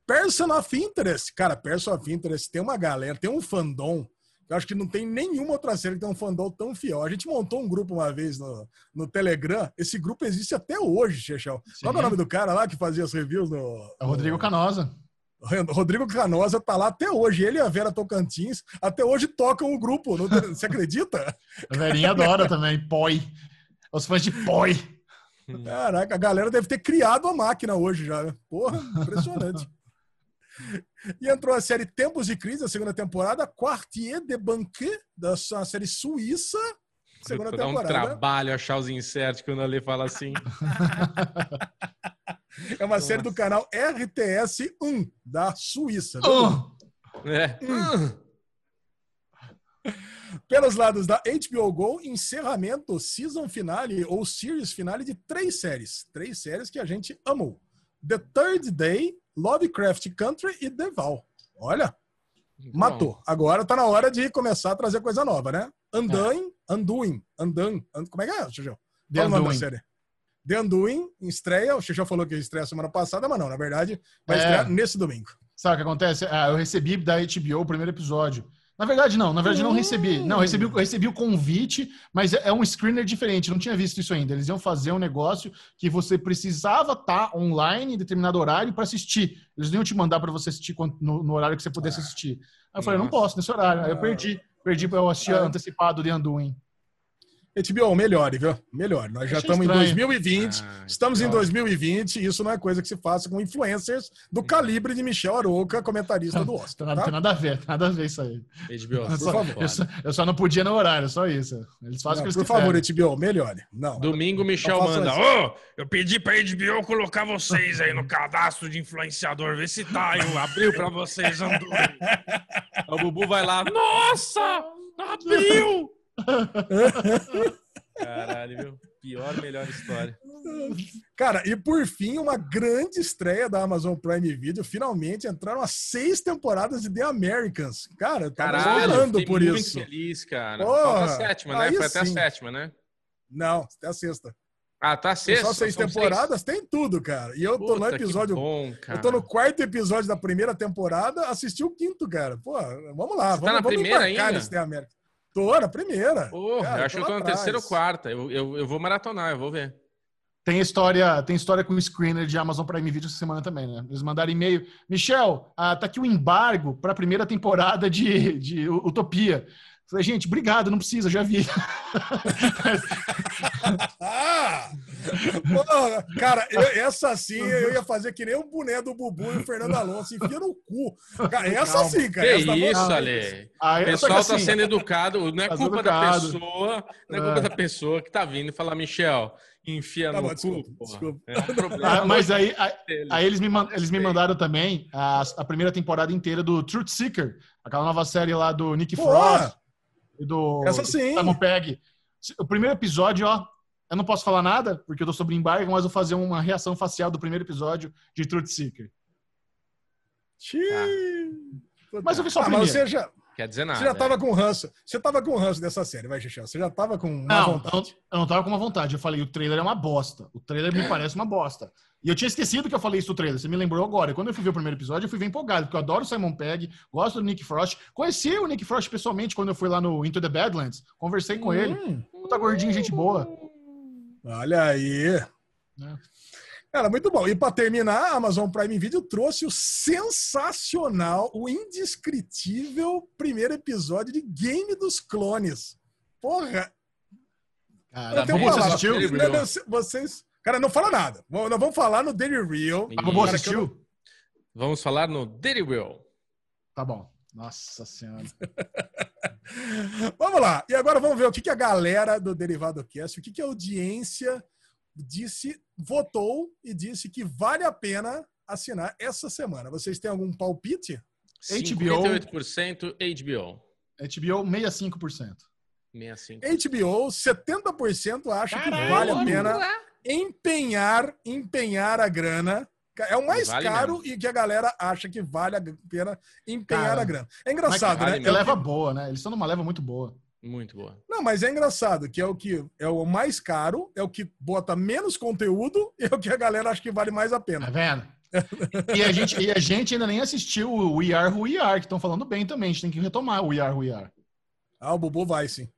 Person of Interest. Cara, Person of Interest tem uma galera, tem um fandom. Eu acho que não tem nenhuma outra série que tem um fandom tão fiel. A gente montou um grupo uma vez no, no Telegram. Esse grupo existe até hoje, Chechel. Qual é o nome do cara lá que fazia as reviews no. É o Rodrigo Canosa. Rodrigo Canosa tá lá até hoje. Ele e a Vera Tocantins até hoje tocam o grupo. Não, você acredita? A Verinha adora também, Poi. Os fãs de Poi. Caraca, a galera deve ter criado a máquina hoje já. Né? Porra, impressionante. e entrou a série Tempos de Crise, a segunda temporada, Quartier de Banquet, da série suíça, segunda temporada. Dá um trabalho achar os inserts quando a Lê fala assim. É uma Nossa. série do canal RTS 1, da Suíça. Uh. É. Uh. Pelos lados da HBO Go, encerramento, season finale ou series finale de três séries. Três séries que a gente amou. The Third Day, Lovecraft Country e The Val. Olha, matou. Agora tá na hora de começar a trazer coisa nova, né? Undoing, é. Undoing. Como é que é, Xuxa? Qual o nome da série? The Undoing estreia. O Xixão falou que estreia semana passada, mas não, na verdade, vai é. estrear nesse domingo. Sabe o que acontece? Ah, eu recebi da HBO o primeiro episódio. Na verdade, não. Na verdade, não recebi. Não, recebi, recebi o convite, mas é, é um screener diferente. Não tinha visto isso ainda. Eles iam fazer um negócio que você precisava estar tá online em determinado horário para assistir. Eles não iam te mandar para você assistir no, no, horário que você pudesse assistir. Aí eu falei, não posso nesse horário. Aí eu perdi. Perdi para eu assistir ah. antecipado de Anduin. HBO, melhore, viu? Melhore. Nós já estamos em 2020, ah, estamos em 2020 e isso não é coisa que se faça com influencers do calibre de Michel Arouca, comentarista do Oscar. Tá? Tem nada a ver, nada a ver isso aí. HBO, por só, favor. Eu só, eu só, não podia no horário, só isso. Eles fazem não, o que eles Por favor, HBO, melhore. Não. Domingo, Michel manda. Ô, oh, eu pedi pra HBO colocar vocês aí no cadastro de influenciador, vê se tá. Eu abriu pra vocês, o Bubu vai lá. Nossa! Abriu! Caralho, viu? Pior, melhor história. Cara, e por fim, uma grande estreia da Amazon Prime Video. Finalmente entraram as seis temporadas de The Americans. Cara, eu tava Caralho, esperando por muito isso. muito feliz, cara. Porra, a sétima, né? Foi até sim. a sétima, né? Não, até a sexta. Ah, tá sexta. Só seis temporadas, seis. tem tudo, cara. E eu Puta, tô no episódio. Bom, eu tô no quarto episódio da primeira temporada, assisti o quinto, cara. Pô, vamos lá, Você vamos, tá na vamos primeira ainda? nesse The Americans. Tô na primeira. Porra, cara, eu acho que eu tô na terceira ou quarta. Eu, eu, eu vou maratonar, eu vou ver. Tem história, tem história com o screener de Amazon Prime Video essa semana também, né? Eles mandaram e-mail. Michel, ah, tá aqui o embargo para a primeira temporada de, de Utopia. Falei, gente, obrigado, não precisa, já vi. ah! Cara, eu, essa sim eu ia fazer que nem o boné do Bubu e o Fernando Alonso, enfia no cu. Cara, essa sim, cara. Que essa isso, Ale. Ah, o pessoal tá assim, sendo educado, não é tá culpa educado. da pessoa, não é culpa é. da pessoa que tá vindo e fala, Michel, enfia tá no bom, cu. Desculpa, desculpa. É, ah, mas aí, aí, aí, eles, me, eles me mandaram também a, a, primeira temporada inteira do Truth Seeker, aquela nova série lá do Nick Frost e do, Essa sim. Simon Pegg. O primeiro episódio, ó, eu não posso falar nada, porque eu tô sobre embargo, mas vou fazer uma reação facial do primeiro episódio de Truth Seeker. Ah. Mas eu vi só ah, primeiro. Você já, Quer dizer nada. Você já tava é. com ranço. Você tava com ranço dessa série, vai, Xixão. Você já tava com uma não, vontade. Eu, eu não tava com uma vontade. Eu falei, o trailer é uma bosta. O trailer me parece uma bosta. E eu tinha esquecido que eu falei isso do trailer. Você me lembrou agora. E quando eu fui ver o primeiro episódio, eu fui bem empolgado, porque eu adoro o Simon Pegg, gosto do Nick Frost. Conheci o Nick Frost pessoalmente quando eu fui lá no Into the Badlands. Conversei com hum. ele. Puta gordinho, gente boa. Olha aí. É. Cara, muito bom. E para terminar, a Amazon Prime Video trouxe o sensacional, o indescritível primeiro episódio de Game dos Clones. Porra! Cara, você assistiu? Vocês. Cara, não fala nada. Nós vamos falar no Daily Real. A Bobo assistiu? Não... Vamos falar no Daily Real. Tá bom. Nossa Senhora. vamos lá. E agora vamos ver o que, que a galera do Derivado Cast, o que, que a audiência disse, votou e disse que vale a pena assinar essa semana. Vocês têm algum palpite? HBO. 58% HBO. HBO, 65%. 65. HBO, 70% acha Caramba, que vale a pena empenhar, empenhar a grana. É o mais vale caro mesmo. e que a galera acha que vale a pena empenhar Cara, a grana. É engraçado, vale né? É leva boa, né? Eles estão numa leva muito boa. Muito boa. Não, mas é engraçado que é o que é o mais caro, é o que bota menos conteúdo e é o que a galera acha que vale mais a pena. Tá vendo? e, a gente, e a gente ainda nem assistiu o We Are Who We Are, que estão falando bem também. A gente tem que retomar o We Are Who We Are. Ah, o Bubu vai sim.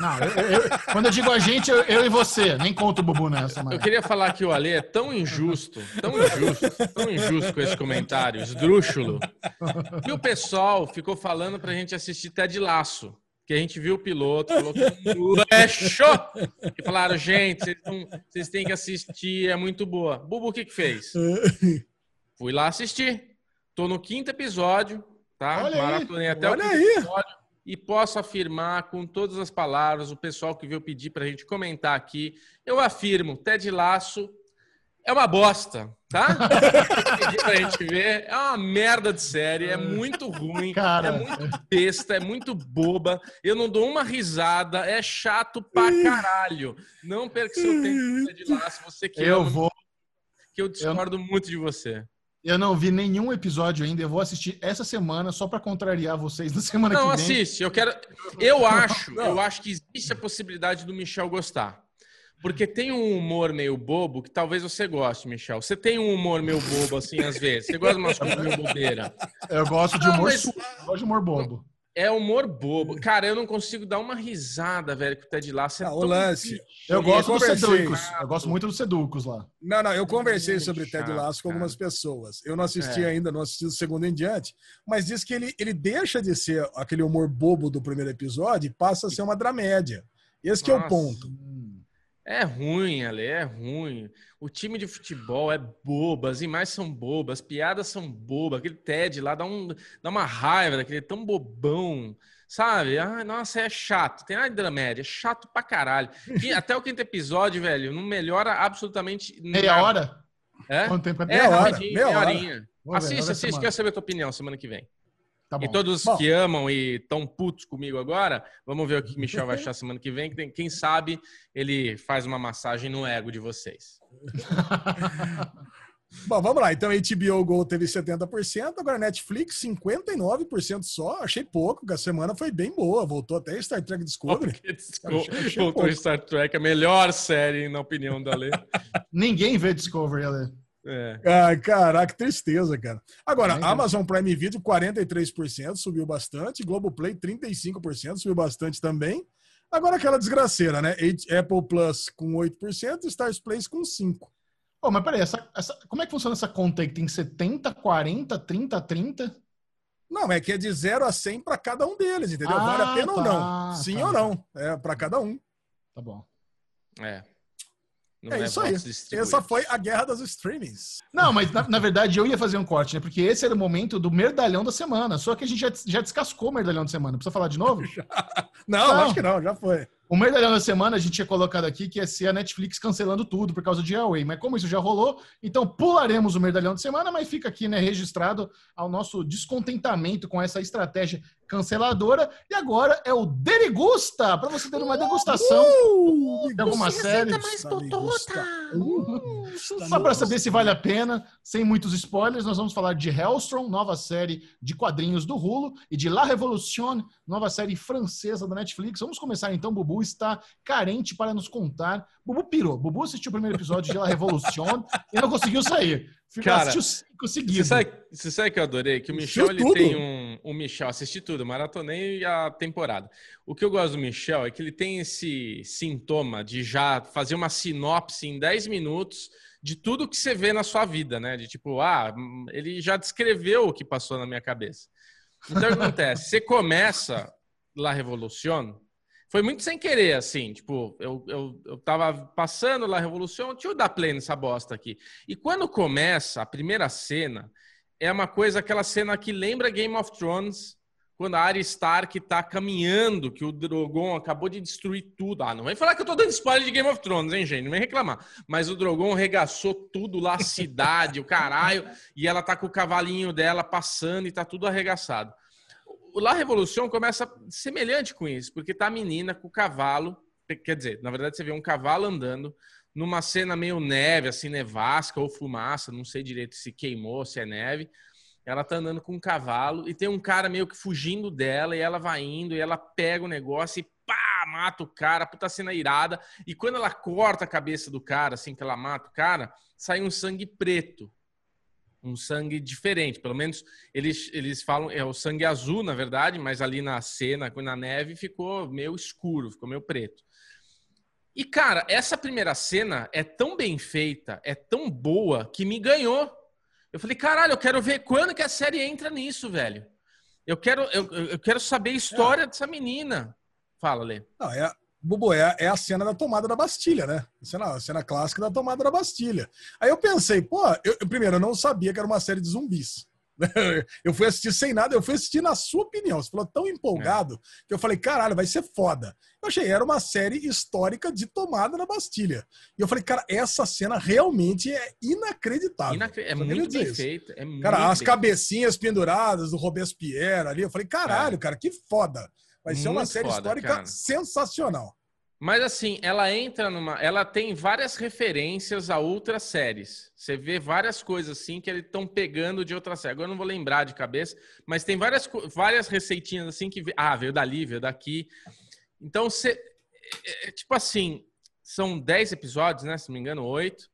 Não, eu, eu, quando eu digo a gente, eu, eu, e você, nem conto o Bubu nessa. Mas... Eu queria falar que o Ale é tão injusto, tão injusto, tão injusto com esse comentário, esdrúxulo, que o pessoal ficou falando pra gente assistir Ted Laço que a gente viu o piloto, falou que é show! E falaram, gente, vocês, não, vocês, têm que assistir, é muito boa. Bubu, o que que fez? Fui lá assistir. Tô no quinto episódio, tá? Olha Maratonei até Olha o quinto aí. episódio. E posso afirmar com todas as palavras, o pessoal que veio pedir para a gente comentar aqui, eu afirmo, Ted Laço é uma bosta, tá? pra gente ver. É uma merda de série, é muito ruim, Cara. é muito besta, é muito boba. Eu não dou uma risada, é chato pra caralho. Não perca seu tempo de lá, se você quer. Eu vou. Que eu discordo eu... muito de você. Eu não vi nenhum episódio ainda. Eu vou assistir essa semana só para contrariar vocês na semana não, que vem. Não, assiste. Eu quero. Eu acho, eu acho que existe a possibilidade do Michel gostar. Porque tem um humor meio bobo que talvez você goste, Michel. Você tem um humor meio bobo, assim, às vezes. Você gosta de umas coisas meio bobeira. Eu gosto de humor, mas... eu gosto de humor bobo. É humor bobo. Cara, eu não consigo dar uma risada, velho, com o Ted Lasso. É ah, o lance. Eu gosto do Seducos. Eu gosto muito dos Seducos lá. Não, não, eu conversei sobre Ted Lasso com algumas pessoas. Eu não assisti é. ainda, não assisti do segundo em diante, mas diz que ele, ele deixa de ser aquele humor bobo do primeiro episódio e passa a ser uma dramédia. Esse que é o ponto. É ruim, Ale, é ruim. O time de futebol é bobo, as imagens são bobas, as piadas são bobas. Aquele Ted lá dá, um, dá uma raiva daquele tão bobão, sabe? Ai, nossa, é chato. Tem nada de dramédia, é chato pra caralho. E até o quinto episódio, velho, não melhora absolutamente nada. Meia hora? É? Quanto tempo é? Meia é, hora. Meia horinha. Assiste, assiste, quero saber a tua opinião semana que vem. Tá e todos bom. que amam e estão putos comigo agora, vamos ver o que o Michel vai achar semana que vem. Quem sabe ele faz uma massagem no ego de vocês. Bom, vamos lá. Então, HBO Go teve 70%, agora Netflix 59% só. Achei pouco, porque a semana foi bem boa. Voltou até Star Trek Discovery. Achei, achei Voltou pouco. Star Trek, a melhor série, na opinião da Lê. Ninguém vê Discovery, Ale. É. Ah, caraca, tristeza, cara. Agora, é, Amazon Prime Video, 43%, subiu bastante. Globoplay, 35%, subiu bastante também. Agora aquela desgraceira, né? Apple Plus com 8%, Stars Place com 5%. Oh, mas peraí, essa, essa, como é que funciona essa conta aí que tem 70, 40, 30, 30? Não, é que é de 0 a 100 para cada um deles, entendeu? Ah, vale a pena tá, ou não? Sim tá, ou não? É para cada um. Tá bom. É. Não é, é isso aí. Essa foi a guerra das streamings. Não, mas na, na, verdade eu ia fazer um corte, né? Porque esse era o momento do merdalhão da semana. Só que a gente já, já descascou o merdalhão da semana. Precisa falar de novo? não, não, acho que não, já foi. O merdalhão da semana a gente tinha colocado aqui que ia ser a Netflix cancelando tudo por causa de Huawei. Mas como isso já rolou, então pularemos o merdalhão da semana, mas fica aqui, né, registrado ao nosso descontentamento com essa estratégia canceladora. E agora é o Derigusta, para você ter uma degustação uh, de alguma série. Mais uh, só para saber se vale a pena, sem muitos spoilers, nós vamos falar de Hellstrom, nova série de quadrinhos do Hulu, e de La Révolution, nova série francesa da Netflix. Vamos começar então, Bubu está carente para nos contar. Bubu pirou. Bubu assistiu o primeiro episódio de La Révolution e não conseguiu sair. Cara, assistiu cinco seguidos. Você sabe, você sabe que eu adorei? Que o Michel ele tem um, um. Michel, assisti tudo, maratonei a temporada. O que eu gosto do Michel é que ele tem esse sintoma de já fazer uma sinopse em 10 minutos de tudo que você vê na sua vida, né? De tipo, ah, ele já descreveu o que passou na minha cabeça. Então o que acontece? Você começa La Revolution, foi muito sem querer, assim. Tipo, eu, eu, eu tava passando lá a Revolução, deixa eu dar play nessa bosta aqui. E quando começa a primeira cena, é uma coisa, aquela cena que lembra Game of Thrones, quando a Arya Stark tá caminhando, que o Drogon acabou de destruir tudo. Ah, não vem falar que eu tô dando spoiler de Game of Thrones, hein, gente? Não vem reclamar. Mas o Drogon regaçou tudo lá, a cidade, o caralho, e ela tá com o cavalinho dela passando e tá tudo arregaçado o La Revolução começa semelhante com isso, porque tá a menina com o cavalo, quer dizer, na verdade você vê um cavalo andando numa cena meio neve, assim, nevasca ou fumaça, não sei direito se queimou, se é neve. Ela tá andando com um cavalo e tem um cara meio que fugindo dela e ela vai indo e ela pega o negócio e pá, mata o cara, puta cena irada. E quando ela corta a cabeça do cara, assim que ela mata o cara, sai um sangue preto um sangue diferente. Pelo menos eles, eles falam, é o sangue azul, na verdade, mas ali na cena, na neve, ficou meio escuro, ficou meio preto. E, cara, essa primeira cena é tão bem feita, é tão boa, que me ganhou. Eu falei, caralho, eu quero ver quando que a série entra nisso, velho. Eu quero, eu, eu quero saber a história é. dessa menina. Fala, Lê. Não, é, Bubu, é, é, a cena da tomada da Bastilha, né? A cena, a cena clássica da tomada da Bastilha. Aí eu pensei, pô, eu, primeiro, eu não sabia que era uma série de zumbis. Eu fui assistir sem nada, eu fui assistir na sua opinião. Você falou tão empolgado é. que eu falei, caralho, vai ser foda. Eu achei, era uma série histórica de tomada da Bastilha. E eu falei, cara, essa cena realmente é inacreditável. Inacre... É muito bem feita. É cara, as cabecinhas penduradas do Robespierre ali, eu falei, caralho, é. cara, que foda. Vai ser uma série foda, histórica cara. sensacional. Mas assim, ela entra numa. Ela tem várias referências a outras séries. Você vê várias coisas assim que eles estão pegando de outra série. Agora eu não vou lembrar de cabeça, mas tem várias, várias receitinhas assim que. Ah, veio dali, veio daqui. Então, você. É, é, tipo assim, são 10 episódios, né? Se não me engano, oito.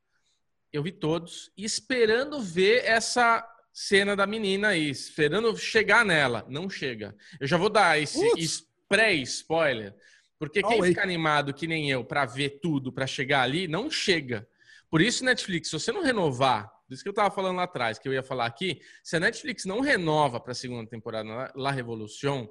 Eu vi todos. esperando ver essa cena da menina aí, esperando chegar nela. Não chega. Eu já vou dar esse pré-spoiler, porque quem fica animado que nem eu para ver tudo, para chegar ali, não chega. Por isso, Netflix, se você não renovar, isso que eu tava falando lá atrás, que eu ia falar aqui, se a Netflix não renova para a segunda temporada La Revolution,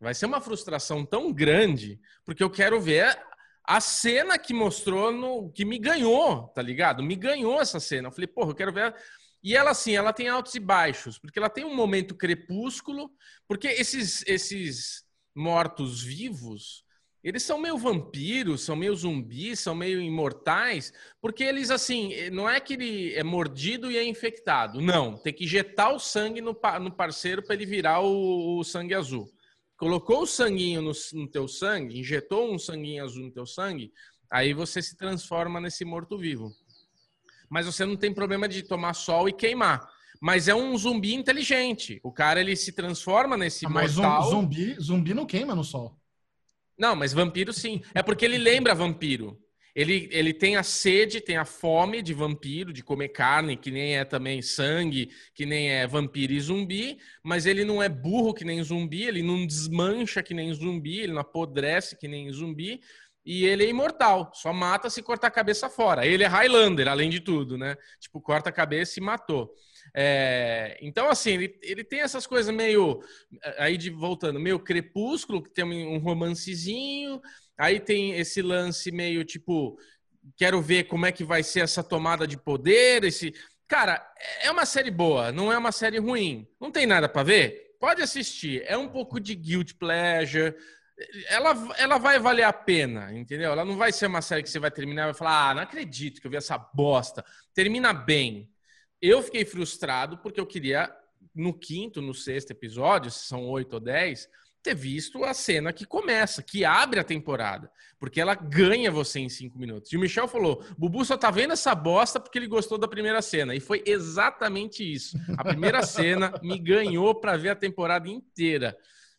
vai ser uma frustração tão grande, porque eu quero ver a cena que mostrou no que me ganhou, tá ligado? Me ganhou essa cena. Eu falei, porra, eu quero ver e ela, assim, ela tem altos e baixos, porque ela tem um momento crepúsculo, porque esses, esses mortos-vivos, eles são meio vampiros, são meio zumbis, são meio imortais, porque eles, assim, não é que ele é mordido e é infectado. Não, tem que injetar o sangue no, no parceiro para ele virar o, o, sangue azul. Colocou o sanguinho no, no teu sangue, injetou um sanguinho azul no teu sangue, aí você se transforma nesse morto-vivo mas você não tem problema de tomar sol e queimar. Mas é um zumbi inteligente. O cara ele se transforma nesse ah, mas mortal. Mas zumbi, zumbi não queima no sol. Não, mas vampiro sim. É porque ele lembra vampiro. Ele, ele tem a sede, tem a fome de vampiro, de comer carne, que nem é também sangue, que nem é vampiro e zumbi, mas ele não é burro que nem zumbi, ele não desmancha que nem zumbi, ele não apodrece que nem zumbi, e ele é imortal, só mata se cortar a cabeça fora. Ele é Highlander, além de tudo, né? Tipo, corta a cabeça e matou. É, então, assim, ele, ele tem essas coisas meio. Aí, de, voltando, meio crepúsculo, que tem um romancezinho. Aí tem esse lance meio tipo. Quero ver como é que vai ser essa tomada de poder. Esse. Cara, é uma série boa, não é uma série ruim. Não tem nada para ver? Pode assistir. É um pouco de guilt pleasure ela, ela vai valer a pena, entendeu? Ela não vai ser uma série que você vai terminar e vai falar, ah, não acredito que eu vi essa bosta. Termina bem. Eu fiquei frustrado porque eu queria, no quinto, no sexto episódio, se são oito ou dez, ter visto a cena que começa, que abre a temporada. Porque ela ganha você em cinco minutos. E o Michel falou: Bubu só tá vendo essa bosta porque ele gostou da primeira cena. E foi exatamente isso. A primeira cena me ganhou para ver a temporada inteira.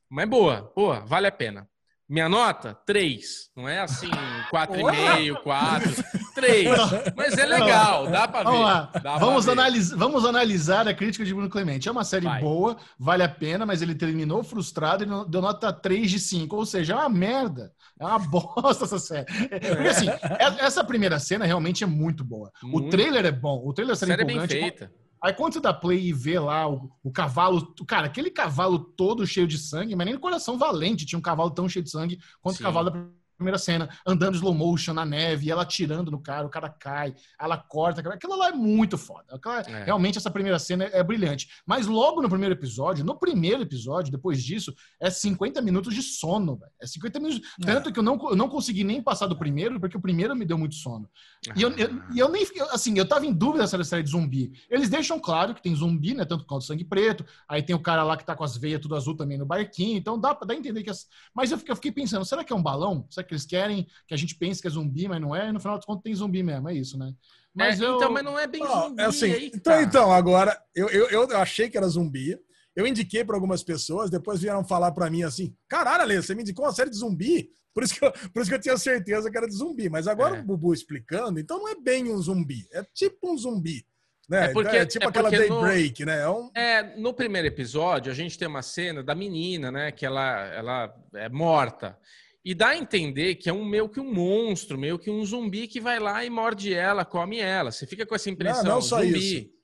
Mas boa, boa, vale a pena. Minha nota? Três. Não é assim, quatro e meio, quatro. Três. Mas é legal, dá pra ver. Vamos lá. Vamos, ver. Analis vamos analisar a crítica de Bruno Clemente. É uma série Vai. boa, vale a pena, mas ele terminou frustrado e deu nota 3 de 5. Ou seja, é uma merda. É uma bosta essa série. Porque assim, é, essa primeira cena realmente é muito boa. Muito. O trailer é bom. O trailer é série, série é bem feita. Aí quando você dá play e vê lá o, o, cavalo, cara, aquele cavalo todo cheio de sangue, mas nem no coração valente tinha um cavalo tão cheio de sangue quanto Sim. o cavalo da primeira cena, andando slow motion na neve, ela atirando no cara, o cara cai, ela corta, aquilo lá é muito foda. Aquela, é. Realmente essa primeira cena é, é, brilhante. Mas logo no primeiro episódio, no primeiro episódio, depois disso, é 50 minutos de sono, velho. É 50 minutos. É. Tanto que eu não, eu não consegui nem passar do primeiro, porque o primeiro me deu muito sono. E eu, eu, eu nem, assim, eu tava em dúvida se era série de zumbi. Eles deixam claro que tem zumbi, né? Tanto quanto sangue preto. Aí tem o cara lá que tá com as veias tudo azul também no barquinho. Então dá pra, dá entender que. As... Mas eu fiquei, eu fiquei pensando, será que é um balão? Será que que eles querem que a gente pense que é zumbi, mas não é, e no final de contas tem zumbi mesmo, é isso, né? Mas é, eu... Então, mas não é bem zumbi. É assim, aí, então, tá. então, agora, eu, eu, eu achei que era zumbi, eu indiquei para algumas pessoas, depois vieram falar para mim assim: caralho, Ale, você me indicou uma série de zumbi? Por isso, que eu, por isso que eu tinha certeza que era de zumbi. Mas agora é. o Bubu explicando, então não é bem um zumbi, é tipo um zumbi. Né? É, porque, é tipo é aquela daybreak, né? É, um... é, no primeiro episódio, a gente tem uma cena da menina, né? Que ela, ela é morta. E dá a entender que é um meio que um monstro, meio que um zumbi que vai lá e morde ela, come ela. Você fica com essa impressão. Não, não só zumbi. isso.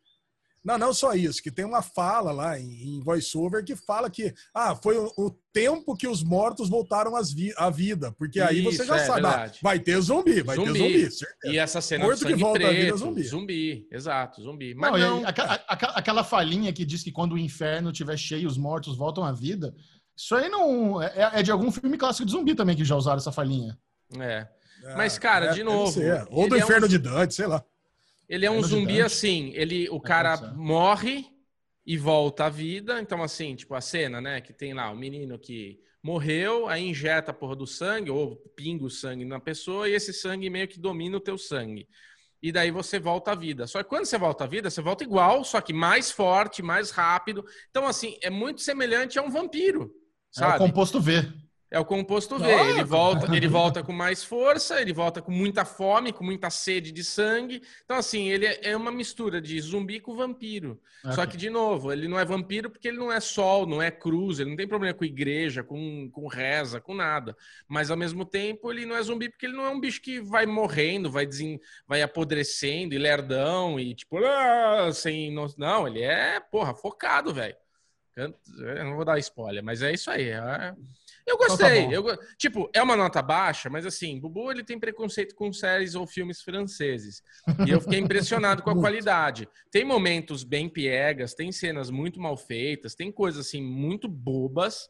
Não, não só isso, que tem uma fala lá em, em voiceover que fala que ah, foi o, o tempo que os mortos voltaram vi à vida. Porque aí isso, você já é, sabe, ah, vai ter zumbi, vai zumbi. ter zumbi. Certeza. E essa cena Morto que volta preto, à vida é zumbi. Zumbi, exato, zumbi. Mas não, não... Aquela, aquela falinha que diz que quando o inferno estiver cheio, os mortos voltam à vida. Isso aí não. É, é, de algum filme clássico de zumbi também que já usaram essa falinha. É. Mas, cara, é, de novo. Ou do Inferno é um... de Dante, sei lá. Ele é um zumbi assim. Ele, o cara morre e volta à vida. Então, assim, tipo, a cena, né? Que tem lá o menino que morreu, aí injeta a porra do sangue, ou pinga o sangue na pessoa, e esse sangue meio que domina o teu sangue. E daí você volta à vida. Só que quando você volta à vida, você volta igual, só que mais forte, mais rápido. Então, assim, é muito semelhante a um vampiro. Sabe? É o composto V. É o composto V. ele volta, ele volta com mais força, ele volta com muita fome, com muita sede de sangue. Então, assim, ele é uma mistura de zumbi com vampiro. Okay. Só que, de novo, ele não é vampiro porque ele não é sol, não é cruz, ele não tem problema com igreja, com, com reza, com nada. Mas, ao mesmo tempo, ele não é zumbi porque ele não é um bicho que vai morrendo, vai, desen... vai apodrecendo e lerdão e tipo, ah, sem. Não, ele é, porra, focado, velho. Eu não vou dar spoiler, mas é isso aí. É... Eu gostei. Então tá eu, tipo, é uma nota baixa, mas assim, Bubu ele tem preconceito com séries ou filmes franceses. E eu fiquei impressionado com a qualidade. Tem momentos bem piegas, tem cenas muito mal feitas, tem coisas assim muito bobas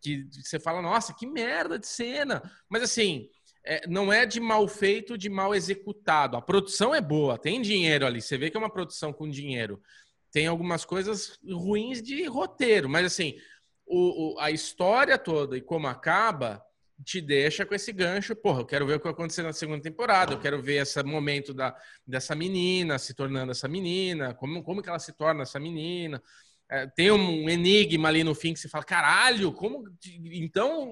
que você fala, nossa, que merda de cena. Mas assim, é, não é de mal feito, de mal executado. A produção é boa, tem dinheiro ali. Você vê que é uma produção com dinheiro tem algumas coisas ruins de roteiro, mas assim, o, o, a história toda e como acaba te deixa com esse gancho. Porra, eu quero ver o que vai acontecer na segunda temporada, eu quero ver esse momento da, dessa menina se tornando essa menina, como, como que ela se torna essa menina. É, tem um enigma ali no fim que você fala, caralho, como. Então,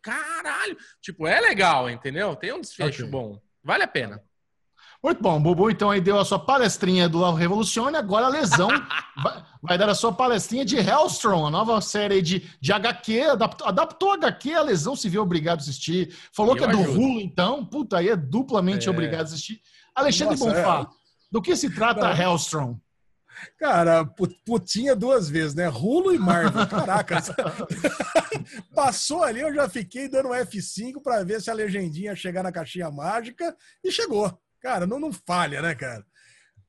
caralho. Tipo, é legal, entendeu? Tem um desfecho okay. bom. Vale a pena. Muito bom, Bubu então aí deu a sua palestrinha do Revolucione, agora a Lesão vai, vai, dar a sua palestrinha de Hellstrom, a nova série de, de HQ, adaptou, adaptou HQ, a Lesão se viu obrigado a assistir, falou Eu que é do Hulu então, puta, aí é duplamente é. obrigado a assistir. Alexandre Nossa, Bonfá, é. do que se trata Não. Hellstrom? Cara, putinha duas vezes, né? Rulo e Marvel. Caraca. Passou ali, eu já fiquei dando F5 para ver se a legendinha chegar na caixinha mágica e chegou. Cara, não, não falha, né, cara?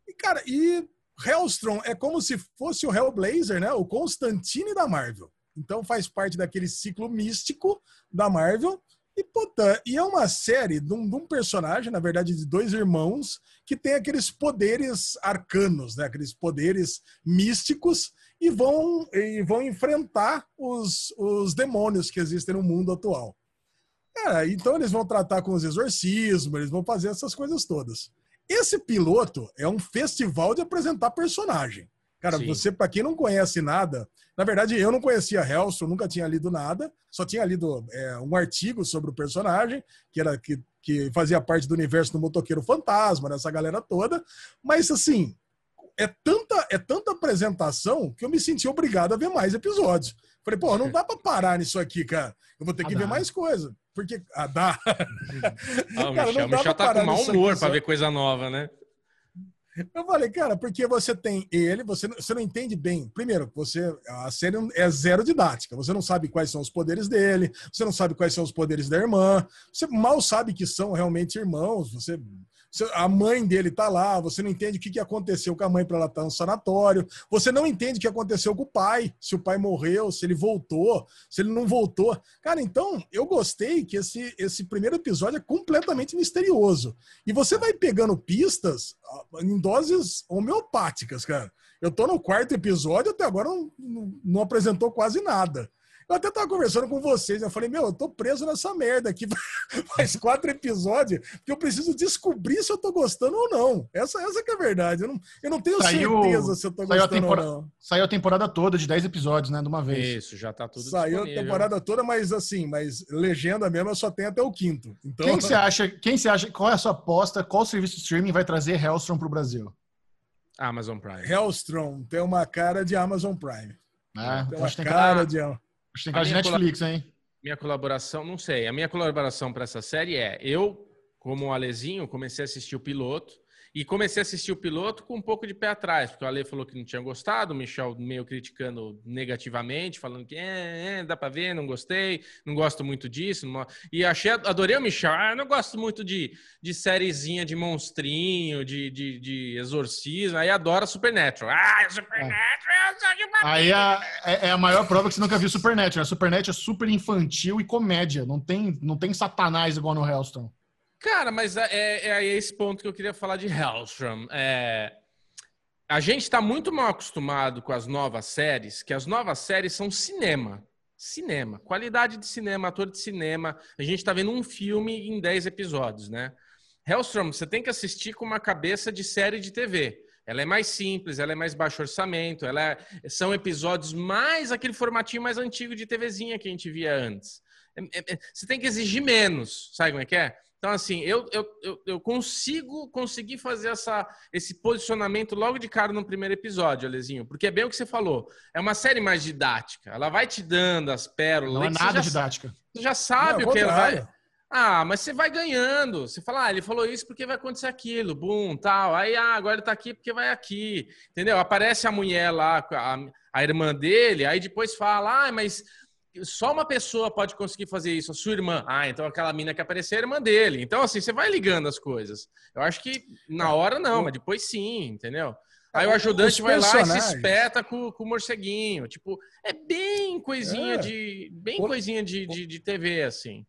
E, cara, e Hellstrom é como se fosse o Hellblazer, né? O Constantine da Marvel. Então faz parte daquele ciclo místico da Marvel. E, puta, e é uma série de um, de um, personagem, na verdade, de dois irmãos, que tem aqueles poderes arcanos, né? Aqueles poderes místicos e vão, e vão enfrentar os, os demônios que existem no mundo atual. É, então eles vão tratar com os exorcismos, eles vão fazer essas coisas todas. Esse piloto é um festival de apresentar personagem. Cara, Sim. você, para quem não conhece nada, na verdade eu não conhecia Helson, nunca tinha lido nada, só tinha lido é, um artigo sobre o personagem, que era que, que fazia parte do universo do motoqueiro fantasma, dessa galera toda. Mas assim, é tanta, é tanta apresentação que eu me senti obrigado a ver mais episódios. Falei, pô, não dá para parar nisso aqui, cara. Eu vou ter que ver mais coisa. Porque. Ah, dá. Ah, o cara, Michel, Michel tá com mau humor para ver coisa nova, né? Eu falei, cara, porque você tem ele, você, você não entende bem. Primeiro, você a série é zero didática. Você não sabe quais são os poderes dele, você não sabe quais são os poderes da irmã, você mal sabe que são realmente irmãos. Você a mãe dele tá lá, você não entende o que, que aconteceu com a mãe para ela estar tá no sanatório, você não entende o que aconteceu com o pai, se o pai morreu, se ele voltou, se ele não voltou. Cara, então eu gostei que esse, esse primeiro episódio é completamente misterioso. E você vai pegando pistas em doses homeopáticas, cara. Eu tô no quarto episódio, até agora não, não apresentou quase nada. Eu até tava conversando com vocês, eu falei, meu, eu tô preso nessa merda aqui faz quatro episódios, porque eu preciso descobrir se eu tô gostando ou não. Essa, essa que é a verdade. Eu não, eu não tenho saiu, certeza se eu tô gostando ou não. Saiu a temporada toda de 10 episódios, né, de uma vez. Isso, já tá tudo Saiu disponível. a temporada toda, mas assim, mas legenda mesmo eu só tenho até o quinto. Então... Quem você acha, quem você acha, qual é a sua aposta, qual serviço de streaming vai trazer Hellstrom pro Brasil? Amazon Prime. Hellstrom tem uma cara de Amazon Prime. É, tem uma cara de Acho que tem de Netflix, hein? Minha colaboração, não sei. A minha colaboração para essa série é eu, como Alezinho, comecei a assistir o piloto. E comecei a assistir o piloto com um pouco de pé atrás, porque o Ale falou que não tinha gostado, o Michel meio criticando negativamente, falando que é, é dá para ver, não gostei, não gosto muito disso. Não... E achei, adorei o Michel, ah, não gosto muito de, de sériezinha de monstrinho, de, de, de exorcismo, aí adora Supernatural. Ah, Supernatural, é. eu sou de uma Aí é, é, é, a maior prova que você nunca viu Supernatural. Supernatural é super infantil e comédia, não tem, não tem satanás igual no Hellstone. Cara, mas é, é, é esse ponto que eu queria falar de Hellstrom. É, a gente está muito mal acostumado com as novas séries, que as novas séries são cinema. Cinema. Qualidade de cinema, ator de cinema. A gente está vendo um filme em 10 episódios, né? Hellstrom, você tem que assistir com uma cabeça de série de TV. Ela é mais simples, ela é mais baixo orçamento, ela é, são episódios mais aquele formatinho mais antigo de TVzinha que a gente via antes. É, é, você tem que exigir menos, sabe como é que é? Então, assim, eu, eu, eu, eu consigo conseguir fazer essa, esse posicionamento logo de cara no primeiro episódio, Alezinho, porque é bem o que você falou. É uma série mais didática. Ela vai te dando as pérolas. Não é nada já, didática. Você já sabe Não, o que ela vai. Ah, mas você vai ganhando. Você fala, ah, ele falou isso porque vai acontecer aquilo, bum, tal. Aí, ah, agora ele tá aqui porque vai aqui. Entendeu? Aparece a mulher lá, a, a irmã dele, aí depois fala, ah, mas só uma pessoa pode conseguir fazer isso, a sua irmã. Ah, então aquela mina que apareceu é a irmã dele. Então, assim, você vai ligando as coisas. Eu acho que na hora não, mas depois sim, entendeu? Aí o ajudante vai lá e se espeta com, com o morceguinho. Tipo, é bem coisinha é. de. Bem coisinha de, de, de TV, assim.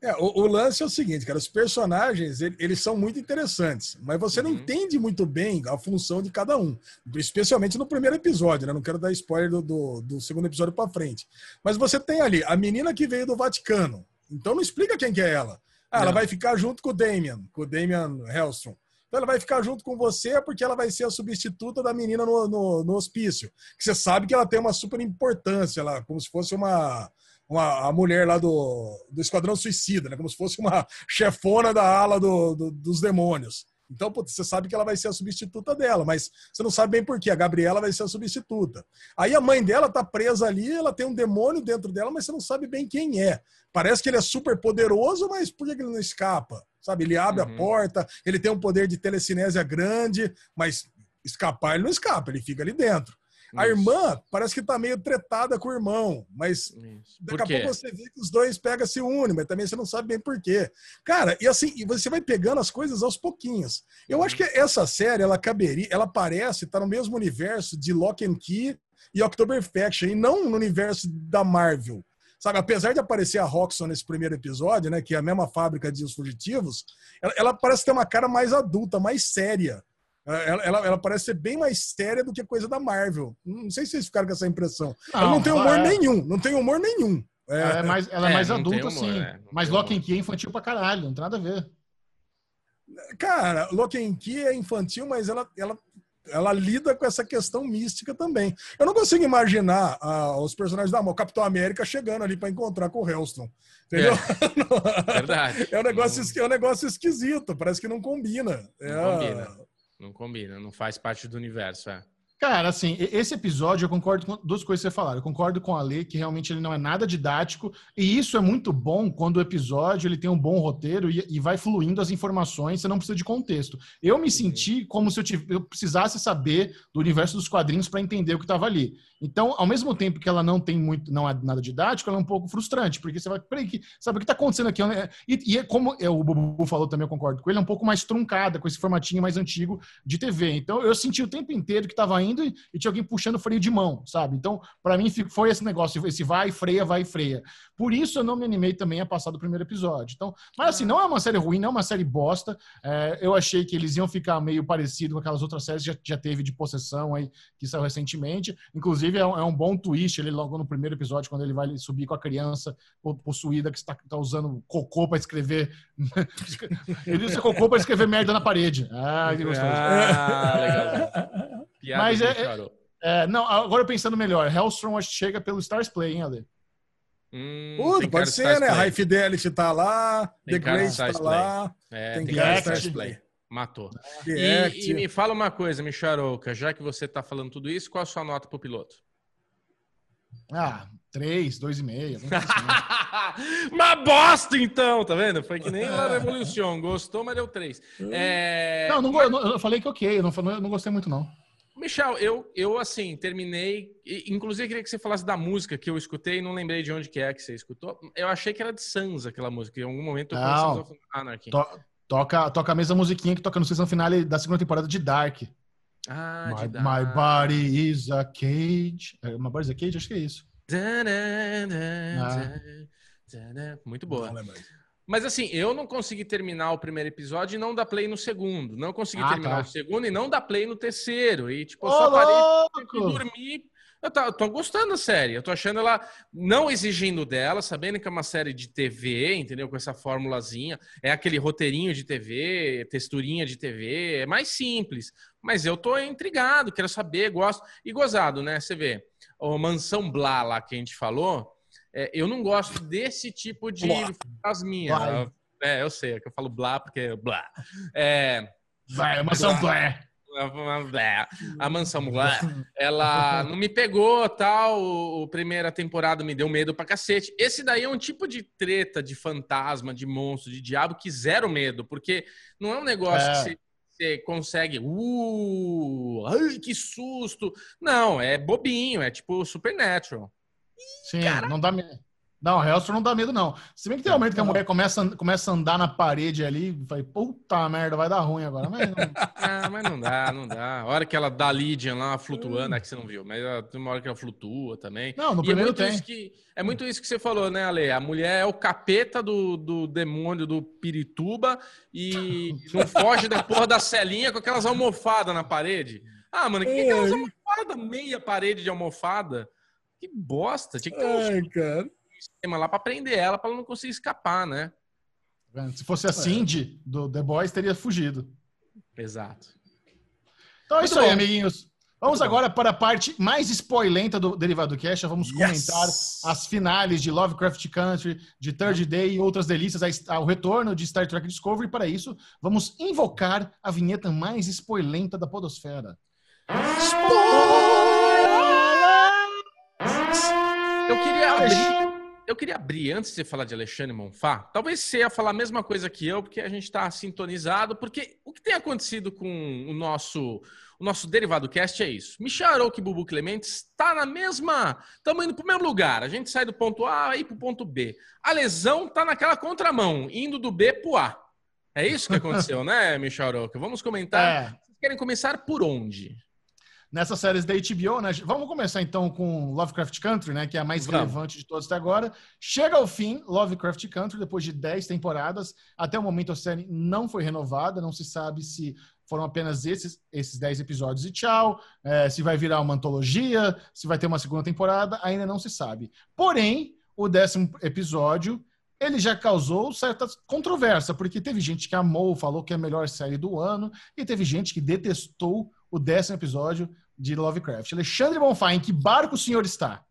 É, o, o, lance é o seguinte, cara, os personagens, eles, eles são muito interessantes, mas você não uhum. entende muito bem a função de cada um, especialmente no primeiro episódio, né? Não quero dar spoiler do, do, do segundo episódio para frente. Mas você tem ali a menina que veio do Vaticano, então não explica quem que é ela. Ah, ela vai ficar junto com o Damian, com o Damian Hellstrom. Então ela vai ficar junto com você porque ela vai ser a substituta da menina no, no, no hospício. Que você sabe que ela tem uma super importância lá, como se fosse uma uma, a mulher lá do, do Esquadrão Suicida, né? Como se fosse uma chefona da ala do, do, dos demônios. Então, putz, você sabe que ela vai ser a substituta dela, mas você não sabe bem por quê. A Gabriela vai ser a substituta. Aí a mãe dela tá presa ali, ela tem um demônio dentro dela, mas você não sabe bem quem é. Parece que ele é super poderoso, mas por que ele não escapa? Sabe, ele abre uhum. a porta, ele tem um poder de telecinésia grande, mas escapar ele não escapa, ele fica ali dentro. A irmã parece que tá meio tretada com o irmão, mas daqui a pouco você vê que os dois pegam se unem, mas também você não sabe bem por quê. Cara, e assim, e você vai pegando as coisas aos pouquinhos. Eu acho que essa série, ela caberia, ela parece estar tá no mesmo universo de Lock and Key e October Faction, e não no universo da Marvel. Sabe, apesar de aparecer a Roxxon nesse primeiro episódio, né, que é a mesma fábrica de Os Fugitivos, ela, ela parece ter uma cara mais adulta, mais séria. Ela, ela, ela, parece ser bem mais séria do que coisa da Marvel. Não sei se vocês ficaram com essa impressão. Não, ela não tem humor é... nenhum, não tem humor nenhum. É, ela é mais, ela é, é mais adulta, humor, sim. É, mas Lock and Key é infantil pra caralho, não tem nada a ver. Cara, Lock and Key é infantil, mas ela, ela, ela lida com essa questão mística também. Eu não consigo imaginar uh, os personagens da mão, Capitão América chegando ali para encontrar com o Hellstrom. Entendeu? É, verdade. É um, negócio, é um negócio esquisito, parece que não combina. Não é, combina. Não combina, não faz parte do universo, é. Cara, assim, esse episódio eu concordo com duas coisas que você falaram. Eu concordo com a Lê que realmente ele não é nada didático e isso é muito bom quando o episódio ele tem um bom roteiro e, e vai fluindo as informações, você não precisa de contexto. Eu me senti como se eu, tivesse, eu precisasse saber do universo dos quadrinhos para entender o que estava ali. Então, ao mesmo tempo que ela não tem muito, não é nada didático, ela é um pouco frustrante, porque você vai, peraí, que, sabe o que está acontecendo aqui? E, e é como é, o Bubu falou também, eu concordo com ele, é um pouco mais truncada, com esse formatinho mais antigo de TV. Então, eu senti o tempo inteiro que estava indo e, e, tinha alguém puxando freio de mão, sabe? Então, para mim, foi esse negócio, esse vai, freia, vai, freia. Por isso, eu não me animei também a passar do primeiro episódio. Então, mas assim, não é uma série ruim, não é uma série bosta. É, eu achei que eles iam ficar meio parecido com aquelas outras séries que já, já teve de possessão aí, que saiu recentemente. Inclusive, Inclusive, é um, é um, bom twist ele logo no primeiro episódio, quando ele vai subir com a criança possuída que está tá usando cocô para escrever. ele usa cocô para escrever merda na parede. Ah, que gostoso. Ah, legal. Piada Mas é, é, é, não, agora pensando melhor, Hellstrom acho que chega pelo Stars Play, hein, Ale? Hum, Puta, pode ser, né? High Fidelity tá lá, tem The Grace tá lá. É, tem, tem cara Stars Play. Matou. E, e, me fala uma coisa, Micharouca, já que você está falando tudo isso, qual a sua nota para o piloto? Ah, três, dois e meio. uma bosta, então, tá vendo? Foi que nem a Revolution. Gostou, mas deu três. É... Não, não, mas... eu falei que ok, eu não, eu não gostei muito, não. Michel, eu, eu assim, terminei. Inclusive, queria que você falasse da música que eu escutei, não lembrei de onde que é que você escutou. Eu achei que era de Sans aquela música. Em algum momento eu não, Sons of Anarchy. To, Toca, toca a mesma musiquinha que toca no season finale da segunda temporada de Dark. Ah, my, de Dark. my body is a cage. É, my body is a cage? Acho que é isso. Ah. Muito boa. Mas assim, eu não consegui terminar o primeiro episódio e não dar play no segundo. Não consegui ah, terminar tá. o segundo e não dar play no terceiro. E, tipo, eu só parei de dormir eu tô, eu tô, gostando da série. Eu tô achando ela não exigindo dela, sabendo que é uma série de TV, entendeu? Com essa formulazinha. É aquele roteirinho de TV, texturinha de TV. É mais simples. Mas eu tô intrigado, quero saber, gosto. E gozado, né? Você vê, o Mansão Blá lá que a gente falou. É, eu não gosto desse tipo de fantasminha. É, eu sei, é que eu falo blá porque é blá. É. Vai, Mansão Blá. A mansão ela não me pegou, tal. O, primeira temporada me deu medo pra cacete. Esse daí é um tipo de treta de fantasma, de monstro, de diabo que zero medo, porque não é um negócio é. que você, você consegue. Uh, ai, que susto! Não, é bobinho, é tipo Supernatural. Sim, não dá medo. Não, Hellstrom não dá medo, não. Se bem que tem um momento que a mulher começa, começa a andar na parede ali, vai, puta merda, vai dar ruim agora. Mas não... ah, mas não dá, não dá. A hora que ela dá Lydian lá flutuando, é que você não viu, mas tem uma hora que ela flutua também. Não, no e é primeiro é tem. Que, é muito isso que você falou, né, Ale? A mulher é o capeta do, do demônio do Pirituba e não foge da porra da celinha com aquelas almofadas na parede. Ah, mano, que, que é aquelas almofadas? Meia parede de almofada? Que bosta. Tinha que ter um... Ai, cara sistema lá para prender ela, para ela não conseguir escapar, né? Tá Se fosse a é. Cindy do The Boys, teria fugido. Exato. Então é isso aí, amiguinhos. Vamos agora para a parte mais spoilenta do Derivado Cash. Vamos yes. comentar as finais de Lovecraft Country, de Third Day e outras delícias, ao retorno de Star Trek Discovery. Para isso, vamos invocar a vinheta mais spoilenta da podosfera. Eu queria abrir, eu queria abrir antes de você falar de Alexandre Monfá. Talvez você ia falar a mesma coisa que eu, porque a gente está sintonizado. Porque o que tem acontecido com o nosso o nosso derivado cast é isso. Michel Arouca e Bubu Clemente está na mesma. Estamos indo para o mesmo lugar. A gente sai do ponto A e para o ponto B. A lesão está naquela contramão, indo do B para o A. É isso que aconteceu, né, Michel Arouca? Vamos comentar. É. Vocês querem começar por onde? Nessas séries da HBO, né? Vamos começar então com Lovecraft Country, né? Que é a mais Vamos. relevante de todas até agora. Chega ao fim, Lovecraft Country, depois de 10 temporadas. Até o momento a série não foi renovada, não se sabe se foram apenas esses, esses 10 episódios e tchau. É, se vai virar uma antologia, se vai ter uma segunda temporada, ainda não se sabe. Porém, o décimo episódio ele já causou certa controvérsia, porque teve gente que amou, falou que é a melhor série do ano, e teve gente que detestou o décimo episódio de Lovecraft. Alexandre Bonfá, em que barco o senhor está?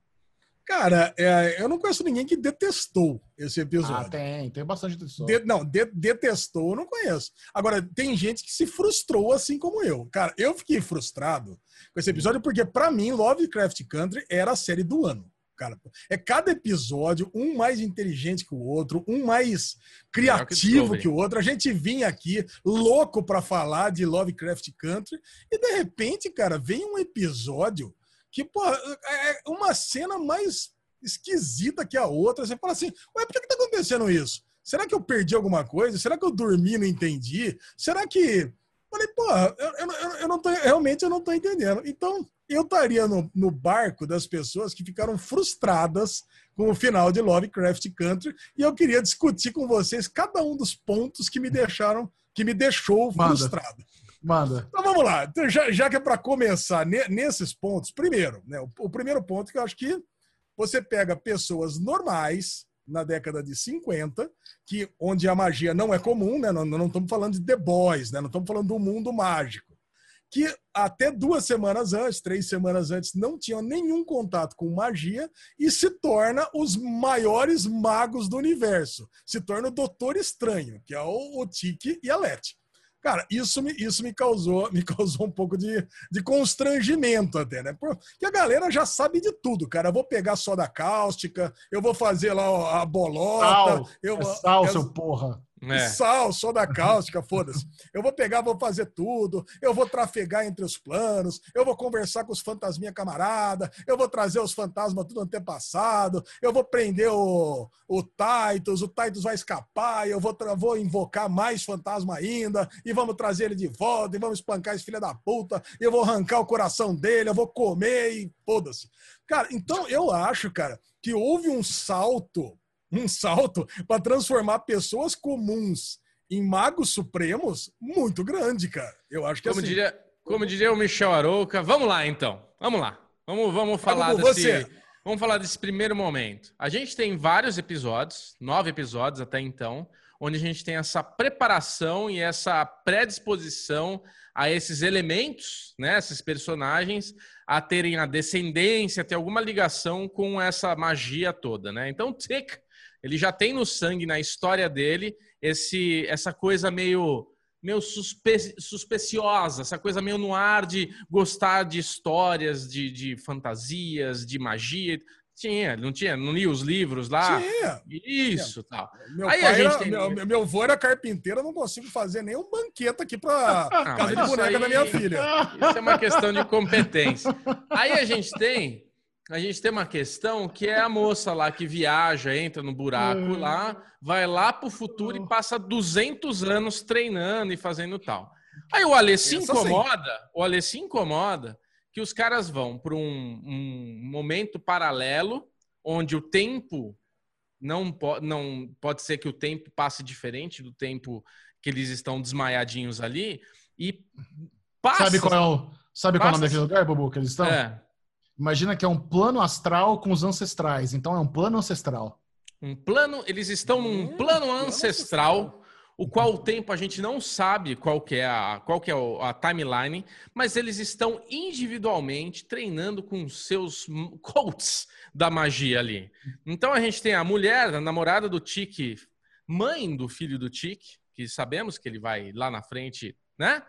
Cara, é, eu não conheço ninguém que detestou esse episódio. Ah, tem, tem bastante detestou. De, não, de, detestou eu não conheço. Agora, tem gente que se frustrou assim como eu. Cara, eu fiquei frustrado com esse episódio porque, para mim, Lovecraft Country era a série do ano. Cara, é cada episódio um mais inteligente que o outro, um mais criativo que, que o outro. A gente vinha aqui louco para falar de Lovecraft Country e de repente, cara, vem um episódio que, pô, é, é uma cena mais esquisita que a outra. Você fala assim, ué, por que, que tá acontecendo isso? Será que eu perdi alguma coisa? Será que eu dormi e não entendi? Será que. Falei, porra, eu, eu, eu não tô, realmente eu não tô entendendo. Então, eu estaria no, no, barco das pessoas que ficaram frustradas com o final de Lovecraft Country e eu queria discutir com vocês cada um dos pontos que me deixaram, que me deixou Manda. frustrado. Manda. Então vamos lá. Então, já, já que é para começar ne, nesses pontos, primeiro, né, o, o, primeiro ponto que eu acho que você pega pessoas normais na década de 50, que onde a magia não é comum, né? Não, não estamos falando de The Boys, né? Não estamos falando do mundo mágico. Que até duas semanas antes, três semanas antes, não tinham nenhum contato com magia e se torna os maiores magos do universo. Se torna o Doutor Estranho, que é o, o Tiki e a Letty. Cara, isso me, isso me causou me causou um pouco de, de constrangimento até, né? Porque a galera já sabe de tudo, cara. Eu vou pegar soda cáustica, eu vou fazer lá a bolota. Sal, eu, é sal, seu porra. É. Sal, soda cáustica, foda-se. Eu vou pegar, vou fazer tudo, eu vou trafegar entre os planos, eu vou conversar com os fantasminha camarada, eu vou trazer os fantasmas tudo antepassado, eu vou prender o, o Titus, o Titus vai escapar, eu vou, vou invocar mais fantasma ainda, e vamos trazer ele de volta, e vamos espancar esse filho da puta, e eu vou arrancar o coração dele, eu vou comer e foda-se. Cara, então eu acho, cara, que houve um salto um salto para transformar pessoas comuns em magos supremos muito grande, cara. Eu acho que como assim... diria, como diria o Michel Arouca, vamos lá então. Vamos lá. Vamos, vamos falar vamos desse você. Vamos falar desse primeiro momento. A gente tem vários episódios, nove episódios até então, onde a gente tem essa preparação e essa predisposição a esses elementos, né, esses personagens, a terem a descendência, a ter alguma ligação com essa magia toda, né? Então, Tick ele já tem no sangue, na história dele, esse essa coisa meio meio suspe, suspeciosa, essa coisa meio no ar de gostar de histórias, de, de fantasias, de magia. Tinha, não tinha? Não lia os livros lá? Tinha. Isso, tinha. tal. Meu, Aí a gente era, tem... meu, meu avô era carpinteiro, eu não consigo fazer nenhum banquete aqui para ah, casa de boneca aí, da minha filha. Isso é uma questão de competência. Aí a gente tem a gente tem uma questão que é a moça lá que viaja, entra no buraco hum. lá, vai lá pro futuro e passa 200 anos treinando e fazendo tal. Aí o Alê se incomoda, o Alê se incomoda que os caras vão para um, um, momento paralelo onde o tempo não, po não pode ser que o tempo passe diferente do tempo que eles estão desmaiadinhos ali e passa. Sabe qual é o, sabe qual é o nome daquele lugar, Bubu, que eles estão? É. Imagina que é um plano astral com os ancestrais. Então é um plano ancestral. Um plano, eles estão num plano ancestral o qual o tempo a gente não sabe qual que é a, qual que é a timeline, mas eles estão individualmente treinando com seus coaches da magia ali. Então a gente tem a mulher, a namorada do Tiki, mãe do filho do Tiki, que sabemos que ele vai lá na frente, né?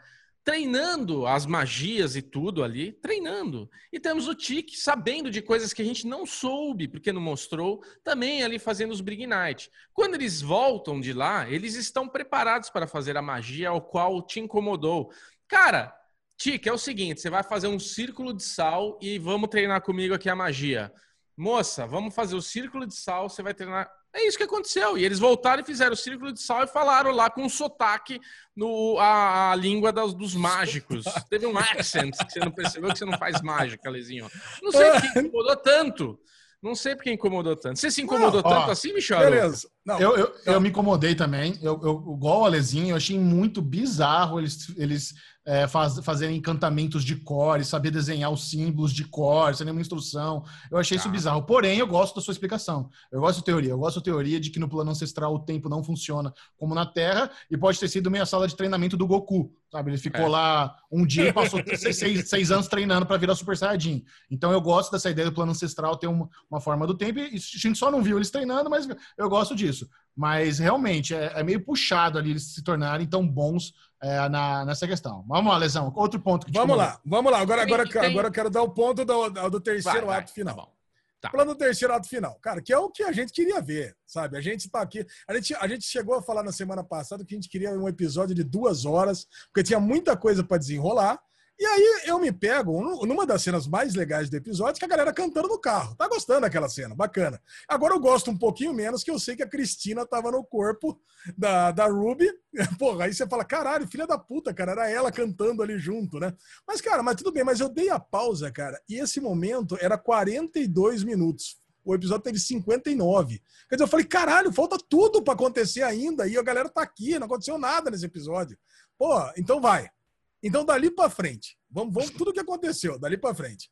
Treinando as magias e tudo ali, treinando. E temos o Tic sabendo de coisas que a gente não soube, porque não mostrou, também ali fazendo os Brig Night. Quando eles voltam de lá, eles estão preparados para fazer a magia ao qual te incomodou. Cara, Tic, é o seguinte, você vai fazer um círculo de sal e vamos treinar comigo aqui a magia. Moça, vamos fazer o círculo de sal, você vai treinar é isso que aconteceu. E eles voltaram e fizeram o círculo de sal e falaram lá com um sotaque no, a, a língua das, dos mágicos. Teve um accent que você não percebeu que você não faz mágica, Lezinho. Não sei porque incomodou tanto. Não sei porque incomodou tanto. Você se incomodou não, tanto ó, assim, Michel? Beleza. Não, eu, eu, eu, me incomodei também. Eu, eu, igual o Alezinho, eu achei muito bizarro eles, eles é, faz, fazer encantamentos de cor, saber desenhar os símbolos de cor, sem nenhuma instrução. Eu achei tá. isso bizarro. Porém, eu gosto da sua explicação. Eu gosto de teoria. Eu gosto da teoria de que no plano ancestral o tempo não funciona como na Terra e pode ter sido meia sala de treinamento do Goku. Sabe? Ele ficou é. lá um dia e passou seis, seis, seis, anos treinando para virar Super Saiyajin. Então eu gosto dessa ideia do plano ancestral ter uma, uma forma do tempo. E a gente só não viu eles treinando, mas eu gosto disso. Mas realmente é, é meio puxado ali eles se tornarem tão bons é, na, nessa questão. Vamos lá, Lesão. Outro ponto que Vamos lá, vamos lá. Agora, agora, tem... agora eu quero dar o ponto do, do terceiro vai, ato vai. final. Tá Tá. Falando do terceiro ato final, cara, que é o que a gente queria ver, sabe? A gente tá aqui. A gente, a gente chegou a falar na semana passada que a gente queria um episódio de duas horas, porque tinha muita coisa para desenrolar. E aí eu me pego numa das cenas mais legais do episódio, que a galera cantando no carro. Tá gostando daquela cena, bacana. Agora eu gosto um pouquinho menos, que eu sei que a Cristina tava no corpo da, da Ruby. Porra, aí você fala, caralho, filha da puta, cara, era ela cantando ali junto, né? Mas, cara, mas tudo bem, mas eu dei a pausa, cara, e esse momento era 42 minutos. O episódio teve 59. Quer dizer, eu falei, caralho, falta tudo para acontecer ainda. E a galera tá aqui, não aconteceu nada nesse episódio. Pô, então vai. Então, dali para frente, vamos, vamos tudo que aconteceu, dali para frente.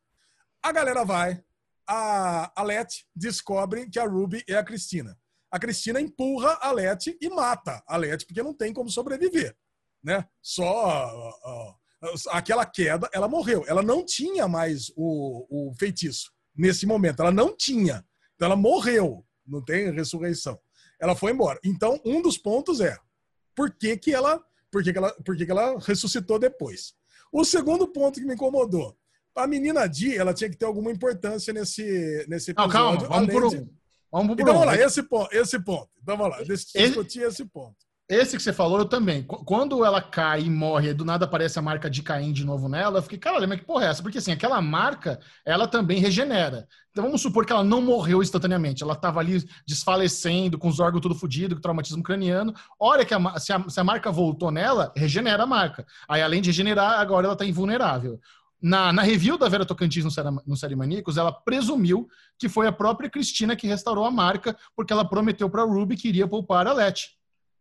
A galera vai, a, a Leti descobre que a Ruby é a Cristina. A Cristina empurra a Leti e mata a Leti, porque não tem como sobreviver. Né? Só aquela queda, ela morreu. Ela não tinha mais o, o feitiço nesse momento. Ela não tinha. Então, ela morreu. Não tem ressurreição. Ela foi embora. Então, um dos pontos é por que, que ela por que, que, ela, por que, que ela ressuscitou depois. O segundo ponto que me incomodou. A menina Di, ela tinha que ter alguma importância nesse, nesse episódio. Não, calma, vamos por um. De... Vamos por então, vamos lá, esse ponto, esse ponto. Então, vamos lá, discutir esse ponto. Esse que você falou, eu também. Quando ela cai e morre, do nada aparece a marca de Caim de novo nela, eu fiquei, caralho, mas que porra é essa? Porque assim, aquela marca, ela também regenera. Então vamos supor que ela não morreu instantaneamente, ela estava ali desfalecendo, com os órgãos tudo fodido, com traumatismo craniano. Hora que a se, a, se a marca voltou nela, regenera a marca. Aí, além de regenerar, agora ela está invulnerável. Na, na, review da Vera Tocantins no, Série, no Série Maníacos, ela presumiu que foi a própria Cristina que restaurou a marca, porque ela prometeu para Ruby que iria poupar a Leti.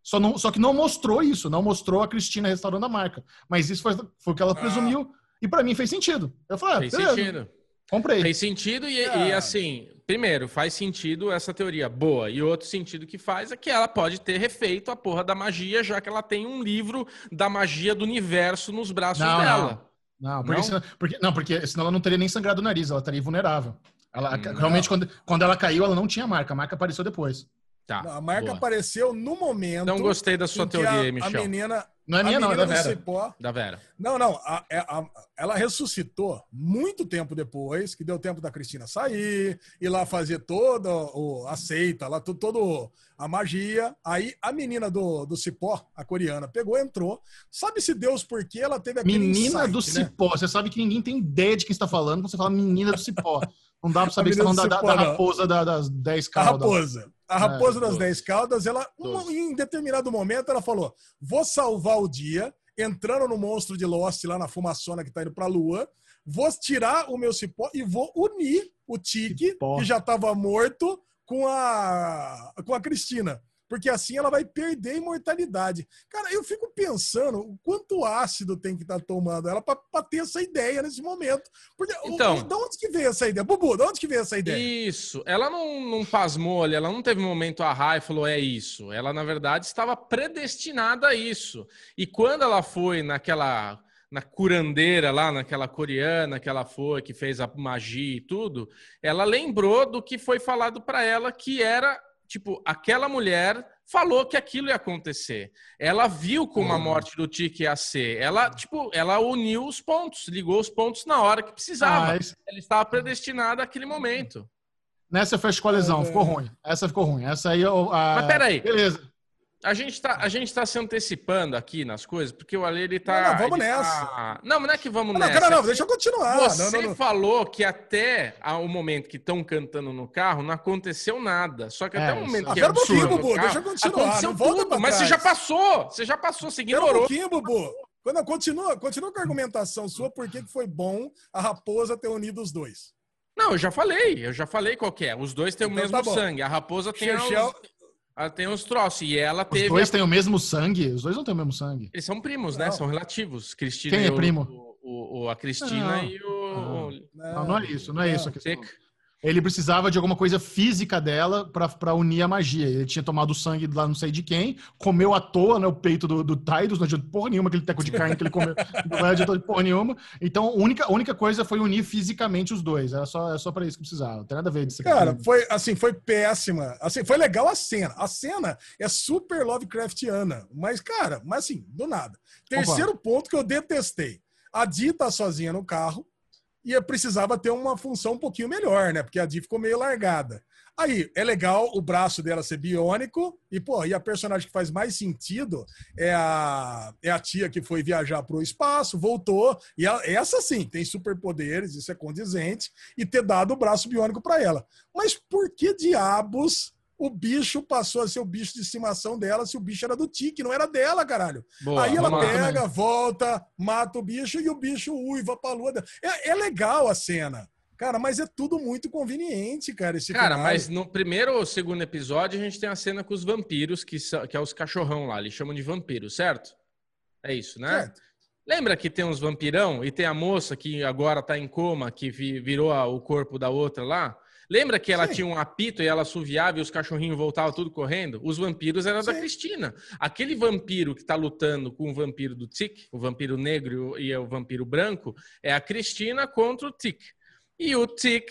Só, não, só que não mostrou isso, não mostrou a Cristina restaurando a marca. Mas isso foi, foi o que ela ah. presumiu. E para mim fez sentido. Eu falei, ah, fez beleza, sentido. Comprei. Fez sentido e, e, assim, primeiro, faz sentido essa teoria boa. E outro sentido que faz é que ela pode ter refeito a porra da magia, já que ela tem um livro da magia do universo nos braços não, dela. Não, não porque, não? Senão, porque, não, porque senão ela não teria nem sangrado o nariz, ela estaria vulnerável. Ela, hum, realmente, quando, quando ela caiu, ela não tinha marca. A marca apareceu depois. Tá, a marca boa. apareceu no momento. Não gostei da sua teoria, a, Michel. A menina. Não é minha, não, é da Vera. Cipó, da Vera. Não, não. A, é, a, ela ressuscitou muito tempo depois, que deu tempo da Cristina sair, ir lá fazer toda o, a seita, lá, todo a magia. Aí a menina do, do Cipó, a coreana, pegou, entrou. Sabe-se Deus por que ela teve aquele Menina insight, do né? Cipó. Você sabe que ninguém tem ideia de quem está falando quando você fala menina do Cipó. Não dá para saber que você está falando da, da, da, raposa da, das 10 caudas. A raposa. A Raposa é, das Dez Caldas, ela, um, em determinado momento, ela falou: vou salvar o dia, entrando no monstro de Lost lá na fumaçona que tá indo pra lua, vou tirar o meu cipó e vou unir o Tique, que já estava morto, com a, com a Cristina. Porque assim ela vai perder a imortalidade. Cara, eu fico pensando o quanto ácido tem que estar tá tomando ela para ter essa ideia nesse momento. Porque, então, o, de onde que veio essa ideia? Bubu, de onde que veio essa ideia? Isso, ela não, não pasmou ali, ela não teve um momento a e falou, é isso. Ela, na verdade, estava predestinada a isso. E quando ela foi naquela na curandeira lá, naquela coreana que ela foi, que fez a magia e tudo, ela lembrou do que foi falado para ela que era, tipo, aquela mulher falou que aquilo ia acontecer. Ela viu como a uhum. morte do Tiki ia ser. Ela, tipo, ela uniu os pontos, ligou os pontos na hora que precisava. Ah, esse... Ela estava predestinada àquele momento. Nessa foi a escolhezão, ficou ruim. Essa ficou ruim. Essa aí eu. A... Mas peraí. Beleza. A gente, está a gente tá se antecipando aqui nas coisas, porque o Ale, ele tá... Não, não vamos tá nessa. Tá... Não, não é que vamos não, nessa. Não, não, deixa eu continuar. Você não, não, falou que até o momento que estão cantando no carro, não aconteceu nada. Só que até é, o momento que é absurdo, Bubu, carro, deixa eu continuar. Aconteceu não volta tudo, mas você já passou. Você já passou, você ignorou. um pouquinho, Bubu. Quando continua, continua com a argumentação sua, por que foi bom a raposa ter unido os dois. Não, eu já falei, eu já falei qual é. Os dois têm o então, mesmo tá sangue. A raposa tem Chechel... os... Ela tem uns troços. E ela teve. Os dois a... têm o mesmo sangue? Os dois não têm o mesmo sangue. Eles são primos, né? São relativos. Cristina Quem é primo? O, o, a Cristina não. e o. Não, não, não, é isso, não é isso. A questão ele precisava de alguma coisa física dela para unir a magia. Ele tinha tomado sangue lá não sei de quem, comeu à toa né, o peito do, do Tidus, não adianta porra nenhuma aquele teco de carne que ele comeu, não adiantou de porra nenhuma. Então, a única, única coisa foi unir fisicamente os dois. Era só, era só para isso que precisava. Não tem nada a ver disso aqui. Cara, foi assim, foi péssima. Assim, foi legal a cena. A cena é super Lovecraftiana, mas, cara, mas assim, do nada. Terceiro Opa. ponto que eu detestei. A Di tá sozinha no carro, e precisava ter uma função um pouquinho melhor, né? Porque a Di ficou meio largada. Aí, é legal o braço dela ser biônico, e, pô, e a personagem que faz mais sentido é a, é a tia que foi viajar para o espaço, voltou, e essa sim, tem superpoderes, isso é condizente, e ter dado o braço biônico para ela. Mas por que diabos o bicho passou a ser o bicho de estimação dela se o bicho era do Tique, não era dela, caralho. Boa, Aí ela pega, lá, volta, mata o bicho e o bicho uiva pra lua. É, é legal a cena. Cara, mas é tudo muito conveniente, cara. Esse cara, mas no primeiro ou segundo episódio a gente tem a cena com os vampiros, que, são, que é os cachorrão lá. Eles chamam de vampiros, certo? É isso, né? Certo. Lembra que tem uns vampirão e tem a moça que agora tá em coma, que virou o corpo da outra lá? Lembra que ela Sim. tinha um apito e ela assoviava e os cachorrinhos voltavam tudo correndo? Os vampiros eram Sim. da Cristina. Aquele vampiro que está lutando com o vampiro do Tic, o vampiro negro e o vampiro branco, é a Cristina contra o Tic. E o Tic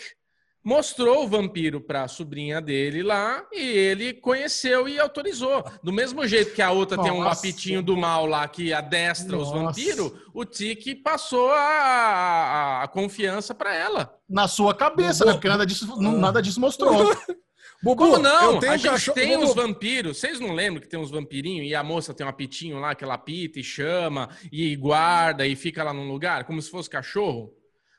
mostrou o vampiro para a sobrinha dele lá e ele conheceu e autorizou. Do mesmo jeito que a outra Nossa. tem um apitinho do mal lá que adestra Nossa. os vampiros, o Tiki passou a, a, a confiança para ela. Na sua cabeça, né? Porque nada disso, nada disso mostrou. Bubu, Como não? A gente cachorro... tem Bubu. os vampiros. Vocês não lembram que tem uns vampirinhos e a moça tem um apitinho lá que ela apita e chama e guarda e fica lá num lugar, como se fosse cachorro?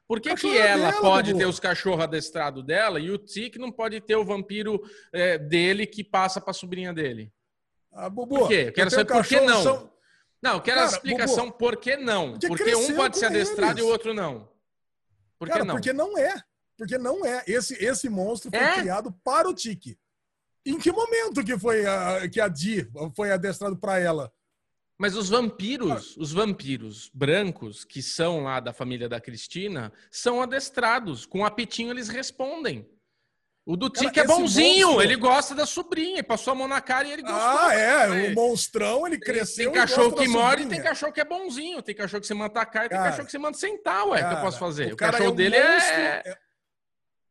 Por que, que ela dela, pode Bubu. ter os cachorros adestrados dela e o Tic não pode ter o vampiro é, dele que passa para a sobrinha dele? Ah, Bubu, por quê? Eu quero saber por que não. São... Não, quero Cara, a explicação Bubu, por que não. Porque, um pode ser adestrado eles. e o outro não. Por que Cara, não? Porque não é. Porque não é. Esse, esse monstro foi é? criado para o Tic. Em que momento que foi a, que a Di foi adestrado para ela? Mas os vampiros, os vampiros brancos que são lá da família da Cristina, são adestrados. Com o apitinho eles respondem. O do Tique é bonzinho, monstro... ele gosta da sobrinha, passou a mão na cara e ele gostou. Ah, é, o monstrão, ele cresceu. Tem cachorro que morre e tem cachorro que é bonzinho. Tem cachorro que você manda atacar e tem cachorro que você manda sentar, ué, cara, que eu posso fazer. O, o cachorro é um dele é- monstro, é... é...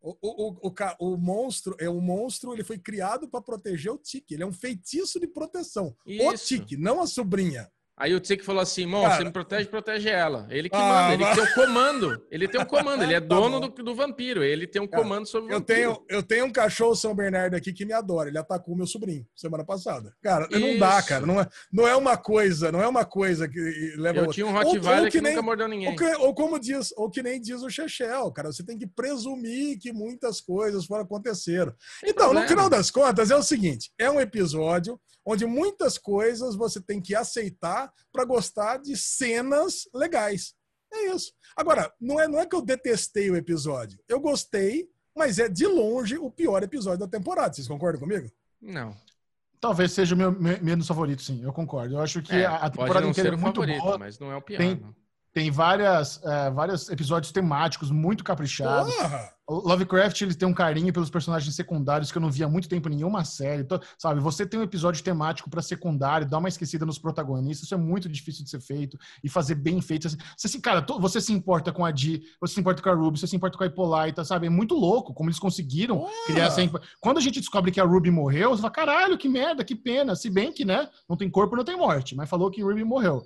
O, o, o, o, monstro é o monstro, ele foi criado para proteger o Tique. Ele é um feitiço de proteção. Isso. O Tique, não a sobrinha. Aí o Tique falou assim: Mon, você me protege, protege ela. Ele que ah, manda, ele mas... tem o comando. Ele tem um comando, ele é tá dono do, do, vampiro. Ele tem um Cara, comando sobre o eu vampiro. Tenho, eu tenho um cachorro São Bernardo aqui que me adora. Ele atacou meu sobrinho semana passada. Cara, Isso. não dá, cara. Não é, não é uma coisa, não é uma coisa que leva. Eu tinha um Rottweiler que, que nem, nunca mordeu ninguém. Ou, que, ou, como diz, ou que nem diz o Chechel, cara. Você tem que presumir que muitas coisas foram aconteceram. então, problema. no final das contas, é o seguinte: é um episódio onde muitas coisas você tem que aceitar para gostar de cenas legais. É isso. Agora, não é, não é que eu detestei o episódio. Eu gostei, mas é de longe o pior episódio da temporada. Vocês concordam comigo? Não. Talvez seja o meu menos favorito, sim, eu concordo. Eu acho que é, a temporada inteira é muito favorito, boa. Mas não é o pior. Tem, tem várias, é, vários episódios temáticos muito caprichados. Porra! O Lovecraft ele tem um carinho pelos personagens secundários que eu não via há muito tempo em nenhuma série. Então, sabe, você tem um episódio temático para secundário, dá uma esquecida nos protagonistas, isso é muito difícil de ser feito e fazer bem feito. Você, assim, cara, você se importa com a Dee, você se importa com a Ruby, você se importa com a Hippolyta, sabe? É muito louco como eles conseguiram Porra! criar essa. Quando a gente descobre que a Ruby morreu, você fala, caralho, que merda, que pena. Se bem que, né, não tem corpo, não tem morte, mas falou que Ruby morreu.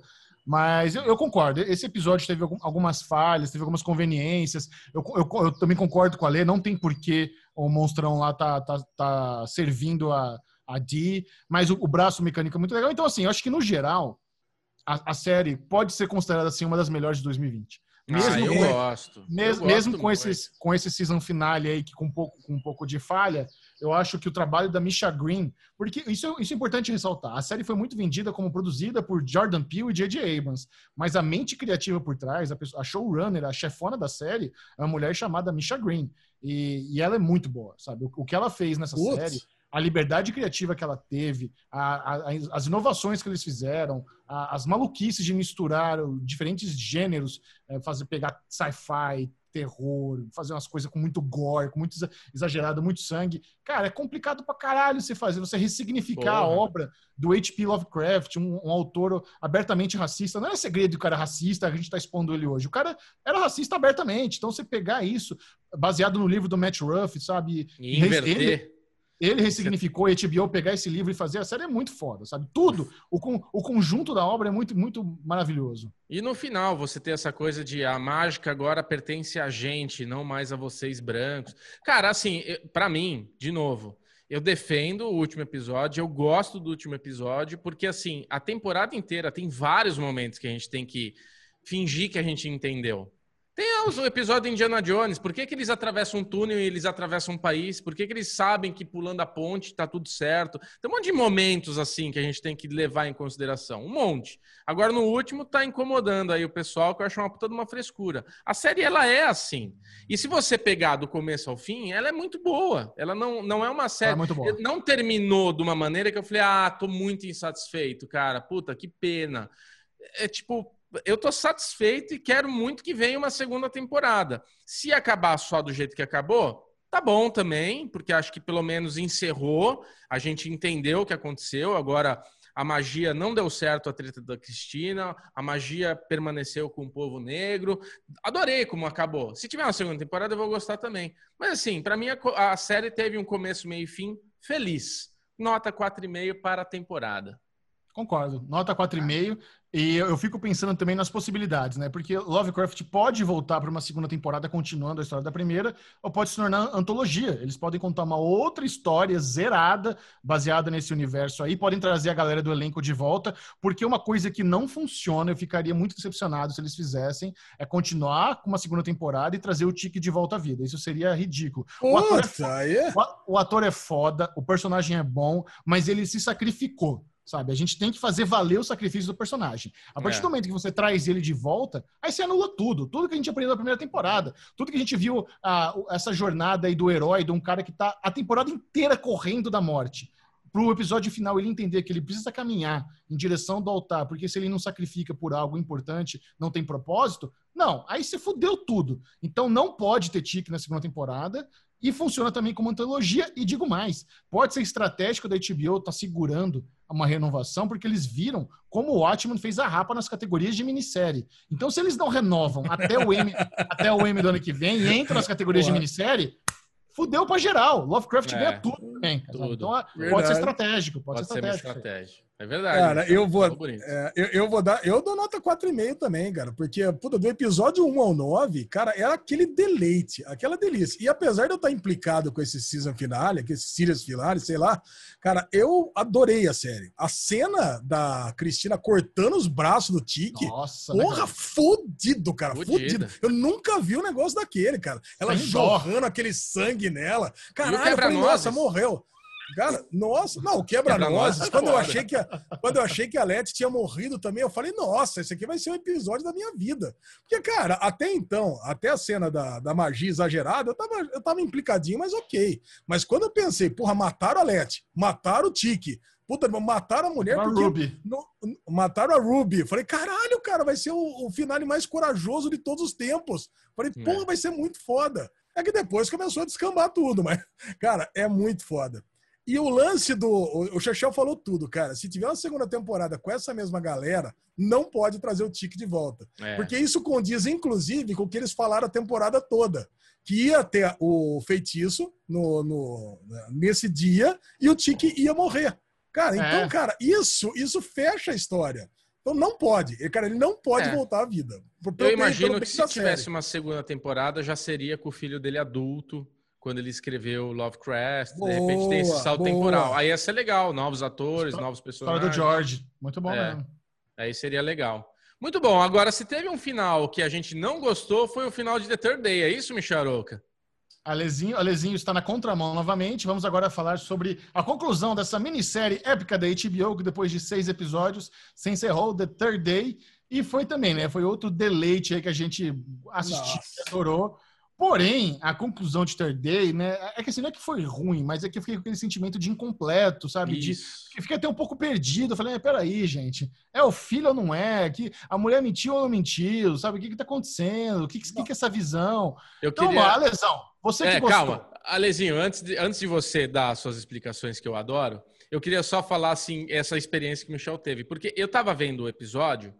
Mas eu, eu, concordo. Esse episódio teve algumas falhas, teve algumas conveniências. Eu, eu, eu também concordo com a Lê. Não tem porquê o monstrão lá tá, tá, tá servindo a, a Dee, mas o, o, braço mecânico é muito legal. Então, assim, eu acho que no geral, a, a série pode ser considerada assim, uma das melhores de 2020. Mesmo ah, eu com, gosto. Mesmo, eu mesmo com, esses, com esse season finale aí, que com um, pouco, com um pouco de falha, eu acho que o trabalho da Misha Green, porque isso, isso é importante ressaltar, a série foi muito vendida como produzida por Jordan Peele e J.J. Abrams, mas a mente criativa por trás, a, pessoa, a showrunner, a chefona da série, é uma mulher chamada Misha Green, e, e ela é muito boa, sabe? O, o que ela fez nessa série a liberdade criativa que ela teve, a, a, as inovações que eles fizeram, a, as maluquices de misturar diferentes gêneros, é, fazer pegar sci-fi, terror, fazer umas coisas com muito gore, com muito exagerado, muito sangue. Cara, é complicado pra caralho você fazer, você ressignificar Porra. a obra do H.P. Lovecraft, um, um, autor abertamente racista. Não é segredo que o cara é racista, a gente tá expondo ele hoje. O cara era racista abertamente. Então, você pegar isso, baseado no livro do Matt Ruff, sabe? E inverter. Ele, ele ressignificou a HBO pegar esse livro e fazer a série é muito foda, sabe? Tudo, o, o conjunto da obra é muito, muito maravilhoso. E no final, você ter essa coisa de a mágica agora pertence a gente, não mais a vocês brancos. Cara, assim, para mim, de novo, eu defendo o último episódio, eu gosto do último episódio, porque assim, a temporada inteira tem vários momentos que a gente tem que fingir que a gente entendeu. Tem o episódio de Indiana Jones. Por que, que eles atravessam um túnel e eles atravessam um país? Por que, que eles sabem que pulando a ponte tá tudo certo? Tem um monte de momentos assim que a gente tem que levar em consideração. Um monte. Agora, no último, tá incomodando aí o pessoal, que eu acho uma puta de uma frescura. A série, ela é assim. E se você pegar do começo ao fim, ela é muito boa. Ela não, não é uma série. É muito boa. Não terminou de uma maneira que eu falei, ah, tô muito insatisfeito, cara. Puta, que pena. É tipo eu tô satisfeito e quero muito que venha uma segunda temporada. Se acabar só do jeito que acabou, tá bom também, porque acho que pelo menos encerrou, a gente entendeu o que aconteceu. Agora a magia não deu certo a treta da Cristina, a magia permaneceu com o povo negro. Adorei como acabou. Se tiver uma segunda temporada, eu vou gostar também. Mas assim, para mim a, a série teve um começo, meio e fim feliz. Nota 4,5 para a temporada. Concordo. Nota 4,5. E eu fico pensando também nas possibilidades, né? Porque Lovecraft pode voltar para uma segunda temporada continuando a história da primeira, ou pode se tornar antologia. Eles podem contar uma outra história zerada, baseada nesse universo aí, podem trazer a galera do elenco de volta, porque uma coisa que não funciona, eu ficaria muito decepcionado se eles fizessem, é continuar com uma segunda temporada e trazer o Tique de volta à vida. Isso seria ridículo. O ator, é foda, o ator é foda, o personagem é bom, mas ele se sacrificou sabe? A gente tem que fazer valer o sacrifício do personagem. A partir é. do momento que você traz ele de volta, aí você anula tudo. Tudo que a gente aprendeu na primeira temporada. Tudo que a gente viu, a, essa jornada aí do herói, de um cara que tá a temporada inteira correndo da morte. Pro episódio final ele entender que ele precisa caminhar em direção do altar, porque se ele não sacrifica por algo importante, não tem propósito, não, aí você fudeu tudo. Então não pode ter tique na segunda temporada e funciona também como antologia. E digo mais, pode ser estratégico da HBO estar tá segurando uma renovação, porque eles viram como o Watchmen fez a rapa nas categorias de minissérie. Então, se eles não renovam até o M, até o M do ano que vem e entram nas categorias de minissérie, fudeu pra geral. Lovecraft é, ganha tudo também. Tudo. Então, pode ser estratégico. Pode, pode ser estratégico. Ser estratégico. É verdade. Cara, eu vou, é, eu, eu, vou dar. Eu dou nota 4,5 também, cara. Porque, puta, do episódio 1 ao 9, cara, era aquele deleite, aquela delícia. E apesar de eu estar implicado com esse season finale, com esse series finale, sei lá, cara, eu adorei a série. A cena da Cristina cortando os braços do Tiki. Nossa, porra, fudido, cara. Fudido. Eu nunca vi um negócio daquele, cara. Ela jorrando aquele sangue nela. Caralho, eu falei, nossa, morreu. Cara, nossa, não, quebra-nozes. Quebra quando, eu achei que a, quando eu achei que a Leti tinha morrido também, eu falei, nossa, esse aqui vai ser um episódio da minha vida. Porque, cara, até então, até a cena da, da magia exagerada, eu tava, eu tava implicadinho, mas ok. Mas quando eu pensei, porra, mataram a Leti, mataram o Tiki, Puta, mataram a mulher. A Ruby. No, mataram a Ruby. Falei, caralho, cara, vai ser o, o finale mais corajoso de todos os tempos. Falei, é. porra, vai ser muito foda. É que depois começou a descambar tudo, mas, cara, é muito foda. E o lance do. O Chechel falou tudo, cara. Se tiver uma segunda temporada com essa mesma galera, não pode trazer o Tique de volta. É. Porque isso condiz, inclusive, com o que eles falaram a temporada toda. Que ia ter o feitiço no, no nesse dia e o Tique ia morrer. Cara, então, é. cara, isso, isso fecha a história. Então não pode. Cara, ele não pode é. voltar à vida. Eu imagino que se tivesse uma segunda temporada, já seria com o filho dele adulto, quando ele escreveu Lovecraft. Boa, de repente tem esse salto boa. temporal. Aí ia ser legal, novos atores, novos personagens. História do George. Muito bom é. mesmo. Aí seria legal. Muito bom. Agora, se teve um final que a gente não gostou, foi o final de The Third Day. É isso, Micharoca? Alezinho, Alezinho está na contramão novamente. Vamos agora falar sobre a conclusão dessa minissérie épica da HBO, que depois de seis episódios se encerrou The Third Day. E foi também, né? Foi outro deleite aí que a gente assistiu, adorou. Porém, a conclusão de Third Day, né? É que assim, não é que foi ruim, mas é que eu fiquei com aquele sentimento de incompleto, sabe? Isso. De, fiquei até um pouco perdido. Eu falei, peraí, gente, é o filho ou não é? Que a mulher mentiu ou não mentiu? Sabe? O que que tá acontecendo? O que que, que, que é essa visão? Eu então, queria... Uma, lesão, você que é, gostou. Calma, Alezinho, antes de, antes de você dar suas explicações que eu adoro, eu queria só falar, assim, essa experiência que o Michel teve. Porque eu tava vendo o episódio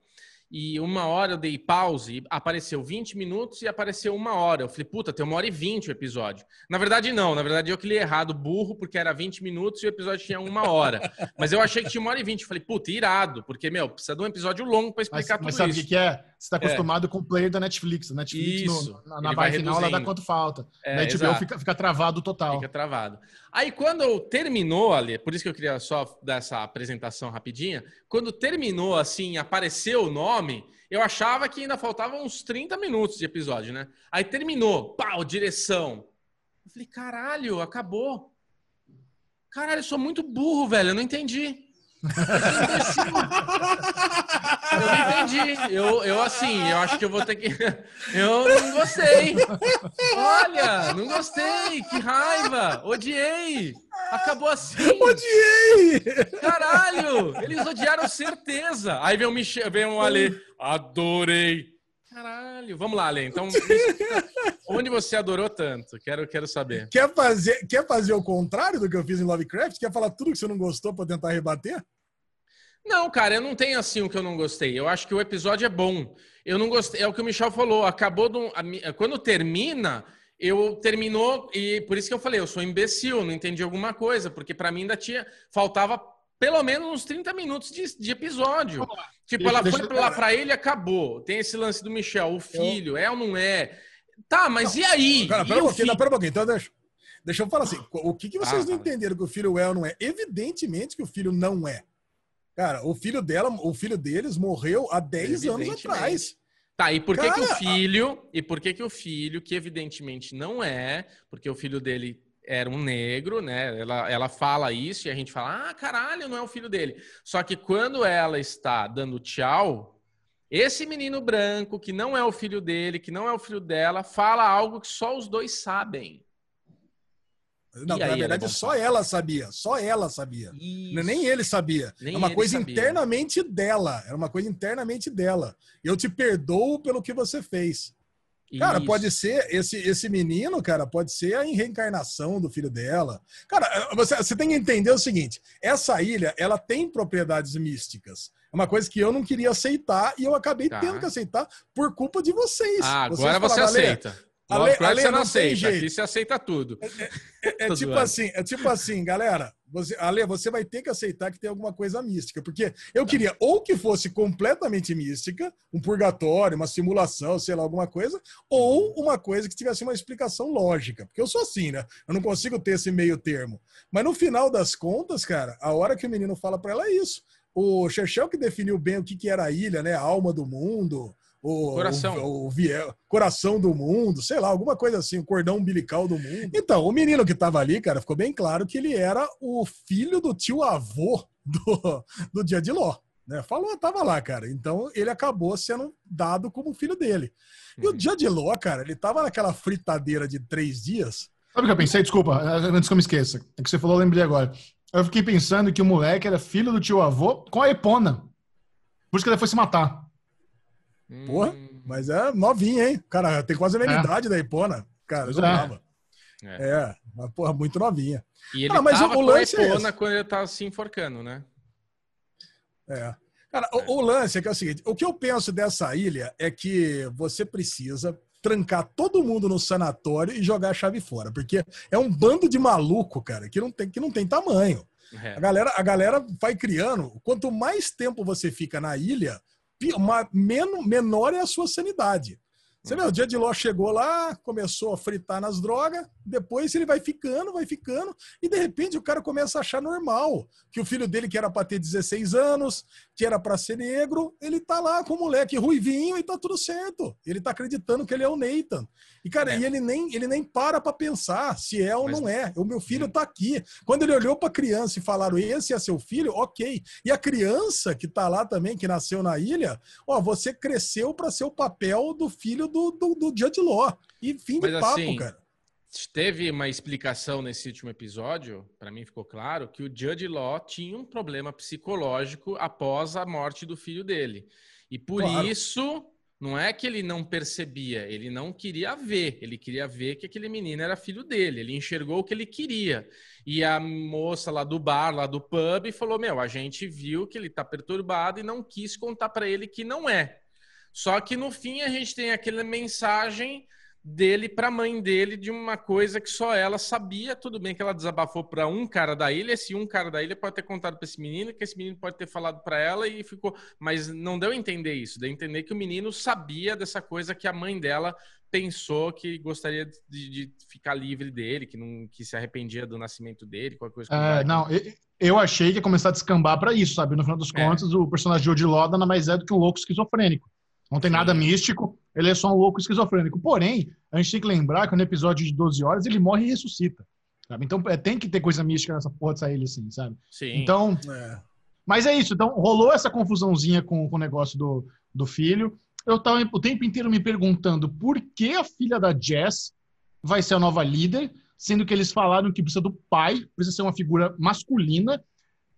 e uma hora eu dei pause, apareceu 20 minutos e apareceu uma hora. Eu falei, puta, tem uma hora e vinte o episódio. Na verdade, não. Na verdade, eu que li errado, burro, porque era 20 minutos e o episódio tinha uma hora. Mas eu achei que tinha uma hora e vinte. Falei, puta, irado, porque, meu, precisa de um episódio longo para explicar mas, tudo mas sabe o que, é? Você tá acostumado é. com o player da Netflix. A Netflix, Isso, no, na, barra final, ela dá quanto falta. É, na HBO fica, fica travado total. Fica travado. Aí, quando terminou ali, por isso que eu queria só dar essa apresentação rapidinha, quando terminou, assim, apareceu o nome eu achava que ainda faltavam uns 30 minutos de episódio, né? Aí terminou, pau, direção. Eu falei, caralho, acabou. Caralho, eu sou muito burro, velho, eu não entendi. Eu não entendi. Eu, eu, assim, eu acho que eu vou ter que. Eu não gostei. Olha, não gostei. Que raiva. Odiei. Acabou assim. Odiei! Caralho! Eles odiaram certeza. Aí vem o Michel, vem o Ale. Adorei. Caralho. Vamos lá, Ale. Então, onde você adorou tanto? Quero, quero saber. Quer fazer, quer fazer o contrário do que eu fiz em Lovecraft? Quer falar tudo que você não gostou para tentar rebater? Não, cara, eu não tenho assim o que eu não gostei. Eu acho que o episódio é bom. Eu não gostei. É o que o Michel falou. Acabou do, quando termina, eu terminou e por isso que eu falei, eu sou imbecil, não entendi alguma coisa, porque para mim ainda tinha faltava pelo menos uns 30 minutos de, de episódio. Tipo, deixa, ela deixa, foi lá para ele acabou. Tem esse lance do Michel, o filho, eu... é ou não é? Tá, mas não, e aí? Cara, pera um pouquinho, não, pera um pouquinho. Então deixa, deixa eu falar assim, o que, que vocês ah, não entenderam que o filho é ou não é? Evidentemente que o filho não é. Cara, o filho dela, o filho deles morreu há 10 anos atrás. Tá, e por que, que o filho, e por que que o filho, que evidentemente não é, porque o filho dele era um negro, né? Ela, ela fala isso e a gente fala, ah, caralho, não é o filho dele. Só que quando ela está dando tchau, esse menino branco, que não é o filho dele, que não é o filho dela, fala algo que só os dois sabem. Não, na verdade, só ela sabia. Só ela sabia. Isso. Nem ele sabia. Nem é uma coisa sabia. internamente dela. Era uma coisa internamente dela. Eu te perdoo pelo que você fez. Cara, Isso. pode ser esse, esse menino, cara, pode ser a reencarnação do filho dela. Cara, você, você tem que entender o seguinte: essa ilha, ela tem propriedades místicas. É uma coisa que eu não queria aceitar e eu acabei tá. tendo que aceitar por culpa de vocês. Ah, agora vocês você aceita. Ale, Ale, você não, aceita, aqui você aceita tudo. É, é, é, é tipo assim, é tipo assim, galera. Você, Ale, você vai ter que aceitar que tem alguma coisa mística, porque eu queria ou que fosse completamente mística, um purgatório, uma simulação, sei lá, alguma coisa, ou uma coisa que tivesse uma explicação lógica, porque eu sou assim, né? Eu não consigo ter esse meio termo. Mas no final das contas, cara, a hora que o menino fala para ela é isso. O Chechel que definiu bem o que, que era a ilha, né? A alma do mundo, o coração. O, o, o, coração do mundo, sei lá, alguma coisa assim, o cordão umbilical do mundo. Então, o menino que tava ali, cara, ficou bem claro que ele era o filho do tio avô do, do Dia de Ló. Né? Falou, tava lá, cara. Então ele acabou sendo dado como filho dele. E o uhum. Dia de Ló, cara, ele tava naquela fritadeira de três dias. Sabe o que eu pensei? Desculpa, antes que eu me esqueça. É que você falou, eu lembrei agora. Eu fiquei pensando que o moleque era filho do tio avô com a Epona. Por isso que ele foi se matar. Porra, mas é novinho, hein? Cara, tem quase a mesma é. idade da Epona. Cara, eu é. É. é, mas, porra, muito novinha. E ele ah, mas tava o, o lance com a Epona é quando ele tava se enforcando, né? É. Cara, o, o, lance é que é o seguinte: o que eu penso dessa ilha é que você precisa trancar todo mundo no sanatório e jogar a chave fora, porque é um bando de maluco, cara, que não tem, que não tem tamanho. É. A, galera, a galera vai criando. Quanto mais tempo você fica na ilha, menor é a sua sanidade. Você vê, o dia de Ló chegou lá, começou a fritar nas drogas, depois ele vai ficando, vai ficando, e de repente o cara começa a achar normal que o filho dele, que era para ter 16 anos, que era para ser negro, ele tá lá com o moleque ruivinho e tá tudo certo. Ele tá acreditando que ele é o Nathan. E, cara, é. e ele nem, ele nem para pra pensar se é ou Mas... não é. O meu filho tá aqui. Quando ele olhou pra criança e falaram, esse é seu filho, ok. E a criança que tá lá também, que nasceu na ilha, ó, você cresceu para ser o papel do filho do, do, do Judge Law. E fim de Mas, papo, assim, cara. Teve uma explicação nesse último episódio, para mim ficou claro, que o Judge Law tinha um problema psicológico após a morte do filho dele. E por claro. isso, não é que ele não percebia, ele não queria ver, ele queria ver que aquele menino era filho dele, ele enxergou o que ele queria. E a moça lá do bar, lá do pub, falou: Meu, a gente viu que ele tá perturbado e não quis contar para ele que não é. Só que no fim a gente tem aquela mensagem dele para a mãe dele de uma coisa que só ela sabia. Tudo bem que ela desabafou para um cara da ilha, esse um cara da ilha pode ter contado para esse menino, que esse menino pode ter falado para ela e ficou, mas não deu a entender isso, deu a entender que o menino sabia dessa coisa que a mãe dela pensou que gostaria de, de ficar livre dele, que não que se arrependia do nascimento dele, qualquer coisa. É, não, eu achei que ia começar a descambar para isso, sabe? No final dos é. contos, o personagem de Odiló nada mais é do que um louco esquizofrênico. Não tem Sim. nada místico, ele é só um louco esquizofrênico. Porém, a gente tem que lembrar que no episódio de 12 horas ele morre e ressuscita. Sabe? Então é, tem que ter coisa mística nessa porra dessa ilha, assim, sabe? Sim. Então. É. Mas é isso. Então rolou essa confusãozinha com, com o negócio do, do filho. Eu tava o tempo inteiro me perguntando por que a filha da Jess vai ser a nova líder, sendo que eles falaram que precisa do pai, precisa ser uma figura masculina.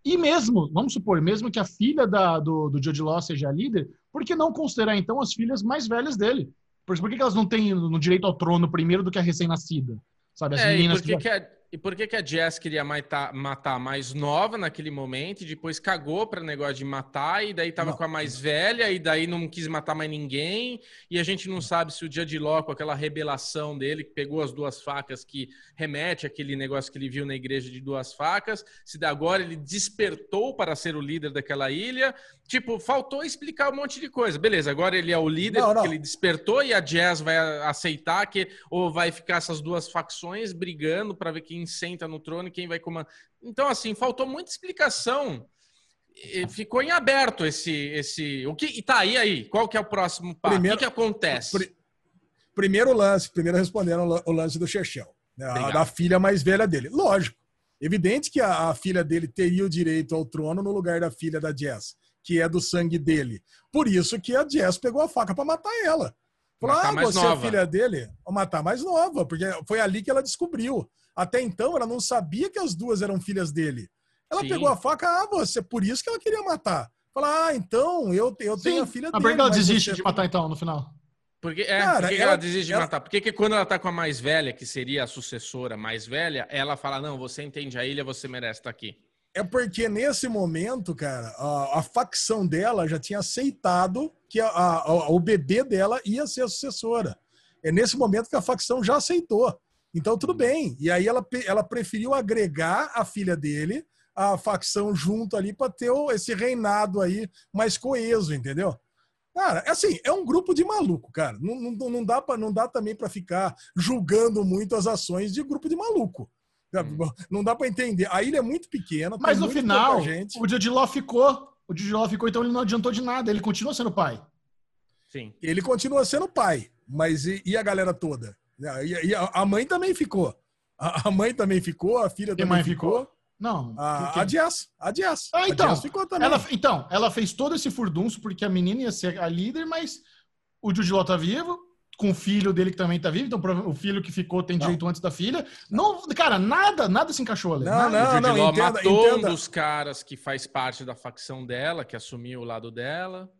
E mesmo, vamos supor, mesmo que a filha da, do, do Jodie Law seja a líder, por que não considerar, então, as filhas mais velhas dele? Por, por que, que elas não têm no direito ao trono primeiro do que a recém-nascida? Sabe, as é, meninas que, que, que e por que, que a Jess queria matar, matar a mais nova naquele momento e depois cagou para negócio de matar e daí tava não. com a mais velha e daí não quis matar mais ninguém e a gente não sabe se o dia de Ló com aquela rebelação dele que pegou as duas facas que remete aquele negócio que ele viu na igreja de duas facas, se da agora ele despertou para ser o líder daquela ilha, tipo, faltou explicar um monte de coisa. Beleza, agora ele é o líder não, não. ele despertou e a Jess vai aceitar que ou vai ficar essas duas facções brigando para ver quem quem senta no trono e quem vai comandar. Então, assim, faltou muita explicação. Ficou em aberto esse. esse o que E tá aí, aí. Qual que é o próximo passo? Primeiro, o que, que acontece? Pr primeiro lance, primeiro respondendo o lance do Chechel, né, a, da filha mais velha dele. Lógico. Evidente que a, a, filha dele teria o direito ao trono no lugar da filha da Jess, que é do sangue dele. Por isso que a Jess pegou a faca para matar ela. Falou, matar ah, você nova. é filha dele? Vou matar mais nova, porque foi ali que ela descobriu. Até então, ela não sabia que as duas eram filhas dele. Ela Sim. pegou a faca, ah, você, por isso que ela queria matar. Falar, ah, então, eu, eu tenho a filha dele. Por que ela desiste você... de matar, então, no final? Porque, é, Cara, por que ela, ela, desiste de ela... matar? Porque que quando ela tá com a mais velha, que seria a sucessora mais velha, ela fala, não, você entende a ilha, você merece estar aqui. É porque nesse momento, cara, a, a facção dela já tinha aceitado que a, a, o bebê dela ia ser a sucessora. É nesse momento que a facção já aceitou. Então, tudo bem. E aí ela, ela preferiu agregar a filha dele à facção junto ali para ter esse reinado aí mais coeso, entendeu? Cara, é assim, é um grupo de maluco, cara. Não, não, não dá, pra, não dá também para ficar julgando muito as ações de grupo de maluco. Hum. Não dá para entender. A ilha é muito pequena. Mas no final, gente. o Didiló ficou. O Didiló ficou, então ele não adiantou de nada. Ele continua sendo pai. Sim. Ele continua sendo pai, mas e, e a galera toda? E, e, a mãe também ficou. A, mãe também ficou, a filha Quem também ficou. ficou. Não. A, a Jess. A Jess. Ah, então. A Jess ficou também. Ela, então, ela fez todo esse furdunço porque a menina ia ser a líder, mas o Jude Law tá vivo, com o filho dele que também tá vivo, então o filho que ficou tem direito não. antes da filha. Não, cara, nada, nada se encaixou ali. Não, nada. não, não, entenda, matou entenda. um dos caras que faz parte da facção dela, que assumiu o lado dela.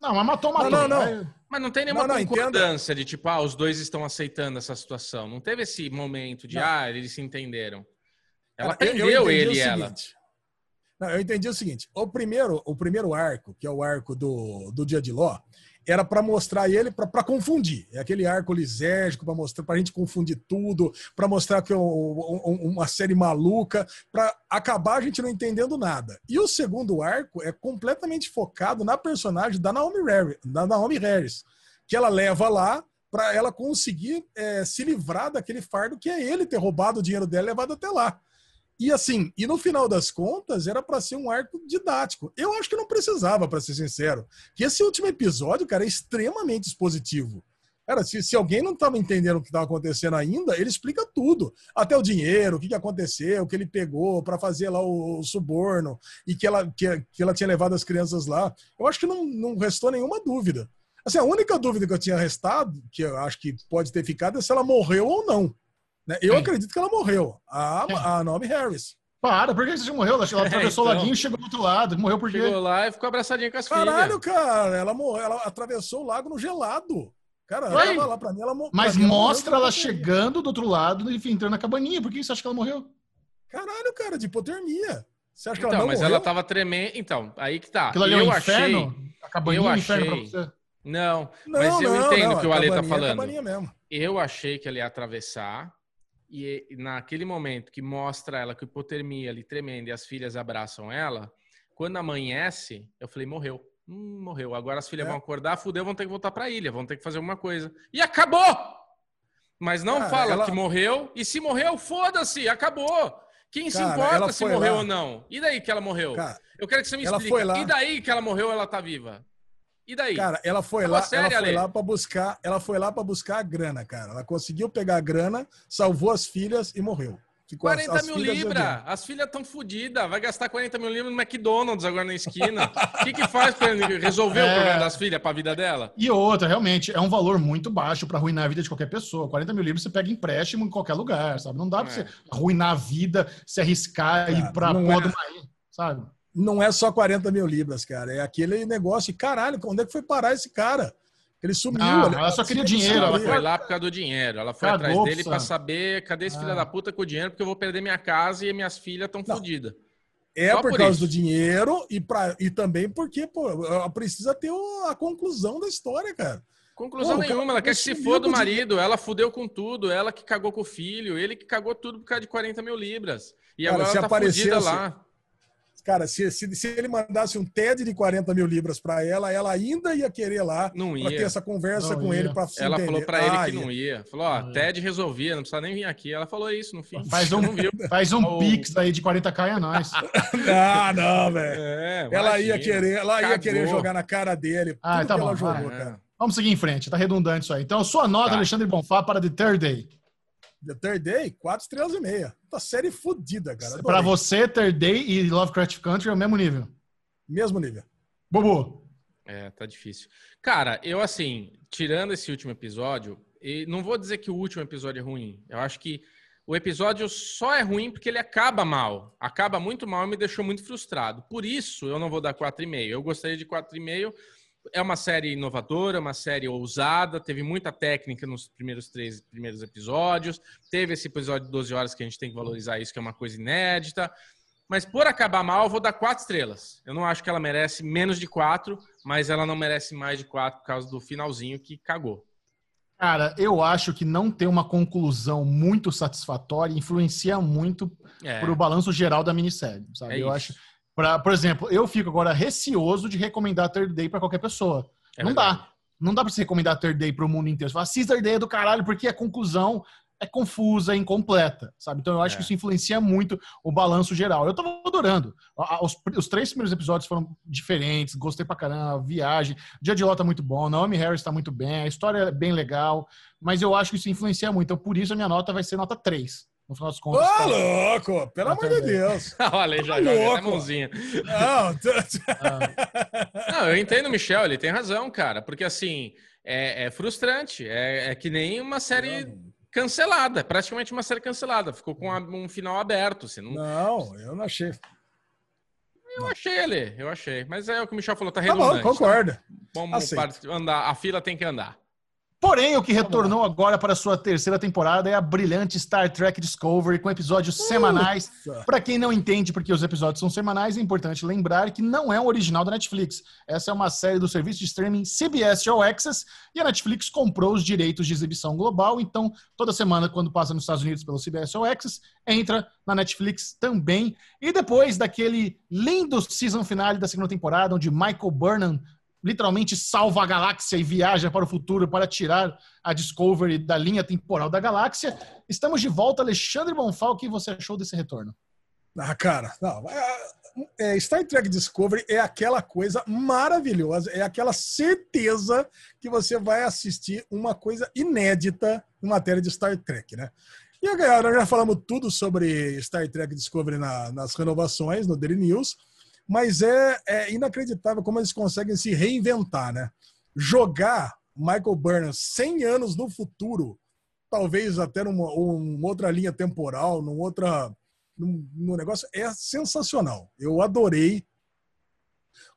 Não, mas matou, matou. Não, não, não. Mas não tem nenhuma não, não, concordância entenda. de tipo, ah, os dois estão aceitando essa situação. Não teve esse momento de, não. ah, eles se entenderam. Ela prendeu ele e ela. Não, eu entendi o seguinte: o primeiro, o primeiro arco, que é o arco do, do Dia de Ló, era para mostrar ele para confundir. É aquele arco lisérgico para mostrar para a gente confundir tudo, para mostrar que é uma série maluca, para acabar a gente não entendendo nada. E o segundo arco é completamente focado na personagem da Naomi Harris, da Naomi Harris que ela leva lá para ela conseguir é, se livrar daquele fardo que é ele ter roubado o dinheiro dela e levado até lá. E assim, e no final das contas, era para ser um arco didático. Eu acho que não precisava, para ser sincero. Que esse último episódio, cara, é extremamente expositivo. Cara, se, se alguém não estava entendendo o que estava acontecendo ainda, ele explica tudo. Até o dinheiro, o que, que aconteceu, o que ele pegou para fazer lá o, o, suborno e que ela, que, que ela tinha levado as crianças lá. Eu acho que não, não restou nenhuma dúvida. Assim, a única dúvida que eu tinha restado, que eu acho que pode ter ficado, é se ela morreu ou não. Né? Eu acredito que ela morreu. A, a Naomi Harris. Para, por que você morreu? Ela é, atravessou é, então. o laguinho e chegou do outro lado. Morreu por quê? Chegou lá e ficou abraçadinha com as Caralho, filhas. Caralho, cara, ela morreu, ela atravessou o lago no gelado. Cara, ela tava lá pra mim, ela morreu. Mas mim, mostra ela, ela chegando do outro lado, enfim, entrando na cabaninha. Por que você acha que ela morreu? Caralho, cara, de hipotermia. Você acha que então, ela não mas morreu? ela tava tremendo. Então, aí que tá. Aquilo ali é um inferno? Achei... A cabaninha eu é um inferno pra você? Não, não mas eu não, entendo o que o Ale tá é falando. Eu achei que ela ia atravessar e naquele momento que mostra ela com hipotermia ali tremendo e as filhas abraçam ela, quando amanhece, eu falei, morreu. Hum, morreu. Agora as filhas é. vão acordar, fudeu, vão ter que voltar pra ilha, vão ter que fazer alguma coisa. E acabou! Mas não fala ela... que morreu, e se morreu, foda-se, acabou! Quem Cara, se importa se morreu lá. ou não? E daí que ela morreu? Cara, eu quero que você me explique. E daí que ela morreu, ela tá viva? E daí? Cara, ela foi lá, sério, ela foi lá para buscar, ela foi lá para buscar a grana, cara. Ela conseguiu pegar a grana, salvou as filhas e morreu. Ficou 40 as, as mil libras. As filhas estão fodidas. Vai gastar 40 mil libras no McDonald's agora na esquina. O que, que faz para resolver é... o problema das filhas para a vida dela? E outra, realmente, é um valor muito baixo para arruinar a vida de qualquer pessoa. 40 mil libras você pega empréstimo em qualquer lugar, sabe? Não dá para é. você arruinar a vida, se arriscar e ir para a é... sabe? Não é só 40 mil libras, cara. É aquele negócio. Caralho, onde é que foi parar esse cara? Ele sumiu. Não, ele, ela só queria dinheiro. Ela foi lá por causa do dinheiro. Ela foi atrás dele para saber cadê esse ah. filho da puta com o dinheiro, porque eu vou perder minha casa e minhas filhas estão fodidas. É por, por causa isso. do dinheiro e, pra, e também porque pô, ela precisa ter a conclusão da história, cara. Conclusão pô, nenhuma, ela quer que se for do marido, ela fudeu com tudo, ela que cagou com o filho, ele que cagou tudo por causa de 40 mil libras. E cara, agora ela tá fudida lá. Cara, se, se, se, ele mandasse um TED de 40 mil libras para ela, ela ainda ia querer lá para ter essa conversa não com ia. ele para Ela entender. falou para ele ah, que ia. não ia. Falou, ó, ah, TED resolvia, não precisa nem vir aqui. Ela falou isso no fim. Faz um, faz um pix aí de 40k a nós. ah, não, velho. É, ela ia querer, ela ia querer jogar na cara dele. Ah, tá bom. Jogou, é. Vamos seguir em frente, tá redundante isso aí. Então, sua nota, tá. Alexandre Bonfá, para The Third Day. The Third Day, quatro estrelas e meia. Tá série fodida, cara. Para você, Third Day e Lovecraft Country é o mesmo nível? Mesmo nível. Bobo. É, tá difícil. Cara, eu assim, tirando esse último episódio, e não vou dizer que o último episódio é ruim. Eu acho que o episódio só é ruim porque ele acaba mal. Acaba muito mal e me deixou muito frustrado. Por isso, eu não vou dar 4,5. Eu gostaria de 4,5 é uma série inovadora, uma série ousada, teve muita técnica nos primeiros três primeiros episódios, teve esse episódio de 12 horas que a gente tem que valorizar isso, que é uma coisa inédita. Mas por acabar mal, eu vou dar quatro estrelas. Eu não acho que ela merece menos de quatro, mas ela não merece mais de quatro por causa do finalzinho que cagou. Cara, eu acho que não ter uma conclusão muito satisfatória influencia muito é. para o balanço geral da minissérie, sabe? É eu acho Pra, por exemplo, eu fico agora receoso de recomendar Third Day para qualquer pessoa. É não verdade. dá. Não dá para você recomendar Third Day para o mundo inteiro. Você fala, assista Third Day é do caralho, porque a conclusão é confusa, incompleta, sabe? Então eu acho é. que isso influencia muito o balanço geral. Eu tô adorando. Os, os, três primeiros episódios foram diferentes, gostei pra caramba, viagem. Dia de Ló tá muito bom, Naomi Harris tá muito bem, a história é bem legal, mas eu acho que isso influencia muito. Então por isso a minha nota vai ser nota 3 no final das contas. Ô, tá... louco! Pelo amor de Deus! Olha, já joga a mãozinha. Não, não, eu entendo o Michel, ele tem razão, cara. Porque assim, é, é frustrante. É, é, que nem uma série cancelada, praticamente uma série cancelada. Ficou com um final aberto. Assim, não... não, eu não achei. Eu achei ele, eu achei. Mas é o que o Michel falou, tá redundante. Tá bom, concordo. Tá? Vamos andar, a fila tem que andar. Porém, o que retornou agora para sua terceira temporada é a brilhante Star Trek Discovery, com episódios semanais. Para quem não entende porque os episódios são semanais, é importante lembrar que não é um original da Netflix. Essa é uma série do serviço de streaming CBS All Access e a Netflix comprou os direitos de exibição global. Então, toda semana, quando passa nos Estados Unidos pelo CBS All Access, entra na Netflix também. E depois daquele lindo season finale da segunda temporada, onde Michael Burnham literalmente salva a galáxia e viaja para o futuro para tirar a Discovery da linha temporal da galáxia. Estamos de volta, Alexandre Bonfal. O que você achou desse retorno? Ah, cara, não, é, é, Star Trek Discovery é aquela coisa maravilhosa, é aquela certeza que você vai assistir uma coisa inédita em matéria de Star Trek, né? E galera, já falamos tudo sobre Star Trek Discovery na, nas renovações, no Daily News mas é, é inacreditável como eles conseguem se reinventar, né? Jogar Michael Burnham 100 anos no futuro, talvez até numa, numa outra linha temporal, num outra num, num negócio é sensacional. Eu adorei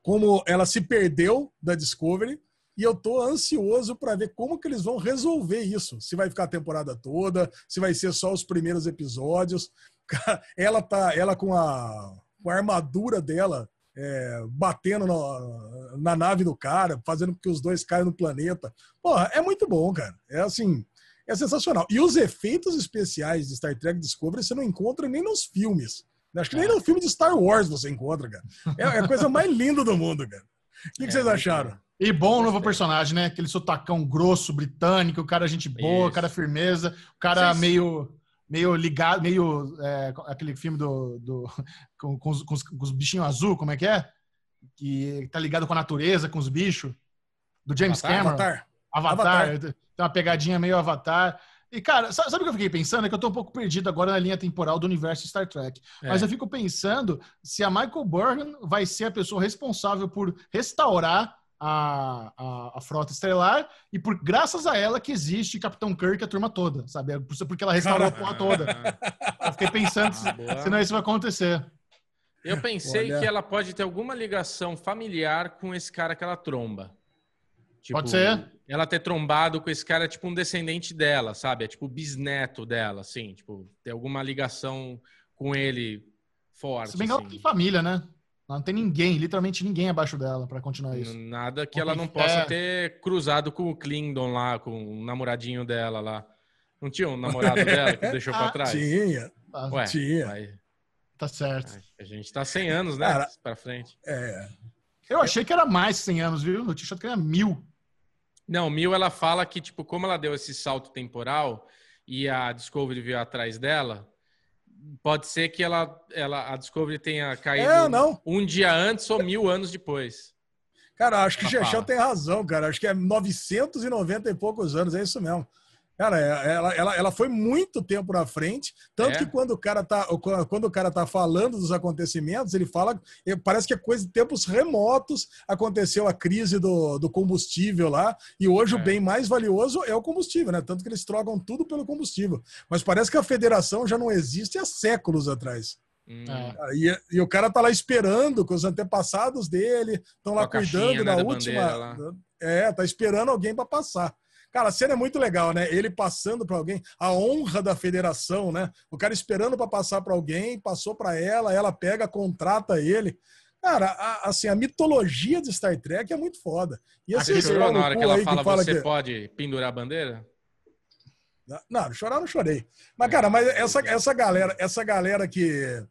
como ela se perdeu da Discovery e eu tô ansioso para ver como que eles vão resolver isso. Se vai ficar a temporada toda, se vai ser só os primeiros episódios. Ela tá, ela com a com a armadura dela é, batendo na, na, nave do cara, fazendo com que os dois caiam no planeta. Porra, é muito bom, cara. É assim, é sensacional. E os efeitos especiais de Star Trek Discovery você não encontra nem nos filmes. Acho que nem no filme de Star Wars você encontra, cara. É, é a coisa mais linda do mundo, cara. O que, que é, vocês acharam? E bom o novo personagem, né? Aquele sotacão grosso, britânico, o cara gente boa, o cara firmeza, o cara meio meio ligado, meio é, aquele filme do, do com, com, os, com, os, bichinhos azul, como é que é? Que tá ligado com a natureza, com os bichos, do James Avatar, Cameron. Avatar. Avatar. Avatar. Tem uma pegadinha meio Avatar. E, cara, sabe o que eu fiquei pensando? É que eu tô um pouco perdido agora na linha temporal do universo Star Trek. É. Mas eu fico pensando se a Michael Burnham vai ser a pessoa responsável por restaurar a, a, a, frota estelar e por graças a ela que existe Capitão Kirk e a turma toda, sabe? É porque ela restaurou a porra toda. Eu fiquei pensando ah, se, não isso vai acontecer. Eu pensei Olha. que ela pode ter alguma ligação familiar com esse cara que ela tromba. Tipo, pode ser. Ela ter trombado com esse cara, tipo um descendente dela, sabe? É tipo bisneto dela, assim. Tipo, ter alguma ligação com ele forte. Se bem que ela tem família, né? Não tem ninguém, literalmente ninguém abaixo dela para continuar isso. Nada que ela não possa é... ter cruzado com o Klingdon lá, com o namoradinho dela lá. Não tinha um namorado dela que deixou para ah, trás? Tinha. Ah, Ué, tinha. Vai... Tá certo. A gente tá 100 anos, né? Cara, pra frente. É. Eu achei que era mais 100 anos, viu? Eu tinha achado que era mil. Não, mil ela fala que, tipo, como ela deu esse salto temporal e a Discovery veio atrás dela, pode ser que ela, ela, a Discovery tenha caído é, não. um dia antes ou mil anos depois. Cara, acho que o Chechel tem razão, cara. Acho que é 990 e poucos anos, é isso mesmo. Cara, é, ela, ela, ela foi muito tempo na frente, tanto é. que quando o, cara tá, quando o cara tá falando dos acontecimentos, ele fala, parece que é coisa de tempos remotos, aconteceu a crise do, do combustível lá, e hoje é. o bem mais valioso é o combustível, né? Tanto que eles trocam tudo pelo combustível. Mas parece que a federação já não existe há séculos atrás. Hum. E, e, o cara tá lá esperando com os antepassados dele, estão lá cuidando né, da, da última. É, tá esperando alguém para passar. Cara, a cena é muito legal, né? Ele passando para alguém, a honra da federação, né? O cara esperando para passar para alguém, passou para ela, ela pega, contrata ele. Cara, a, assim, a mitologia de Star Trek é muito foda. E assim, você chorou na hora que ela fala, que fala você que... pode pendurar a bandeira? Não, chorar não chorei. Mas, cara, mas essa, essa galera, essa galera que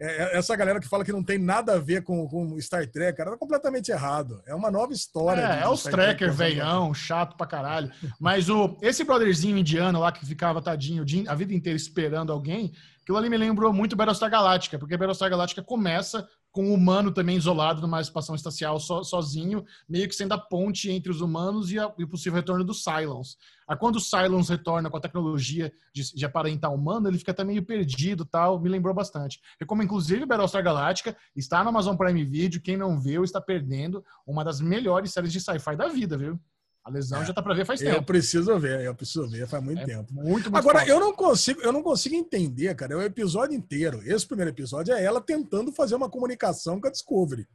é, é, essa galera que fala que não tem nada a ver com, com Star Trek, cara, tá completamente errado. É uma nova história. É, é os Trekker, veião, chato pra caralho. Mas o, esse brotherzinho indiano lá que ficava tadinho a vida inteira esperando alguém, aquilo ali me lembrou muito Battlestar Galáctica, porque Battlestar Galáctica começa com o humano também isolado numa estação espacial so, sozinho, meio que sendo a ponte entre os humanos e, a, e o possível retorno do Cylons. Aí quando o Cylons retorna com a tecnologia de, de aparentar humano, ele fica até meio perdido tal, me lembrou bastante. Recomendo inclusive Battlestar Galáctica, está no Amazon Prime Video, quem não viu está perdendo uma das melhores séries de sci-fi da vida, viu? A lesão é, já tá para ver faz tempo. Eu preciso ver, eu preciso ver, faz muito é tempo. Muito, muito Agora, eu não consigo, eu não consigo entender, cara, é o episódio inteiro. Esse primeiro episódio é ela tentando fazer uma comunicação com a Discovery.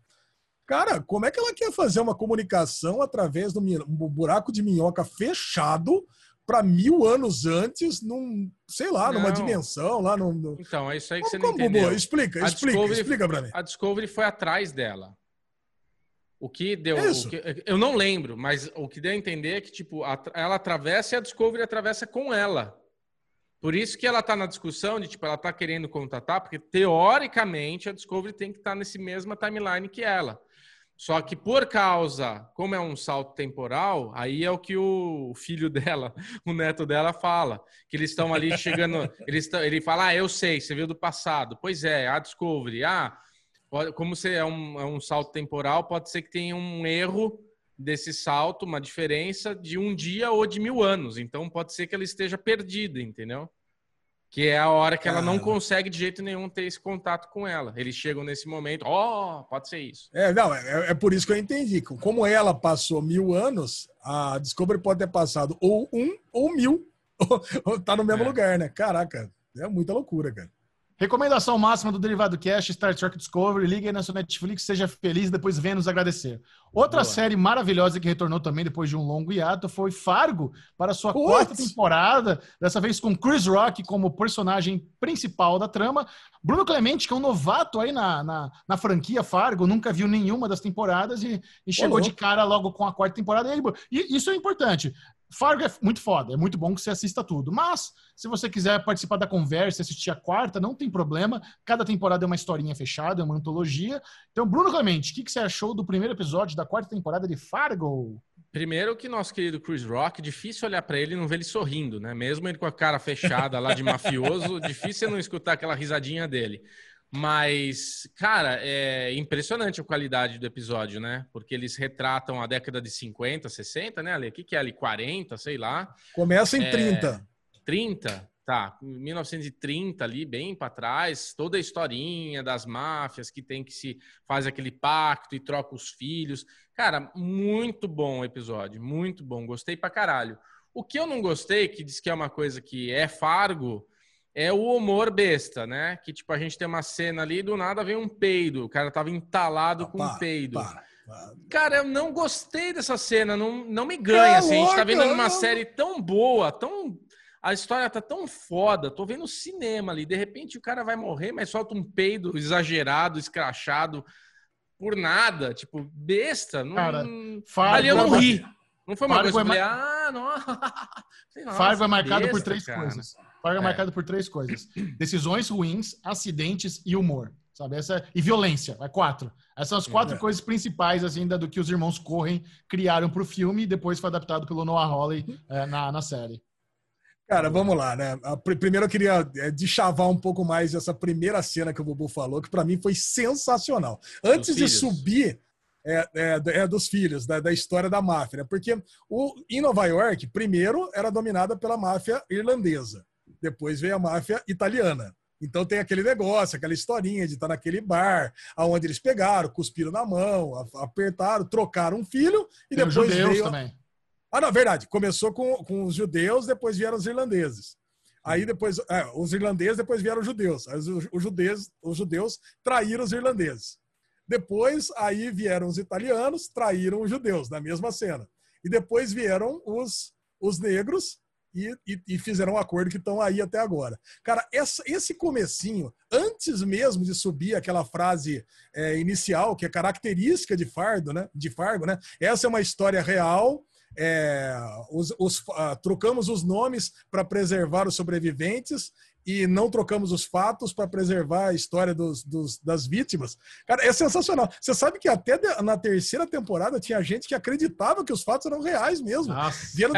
Cara, como é que ela quer fazer uma comunicação através do buraco de minhoca fechado para mil anos antes, num, sei lá, não. numa dimensão, lá no, no... Então, é isso aí que como, você não como, entendeu. Explica, a explica, Discovery, explica pra mim. A Discovery foi atrás dela. O que deu. O que, eu não lembro, mas o que deu a entender é que, tipo, a, ela atravessa e a Discovery atravessa com ela. Por isso que ela tá na discussão de, tipo, ela tá querendo contatar, porque teoricamente a Discovery tem que estar tá nesse mesma timeline que ela. Só que por causa, como é um salto temporal, aí é o que o filho dela, o neto dela fala, que eles estão ali chegando, eles tão, ele fala: "Ah, eu sei, você viu do passado". Pois é, a Discovery, ah, Pode, como você é um, é um salto temporal, pode ser que tenha um erro desse salto, uma diferença de um dia ou de mil anos. Então pode ser que ela esteja perdida, entendeu? Que é a hora que ela não consegue de jeito nenhum ter esse contato com ela. Eles chegam nesse momento, ó, oh, pode ser isso. É, não, é, é, por isso que eu entendi. Como ela passou mil anos, a Discovery pode ter passado ou um ou mil. Ou, tá no mesmo é. lugar, né? Caraca, é muita loucura, cara. Recomendação máxima do Derivado Cast, Star Trek Discovery. Ligue aí na sua Netflix, seja feliz, depois venha nos agradecer. Outra Boa. série maravilhosa que retornou também depois de um longo hiato foi Fargo, para sua quarta temporada, dessa vez com Chris Rock como personagem principal da trama. Bruno Clemente, que é um novato aí na, na, na franquia Fargo, nunca viu nenhuma das temporadas e, e chegou de cara logo com a quarta temporada. E isso é importante. Fargo é muito foda, é muito bom que você assista tudo. Mas, se você quiser participar da conversa, assistir a quarta, não tem problema. Cada temporada é uma historinha fechada, é uma antologia. Então, Bruno Clemente, o que, que você achou do primeiro episódio da quarta temporada de Fargo? Primeiro que nosso querido Chris Rock, difícil olhar para ele e não ver ele sorrindo, né? Mesmo ele com a cara fechada lá de mafioso, difícil não escutar aquela risadinha dele. Mas, cara, é impressionante a qualidade do episódio, né? Porque eles retratam a década de 50, 60, né, Ale? O que, que é ali? 40, sei lá. Começa em é, 30. 30? Tá, 1930 ali, bem para trás, toda a historinha das máfias que tem que se faz aquele pacto e troca os filhos. Cara, muito bom o episódio, muito bom, gostei pra caralho. O que eu não gostei, que diz que é uma coisa que é Fargo, é o humor besta, né? Que tipo, a gente tem uma cena ali e do nada vem um peido. O cara tava entalado ah, com para, um peido. Para, para. Cara, eu não gostei dessa cena, não, não me ganha. assim, a gente tá vendo uma série tão boa, tão. A história tá tão foda. Tô vendo cinema ali. De repente o cara vai morrer, mas solta um peido exagerado, escrachado, por nada. Tipo, besta. Não... Cara, ali eu não ri. Não foi uma Fargo coisa. É ma... Ah, não. Fargo é marcado besta, por três cara. coisas. Fargo é, é marcado por três coisas: decisões ruins, acidentes e humor. Sabe? Essa, e violência, é quatro. Essas são as quatro é. coisas principais assim, do que os irmãos Correm criaram para o filme e depois foi adaptado pelo Noah Hawley é, na, na série. Cara, vamos lá, né? Primeiro eu queria é, deschavar um pouco mais essa primeira cena que o Bubu falou, que para mim foi sensacional. Antes de subir é, é, é, dos filhos, da, da, história da máfia. Né? Porque o, em Nova York, primeiro era dominada pela máfia irlandesa, depois veio a máfia italiana. Então tem aquele negócio, aquela historinha de estar naquele bar, aonde eles pegaram, cuspiram na mão, apertaram, trocaram um filho e tem depois veio. Também. Ah, na verdade, começou com, com os judeus, depois vieram os irlandeses. Aí depois, é, os irlandeses, depois vieram os judeus. Aí os, os, judeus, os judeus traíram os irlandeses. Depois, aí vieram os italianos, traíram os judeus na mesma cena. E depois vieram os, os negros e, e, e fizeram um acordo que estão aí até agora. Cara, essa, esse comecinho, antes mesmo de subir aquela frase é, inicial, que é característica de Fardo, né? De Fargo, né? Essa é uma história real. É, os, os, uh, trocamos os nomes para preservar os sobreviventes e não trocamos os fatos para preservar a história dos, dos, das vítimas. Cara, é sensacional. Você sabe que até na terceira temporada tinha gente que acreditava que os fatos eram reais mesmo. Nossa, vieram,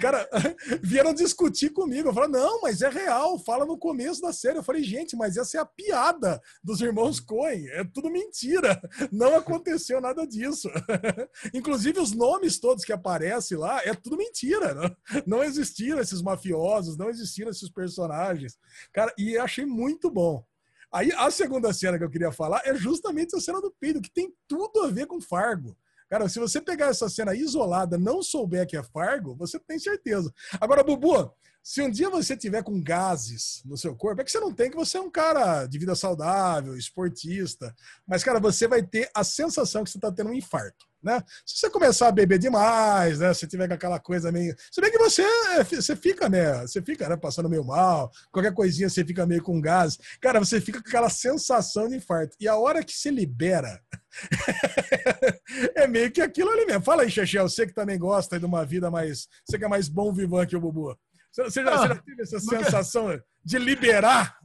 cara, vieram discutir comigo. Eu falei, não, mas é real. Fala no começo da série. Eu falei, gente, mas essa é a piada dos irmãos Coen. É tudo mentira. Não aconteceu nada disso. Inclusive, os nomes todos que aparecem lá é tudo mentira. Não, não existiram esses mafiosos, não existiram esses personagens. Cara, e achei muito bom. Aí a segunda cena que eu queria falar é justamente a cena do peido, que tem tudo a ver com Fargo. Cara, se você pegar essa cena isolada, não souber que é Fargo, você tem certeza. Agora, Bubu, se um dia você tiver com gases no seu corpo, é que você não tem que você é um cara de vida saudável, esportista, mas, cara, você vai ter a sensação que você está tendo um infarto né? Se você começar a beber demais, né? Se tiver com aquela coisa meio. Se bem que você, você fica, né? Você fica né, passando meio mal, qualquer coisinha você fica meio com gás. Cara, você fica com aquela sensação de infarto. E a hora que se libera, é meio que aquilo ali mesmo. Fala aí, Chechel, você que também gosta de uma vida mais. Você que é mais bom vivão que o Bubu. Você já, ah, você já teve essa sensação de liberar?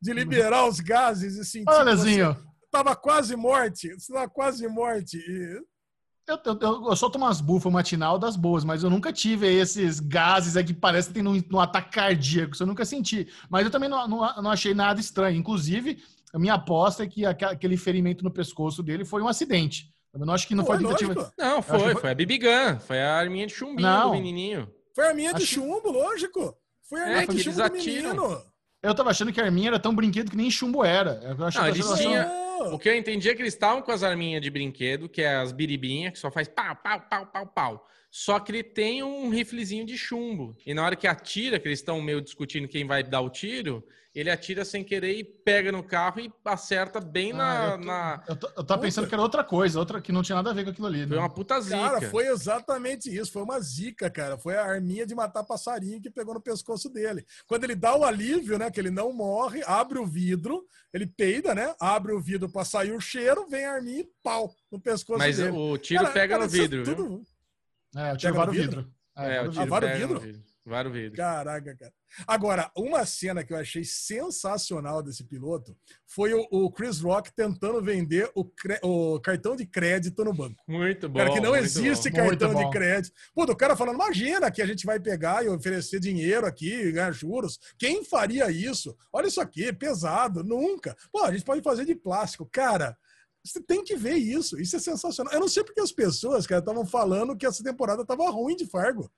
De liberar os gases e sentir. Olha, Zinho. Tava quase morte, você tava quase morte. E eu, eu, eu, solto umas bufas matinal das boas, mas eu nunca tive esses gases aí que parece que tem no, no ataque cardíaco. Isso eu nunca senti. Mas eu também não, não, não achei nada estranho. Inclusive, a minha aposta é que aquele ferimento no pescoço dele foi um acidente. Eu não acho que não foi, foi tentativa. Não, foi, foi, foi a BB Gun. Foi a arminha de chumbinho não. do menininho. Foi a arminha de chumbo, lógico. Foi a arminha é, de chumbo do menino. Eu tava achando que a arminha era tão brinquedo que nem chumbo era. Eu achava, não, eles tinham... O que eu entendi é que eles estavam com as arminhas de brinquedo, que é as biribinhas, que só faz pau, pau, pau, pau, pau. Só que ele tem um riflezinho de chumbo. E na hora que atira, que eles estão meio discutindo quem vai dar o tiro, ele atira sem querer e pega no carro e acerta bem ah, na. Eu, tô, na... eu, tô, eu tava pensando que era outra coisa, outra que não tinha nada a ver com aquilo ali. Né? Foi uma puta zica. Cara, foi exatamente isso. Foi uma zica, cara. Foi a arminha de matar passarinho que pegou no pescoço dele. Quando ele dá o alívio, né? Que ele não morre, abre o vidro, ele peida, né? Abre o vidro pra sair o cheiro, vem a arminha e pau no pescoço Mas dele. Mas o tiro cara, pega cara, no vidro. Tudo... É, o tiro vai no vidro. vidro. É, é o tiro pega vidro? no vidro. Vários vídeos. Caraca, cara. Agora, uma cena que eu achei sensacional desse piloto foi o, o Chris Rock tentando vender o, o, cartão de crédito no banco. Muito bom. Cara, que não existe bom. cartão de crédito. Pô, o cara falando, imagina que a gente vai pegar e oferecer dinheiro aqui, ganhar juros. Quem faria isso? Olha isso aqui, pesado, nunca. Pô, a gente pode fazer de plástico. Cara, você tem que ver isso. Isso é sensacional. Eu não sei porque as pessoas, cara, estavam falando que essa temporada estava ruim de Fargo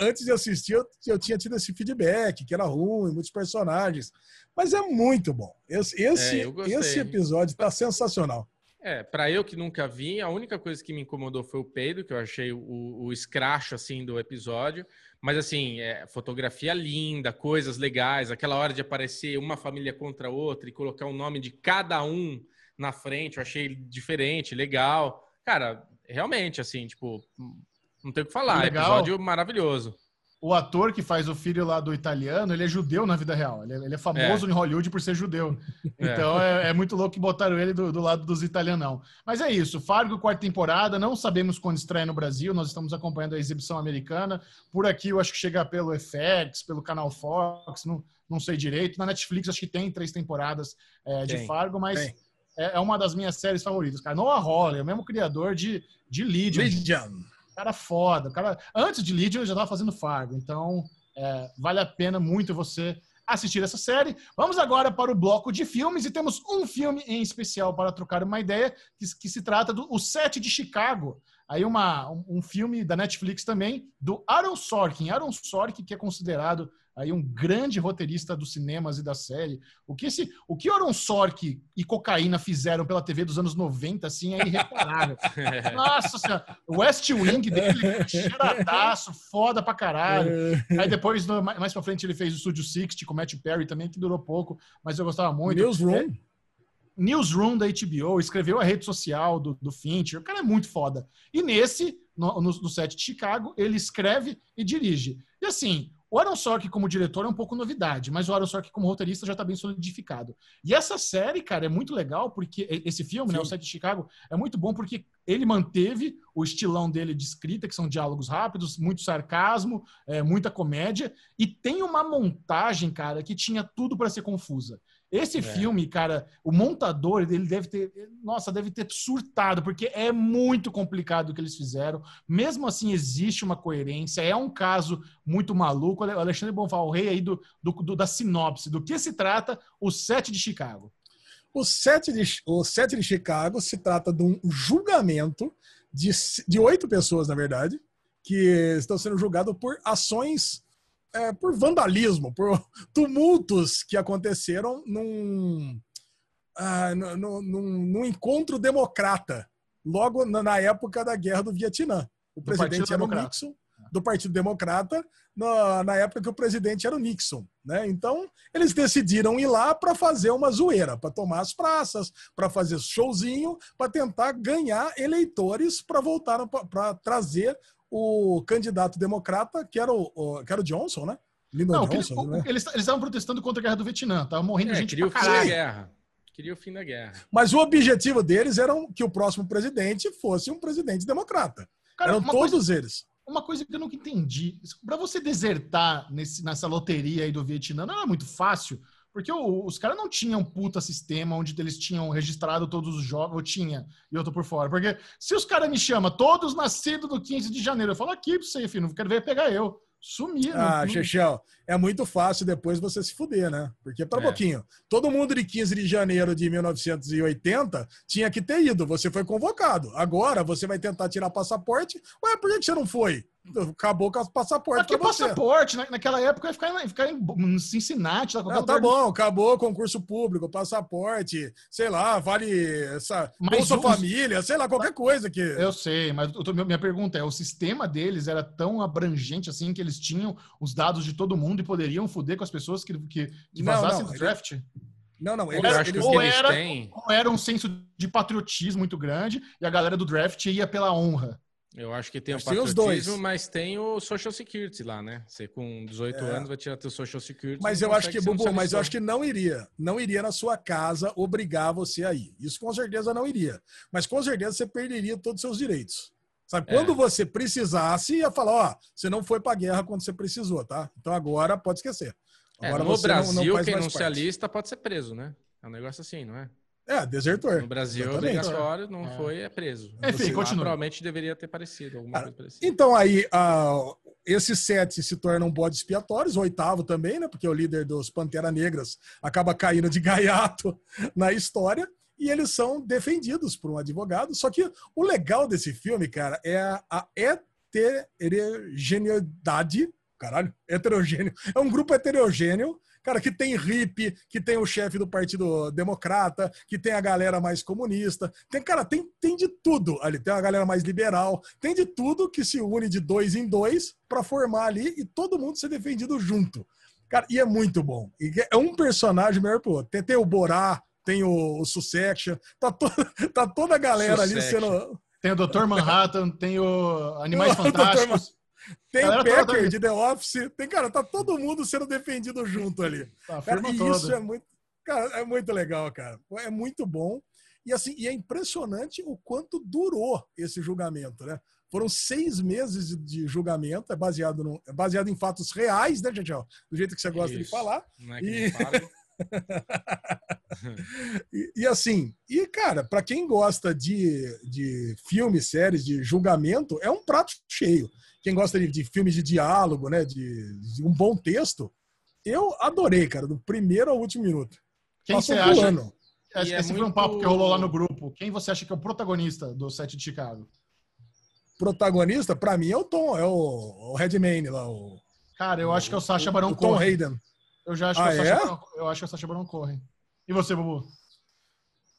antes de assistir, eu, eu, tinha tido esse feedback, que era ruim, muitos personagens. Mas é muito bom. Esse, esse, é, esse episódio está sensacional. É, para eu que nunca vi, a única coisa que me incomodou foi o peido, que eu achei o, o escracho, assim, do episódio. Mas, assim, é, fotografia linda, coisas legais, aquela hora de aparecer uma família contra outra e colocar o nome de cada um na frente, eu achei diferente, legal. Cara, realmente, assim, tipo, não tem o que falar. Legal. Episódio maravilhoso. O ator que faz o filho lá do italiano, ele é judeu na vida real. Ele é, ele é famoso é. em Hollywood por ser judeu. Então é, é, é muito louco que botaram ele do, do, lado dos italianão. Mas é isso. Fargo, quarta temporada. Não sabemos quando estreia no Brasil. Nós estamos acompanhando a exibição americana. Por aqui eu acho que chega pelo FX, pelo canal Fox. Não, não sei direito. Na Netflix acho que tem três temporadas é, de Fargo, mas é, é, uma das minhas séries favoritas. Cara, Noah Hawley, é o mesmo criador de, de Legion. Legion cara foda. O cara, antes de Legion, ele já estava fazendo Fargo. Então, é, vale a pena muito você assistir essa série. Vamos agora para o bloco de filmes e temos um filme em especial para trocar uma ideia, que, que se trata do O Sete de Chicago. Aí uma, um, um filme da Netflix também, do Aaron Sorkin. Aaron Sorkin, que é considerado aí um grande roteirista dos cinemas e da série. O que esse, o que Aaron Sork e cocaína fizeram pela TV dos anos 90, assim, é irreparável. Nossa senhora, o West Wing dele, cheiradaço, foda pra caralho. Aí depois, mais pra frente, ele fez o Studio 60 com Matt Perry também, que durou pouco, mas eu gostava muito. Newsroom. É, Newsroom da HBO, escreveu a rede social do, do Fincher, o cara é muito foda. E nesse, no, no, no set de Chicago, ele escreve e dirige. E assim, o Aaron Sorkin como diretor é um pouco novidade, mas o Aaron Sorkin como roteirista já está bem solidificado. E essa série, cara, é muito legal porque esse filme, Sim. né, o Set de Chicago, é muito bom porque ele manteve o estilão dele de escrita, que são diálogos rápidos, muito sarcasmo, é, muita comédia, e tem uma montagem, cara, que tinha tudo para ser confusa. Esse é. filme, cara, o montador, ele deve ter, nossa, deve ter surtado, porque é muito complicado o que eles fizeram. Mesmo assim, existe uma coerência, é um caso muito maluco. O Alexandre Bonfal, o rei aí do, do, do, da sinopse, do que se trata o Sete de Chicago. O Sete de, o Sete de Chicago se trata de um julgamento de, de oito pessoas, na verdade, que estão sendo julgadas por ações é, por vandalismo, por tumultos que aconteceram num, ah, num, num, num, encontro democrata, logo na, na, época da Guerra do Vietnã. O do presidente era o Nixon, do Partido Democrata, na, na, época que o presidente era o Nixon. Né? Então, eles decidiram ir lá para fazer uma zoeira, para tomar as praças, para fazer showzinho, para tentar ganhar eleitores para voltar para trazer o candidato democrata, que era o, o, que era o Johnson, né? Lyndon Não, Johnson, eles, né? eles estavam protestando contra a guerra do Vietnã, tava morrendo é, gente queria pra o fim da guerra. Queria o fim da guerra. Mas o objetivo deles era que o próximo presidente fosse um presidente democrata. Cara, Eram todos coisa, eles. Uma coisa que eu nunca entendi. Para você desertar nesse, nessa loteria aí do Vietnã, não era muito fácil porque o, os caras não tinham um puta sistema onde eles tinham registrado todos os jogos, ou tinha, e eu tô por fora. Porque se os caras me chamam, todos nascidos do 15 de janeiro, eu falo aqui pra você, filho, não quero ver pegar eu sumia. Ah, Chechel, é muito fácil depois você se fuder, né? Porque, para um é. pouquinho, todo mundo de 15 de janeiro de 1980 tinha que ter ido, você foi convocado. Agora você vai tentar tirar passaporte. Ué, por que você não foi? Acabou com o passaporte. É passaporte, na, naquela época, ia ficar, ficar em Cincinnati. Não, tá bom, acabou concurso público, passaporte, sei lá, vale essa mas Bolsa. Família, sei lá, qualquer coisa que. Eu sei, mas minha pergunta é: o sistema deles era tão abrangente assim que eles tinham os dados de todo mundo e poderiam foder com as pessoas que, que, que vazassem do draft? Não, não, eles, eles, ou, era, têm... ou era um senso de patriotismo muito grande e a galera do draft ia pela honra. Eu acho que tem o patriotismo, os dois. mas tem o Social Security lá, né? Você com 18 é. anos vai tirar teu Social Security. Mas eu acho que, Bubu, mas eu acho que não iria. Não iria na sua casa obrigar você a ir. Isso com certeza não iria. Mas com certeza você perderia todos os seus direitos. Sabe? É. Quando você precisasse, ia falar, ó, você não foi pra guerra quando você precisou, tá? Então agora pode esquecer. É, agora é, no Brasil, não, não quem não parte. se alista pode ser preso, né? É um negócio assim, não é? É, desertor. No Brasil é obrigatório, não é. foi, é preso. Enfim, continua. Provavelmente deveria ter parecido, alguma ah, coisa parecida. Então aí, uh, esses sete se tornam bodes expiatórios, o oitavo também, né? Porque o líder dos Pantera Negras acaba caindo de gaiato na história. E eles são defendidos por um advogado. Só que o legal desse filme, cara, é a heterogeneidade. Caralho, heterogêneo. É um grupo heterogêneo Cara, que tem hippie, que tem o chefe do Partido Democrata, que tem a galera mais comunista. Tem, cara, tem, tem de tudo ali. Tem a galera mais liberal. Tem de tudo que se une de dois em dois para formar ali e todo mundo ser defendido junto. Cara, e é muito bom. E é um personagem melhor pro outro. Tem, tem o Borá, tem o, o Succession, tá, to, tá toda a galera Succession. ali sendo. Tem o Dr. Manhattan, tem o Animais Fantásticos. Tem Becker de The Office. Tem, cara, tá todo mundo sendo defendido junto ali. Tá, cara, e isso é muito, cara, é muito legal, cara. É muito bom. E assim, e é impressionante o quanto durou esse julgamento, né? Foram seis meses de julgamento, é baseado, no, é baseado em fatos reais, né, gente? Do jeito que você gosta Isso. de falar. Não é que e... e, e, assim, e cara, para quem gosta de, de filmes, séries, de julgamento, é um prato cheio quem gosta de, de filmes de diálogo, né, de, de, um bom texto, eu adorei, cara, do primeiro ao último minuto. Quem Passou você acha? Ano. Esse, é esse muito... foi um papo que rolou lá no grupo. Quem você acha que é o protagonista do set de Chicago? Protagonista, para mim, é o Tom, é o, o Redmayne lá. O, Cara, eu o, acho que é o Sacha Baron Cohen. Tom Hayden. Eu já acho ah, que é o Sacha, é? eu acho que é o Sacha Baron Cohen. E você, Bubu?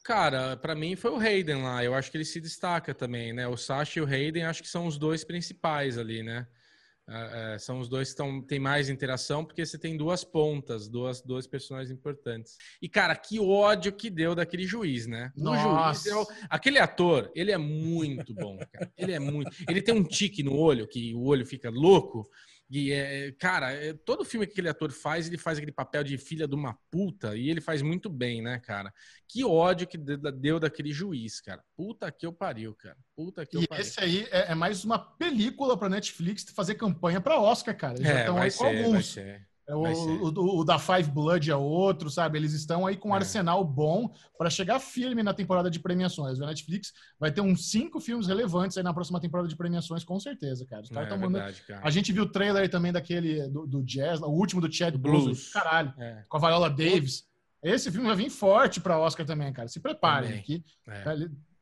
Cara, para mim foi o Hayden lá. Eu acho que ele se destaca também, né? O Sasha e o Hayden acho que são os dois principais ali, né? É, é, são os dois que tão, tem mais interação, porque você tem duas pontas, duas, dois personagens importantes. E, cara, que ódio que deu daquele juiz, né? Nossa. juiz é o, aquele ator, ele é muito bom, cara. Ele é muito. Ele tem um tique no olho, que o olho fica louco. E é, cara, é, todo filme que aquele ator faz, ele faz aquele papel de filha de uma puta e ele faz muito bem, né, cara? Que ódio que deu daquele juiz, cara. Puta que eu pariu, cara. Puta que eu e pariu. esse aí é, é mais uma película pra Netflix fazer campanha pra Oscar, cara. Eles é, já estão aí ser, com alguns. É, o, o, o, da Five Blood é outro, sabe? Eles estão aí com um é. arsenal bom para chegar firme na temporada de premiações. A Netflix vai ter uns cinco filmes relevantes aí na próxima temporada de premiações, com certeza, cara. Os caras é, mandando... verdade, cara. A gente viu o trailer também daquele do, do Jazz, o último do Chad Blues. Blues. Caralho. É. Com a Viola Davis. Esse filme vai vir forte para Oscar também, cara. Se preparem aqui. É.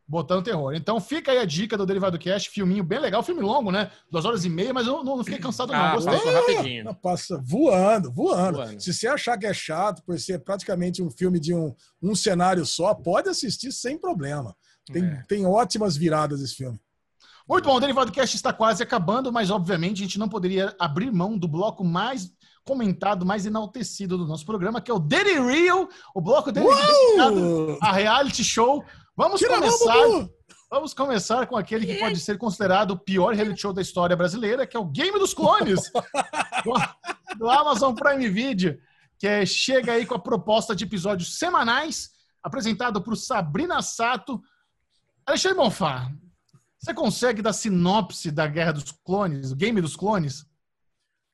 Botando terror. Então fica aí a dica do Derivado Cast, filminho bem legal, filme longo, né? Duas horas e meia, mas eu não, não fiquei cansado não, ah, gostei. Passa rapidinho. Não, passa voando, voando, voando, Se você achar que é chato, por ser praticamente um filme de um, um cenário só, pode assistir sem problema. Tem, é. tem ótimas viradas esse filme. Muito bom, o Derivado Cast está quase acabando, mas obviamente a gente não poderia abrir mão do bloco mais comentado, mais enaltecido do nosso programa, que é o Daily Real, o bloco dele dedicado a reality show Vamos Tira começar. Vamos começar com aquele que pode ser considerado o pior reality show da história brasileira, que é o Game dos Clones, do, do Amazon Prime Video, que é, chega aí com a proposta de episódios semanais, apresentado por Sabrina Sato. Alexandre Bonfá, você consegue dar sinopse da Guerra dos Clones, o Game dos Clones?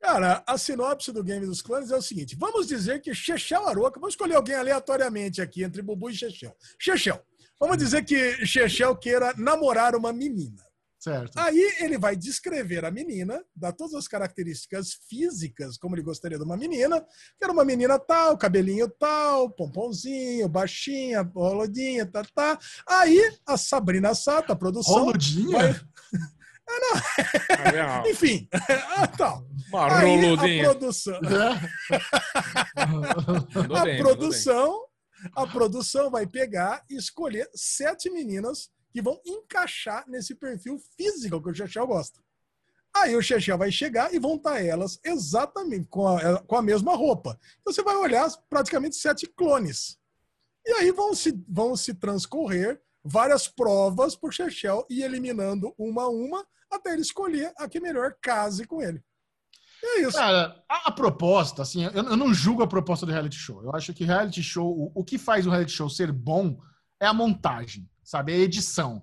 Cara, a sinopse do Game dos Clones é o seguinte: vamos dizer que Chechel Aroca, vamos escolher alguém aleatoriamente aqui entre Bubu e Chechel. Chechel, Vamos dizer que Chechel queira namorar uma menina. Certo. Aí ele vai descrever a menina, dar todas as características físicas, como ele gostaria de uma menina, que era uma menina tal, cabelinho tal, pomponzinho, baixinha, roludinha, tá, tá. Aí a Sabrina Sato, a produção. Roludinha? Vai... Ah, não. Enfim, ah, tal. Uma roludinha. A produção. a bem, produção a produção vai pegar e escolher sete meninas que vão encaixar nesse perfil físico que o Chechel gosta. Aí o Chechel vai chegar e vão estar elas exatamente com a, com a mesma roupa. Então você vai olhar praticamente sete clones. E aí vão se, vão se transcorrer várias provas por Chechel e eliminando uma a uma até ele escolher a que melhor case com ele. É isso. Cara, a, a proposta, assim, eu, eu, não julgo a proposta do reality show. Eu acho que reality show, o, o que faz o reality show ser bom é a montagem, sabe? É a edição.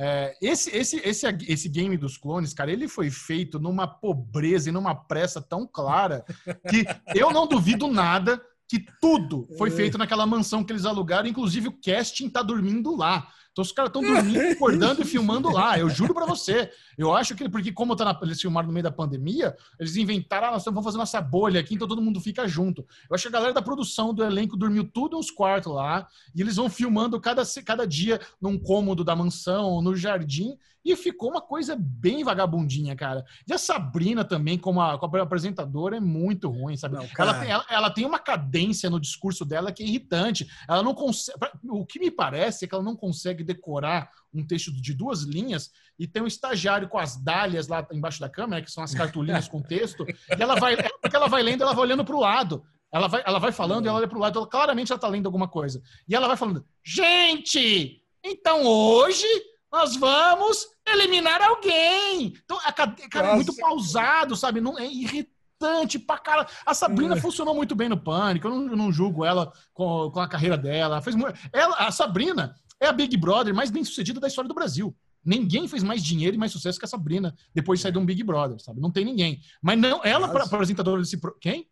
É, esse, esse, esse, esse game dos clones, cara, ele foi feito numa pobreza e numa pressa tão clara que eu não duvido nada que tudo foi é. feito naquela mansão que eles alugaram, inclusive o casting tá dormindo lá. Então os caras estão dormindo, acordando e filmando lá. Eu juro para você. Eu acho que, porque como tá na, eles filmaram no meio da pandemia, eles inventaram, ah, nós vamos fazer nossa bolha aqui, então todo mundo fica junto. Eu acho que a galera da produção do elenco dormiu tudo nos quartos lá, e eles vão filmando cada, cada dia num cômodo da mansão, no jardim, e ficou uma coisa bem vagabundinha, cara. E a Sabrina também, como, a, como a apresentadora, é muito ruim, sabe? Não, ela, tem, ela, ela, tem uma cadência no discurso dela que é irritante. Ela não consegue. O que me parece é que ela não consegue decorar um texto de duas linhas e tem um estagiário com as dálias lá embaixo da câmera, que são as cartolinas com texto, e ela vai, porque ela vai lendo, ela vai olhando para o lado. Ela vai, ela vai falando e ela olha para o lado, ela, claramente ela está lendo alguma coisa. E ela vai falando: gente, então hoje nós vamos eliminar alguém. Então, a, cara, é muito pausado, sabe? Não, é irritante pra cara. A Sabrina é. funcionou muito bem no Pânico, eu não, eu não julgo ela com, com, a carreira dela. Ela fez ela, a Sabrina é a Big Brother mais bem sucedida da história do Brasil. Ninguém fez mais dinheiro e mais sucesso que a Sabrina depois de sair de um Big Brother, sabe? Não tem ninguém. Mas não, ela, para apresentadora desse. Quem?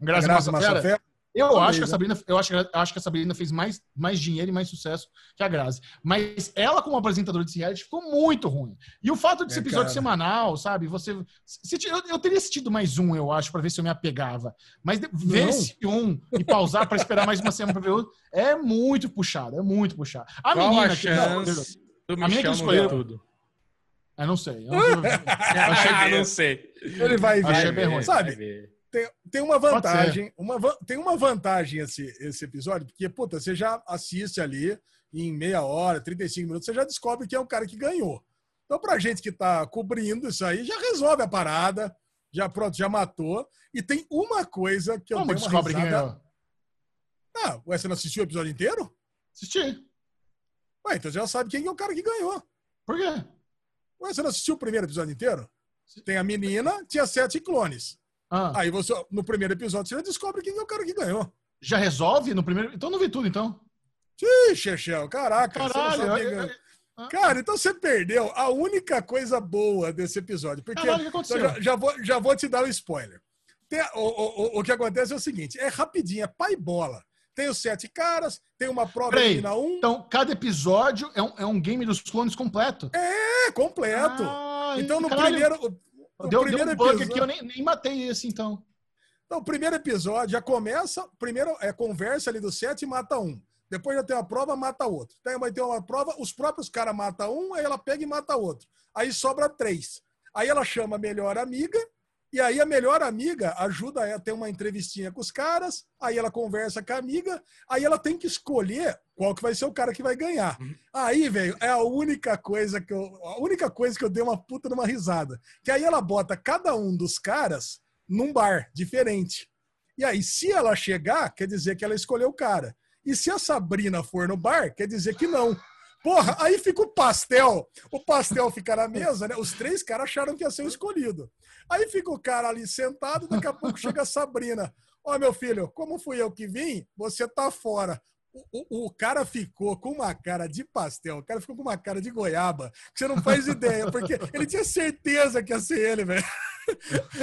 Graça, Graça Massafera. Eu acho que a Sabrina, eu acho, eu acho que a Sabrina fez mais, mais dinheiro e mais sucesso que a Grazi. Mas ela, como apresentadora de reality, ficou muito ruim. E o fato de ser é, episódio cara. semanal, sabe? Você. Se, eu, eu, teria assistido mais um, eu acho, para ver se eu me apegava. Mas ver esse um e pausar para esperar mais uma semana para ver outro é muito puxado, é muito puxado. A Qual menina a que. Não, a menina que escolheu. Tudo. Eu não sei. Eu, eu, eu, achei, ah, não sei. Ele vai ver. Achei bem ruim. Sabe? Tem, tem uma vantagem, uma, tem uma vantagem esse, esse episódio, porque, puta, você já assiste ali em meia hora, 35 minutos, você já descobre que é o cara que ganhou. Então, pra gente que tá cobrindo isso aí, já resolve a parada, já pronto, já matou. E tem uma coisa que eu Como tenho descobre uma risada... quem ganhou? Ah, você não assistiu o episódio inteiro? Assisti. Ué, então você já sabe quem é o cara que ganhou. Por quê? Ué, você não assistiu o primeiro episódio inteiro? Tem a menina, tinha sete clones. Ah. Aí você, no primeiro episódio, você já descobre quem é o cara que ganhou. Já resolve no primeiro. Então não vi tudo, então. Ixi, Chechel, caraca. Caralho, Cara, então você perdeu a única coisa boa desse episódio. Porque Caralho, que então já, já, vou, já vou te dar o um spoiler. Tem, o, o, o, que acontece é o seguinte: é rapidinho, é pai bola. Tem os sete caras, tem uma prova Peraí, na um. Então, cada episódio é um, é um game dos clones completo. É, completo. Ah, então, no caralho. primeiro. No deu, primeiro deu um bug episódio... aqui, eu nem, nem matei esse, então. Então, o primeiro episódio já começa. Primeiro é conversa ali do sete e mata um. Depois já tem uma prova, mata outro. Tem, vai ter uma prova, os próprios caras matam um, aí ela pega e mata outro. Aí sobra três. Aí ela chama a melhor amiga e aí a melhor amiga ajuda a ter uma entrevistinha com os caras, aí ela conversa com a amiga, aí ela tem que escolher qual que vai ser o cara que vai ganhar. Uhum. Aí, velho, é a única coisa que eu, a única coisa que eu dei uma puta numa risada, que aí ela bota cada um dos caras num bar diferente. E aí, se ela chegar, quer dizer que ela escolheu o cara. E se a Sabrina for no bar, quer dizer que não. Porra, aí fica o pastel. O pastel fica na mesa, né? Os três caras acharam que ia ser o escolhido. Aí fica o cara ali sentado, daqui a pouco chega a Sabrina. Ó, oh, meu filho, como fui eu que vim, você tá fora. O, o, o, cara ficou com uma cara de pastel, o cara ficou com uma cara de goiaba, que você não faz ideia, porque ele tinha certeza que ia ser ele, velho.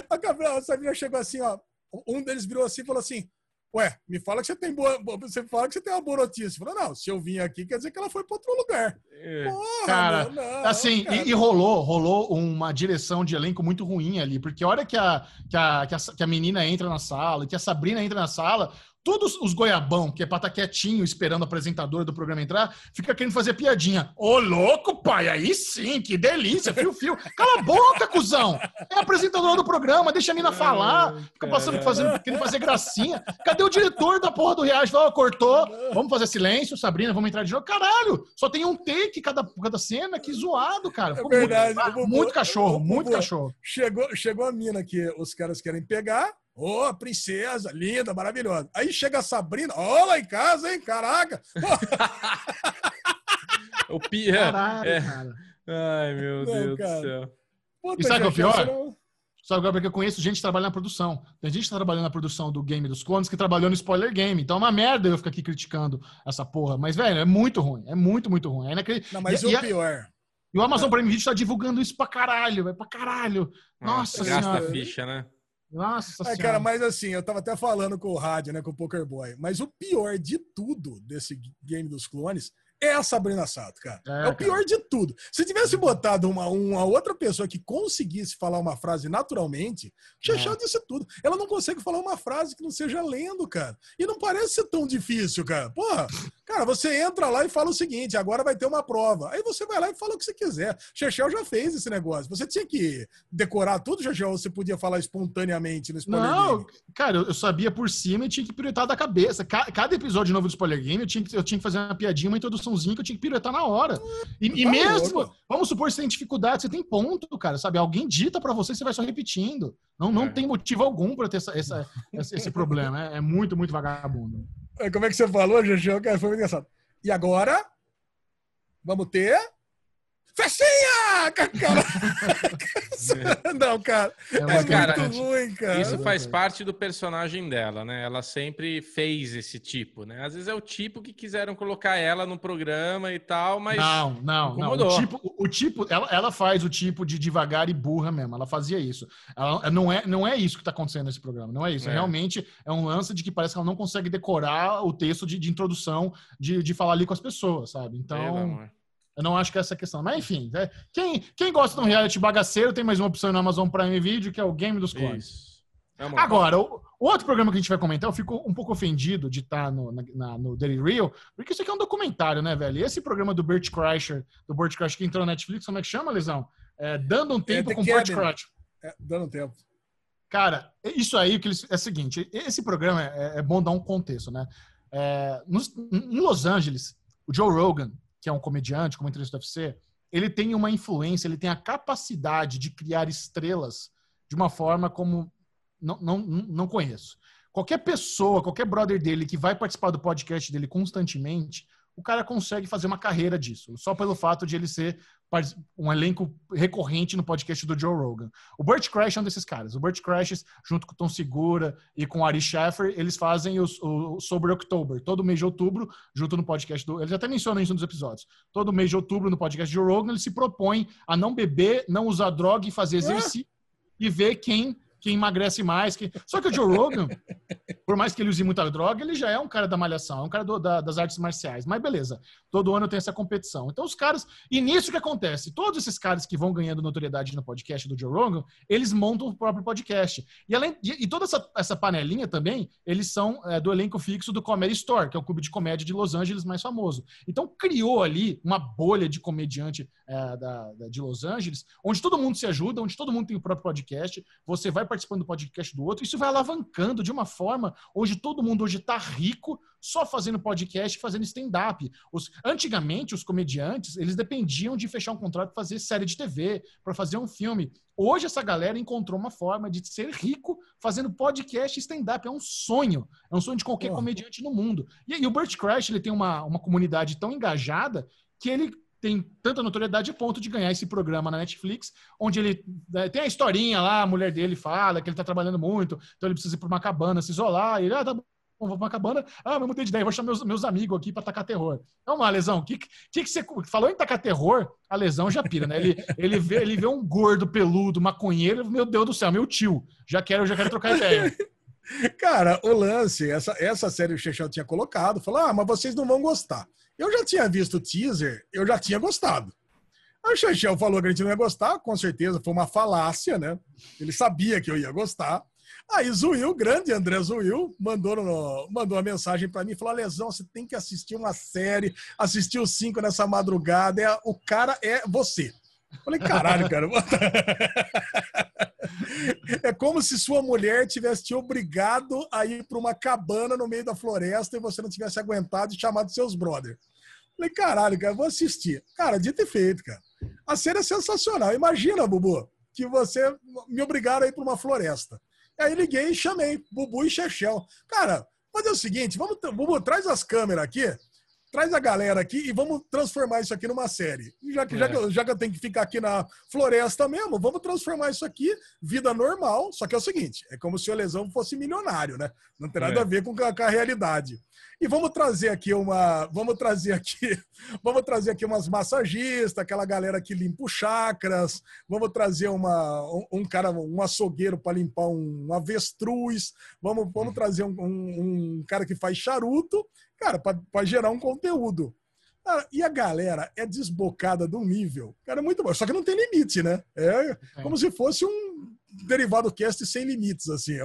A Sabrina chegou assim, ó. Um deles virou assim e falou assim: Ué, me fala que você tem boa. Você fala que você tem uma boa notícia. Falou, não, se eu vim aqui, quer dizer que ela foi para outro lugar. É. Porra, cara, não, assim, cara. E, e, rolou, rolou uma direção de elenco muito ruim ali, porque a hora que a, que a, que a, que a menina entra na sala, que a Sabrina entra na sala, todos os goiabão, que é pra estar tá quietinho esperando o apresentador do programa entrar, fica querendo fazer piadinha. Ô, louco, pai, aí sim, que delícia, fio-fio. Cala a boca, cuzão! É apresentador do programa, deixa a mina falar. Fica passando, fazendo, querendo fazer gracinha. Cadê o diretor da porra do Reage? Falou, cortou, vamos fazer silêncio, Sabrina, vamos entrar de novo. Caralho, só tem um take cada, cada cena, que zoado, cara. É verdade. Muito, muito cachorro, muito cachorro. Chegou, chegou a mina que os caras querem pegar, Ô, oh, princesa, linda, maravilhosa. Aí chega a Sabrina, ó, oh, lá em casa, hein? Caraca! o Pia. Caralho, é. cara. Ai, meu não, Deus cara. do céu. Puta, e sabe o que é o pior? Não... Sabe agora porque eu conheço gente trabalhando na produção. Tem gente trabalhando na produção do game dos clones que trabalhou no spoiler game. Então é uma merda eu ficar aqui criticando essa porra. Mas, velho, é muito ruim. É muito, muito ruim. É naquele... Não, mas e, o e pior. E o Amazon Prime Video tá divulgando isso pra caralho, velho. Pra caralho. Nossa, Nossa Gasta a ficha, né? Nossa é, cara, mas assim, eu tava até falando com o rádio, né, com o Poker Boy, mas o pior de tudo desse game dos clones é a Sabrina Sato, cara. É, é o pior cara. de tudo. Se tivesse botado uma, uma outra pessoa que conseguisse falar uma frase naturalmente, Chechel é. disse tudo. Ela não consegue falar uma frase que não seja lendo, cara. E não parece ser tão difícil, cara. Porra, cara, você entra lá e fala o seguinte: agora vai ter uma prova. Aí você vai lá e fala o que você quiser. Chechel já fez esse negócio. Você tinha que decorar tudo, Chechel, ou você podia falar espontaneamente no spoiler não, game? cara, eu sabia por cima e tinha que piruetar da cabeça. Cada episódio novo do spoiler game, eu tinha que, eu tinha que fazer uma piadinha, uma introdução que eu tinha que piruetar na hora. E, e mesmo, vamos supor que você tem dificuldade, você tem ponto, cara, sabe? Alguém dita para você, você vai só repetindo. Não, não é. tem motivo algum para ter essa, essa, esse problema. É, é, muito, muito vagabundo. É, como é que você falou? Cara, foi muito engraçado. E agora, vamos ter Festinha! Cara... Não, cara. É, é muito cara, ruim, cara. Isso faz parte do personagem dela, né? Ela sempre fez esse tipo, né? Às vezes é o tipo que quiseram colocar ela no programa e tal, mas. Não, não, incomodou. não. O tipo, o tipo ela, ela faz o tipo de devagar e burra mesmo. Ela fazia isso. Ela, não, é, não é isso que tá acontecendo nesse programa. Não é isso. É. Realmente é um lance de que parece que ela não consegue decorar o texto de, de introdução de, de falar ali com as pessoas, sabe? Então. Eu não acho que é essa a questão. Mas enfim, né? quem, quem gosta de um reality bagaceiro tem mais uma opção no Amazon Prime Video, que é o Game dos Clones. É Agora, o, o, outro programa que a gente vai comentar, eu fico um pouco ofendido de estar no, na, no Daily Real, porque isso aqui é um documentário, né, velho? E esse programa do Bert Kreischer, do Bert Kreischer que entrou na Netflix, como é que chama, Lesão? É, dando um é tempo é com o Bert Kreischer. É, dando um tempo. Cara, isso aí que eles, é o seguinte, esse programa é, é bom dar um contexto, né? É, nos, em Los Angeles, o Joe Rogan, que é um comediante, como entrevista do UFC, ele tem uma influência, ele tem a capacidade de criar estrelas de uma forma como não, não, não conheço. Qualquer pessoa, qualquer brother dele que vai participar do podcast dele constantemente, o cara consegue fazer uma carreira disso, só pelo fato de ele ser um elenco recorrente no podcast do Joe Rogan. O Burt Crash é um desses caras. O Burt Crash, junto com o Tom Segura e com o Ari Schaffer, eles fazem o, o Sober October. Todo mês de outubro, junto no podcast do... Eles até mencionam isso nos episódios. Todo mês de outubro, no podcast do Joe Rogan, eles se propõem a não beber, não usar droga e fazer exercício e ver quem quem emagrece mais. Que... Só que o Joe Rogan, por mais que ele use muita droga, ele já é um cara da malhação, é um cara do, da, das artes marciais. Mas beleza, todo ano tem essa competição. Então os caras. E nisso que acontece? Todos esses caras que vão ganhando notoriedade no podcast do Joe Rogan, eles montam o próprio podcast. E, além, e, e toda essa, essa panelinha também, eles são é, do elenco fixo do Comedy Store, que é o clube de comédia de Los Angeles mais famoso. Então criou ali uma bolha de comediante é, da, da, de Los Angeles, onde todo mundo se ajuda, onde todo mundo tem o próprio podcast. Você vai participando do podcast do outro, isso vai alavancando de uma forma onde todo mundo hoje está rico só fazendo podcast, fazendo stand-up. Antigamente, os comediantes, eles dependiam de fechar um contrato para fazer série de TV, para fazer um filme. Hoje, essa galera encontrou uma forma de ser rico fazendo podcast e stand-up. É um sonho. É um sonho de qualquer comediante no mundo. E, e o Burt Crash, ele tem uma, uma comunidade tão engajada que ele tem tanta notoriedade a ponto de ganhar esse programa na Netflix, onde ele né, tem a historinha lá, a mulher dele fala que ele tá trabalhando muito, então ele precisa ir para uma cabana se isolar, e ele, ah, tá bom, vou para uma cabana, ah, mas mudei de ideia, vou chamar meus, meus amigos aqui para tacar terror. Então, uma lesão, o que, que, que você falou em tacar terror? A lesão já pira, né? Ele, ele, vê, ele vê um gordo, peludo, maconheiro, meu Deus do céu, meu tio, já quero, já quero trocar ideia. Cara, o lance, essa, essa série o Chechel tinha colocado, falou: ah, mas vocês não vão gostar. Eu já tinha visto o teaser, eu já tinha gostado. Aí o Chechel falou que a gente não ia gostar, com certeza foi uma falácia, né? Ele sabia que eu ia gostar. Aí Zuil, grande André Zuil, mandou, no, mandou uma mensagem para mim, falou, Lesão, você tem que assistir uma série, assistir os cinco nessa madrugada, é, o cara é você. Falei, caralho, cara. É como se sua mulher tivesse te obrigado a ir para uma cabana no meio da floresta e você não tivesse aguentado e chamado seus brothers. Falei, caralho, cara, vou assistir. Cara, dito e feito, cara. A cena é sensacional. Imagina, Bubu, que você me obrigaram a ir para uma floresta. Aí liguei e chamei Bubu e Chechel. Cara, fazer o seguinte, vamos, Bubu, traz as câmeras aqui traz a galera aqui e vamos transformar isso aqui numa série. Já que, é. já, que eu, já que eu tenho que ficar aqui na floresta mesmo, vamos transformar isso aqui, vida normal. Só que é o seguinte: é como se o Lesão fosse milionário, né? Não tem nada é. a ver com a, com a realidade. E vamos trazer aqui uma. Vamos trazer aqui. Vamos trazer aqui umas massagistas, aquela galera que limpa chakras. Vamos trazer uma, um, um cara, um açougueiro para limpar um, um, avestruz. Vamos, vamos uhum. trazer um, um, um cara que faz charuto cara, para gerar um conteúdo. Cara, e a galera é desbocada de um nível, cara, é muito bom. Só que não tem limite, né? É, é. como se fosse um derivado cast sem limites, assim.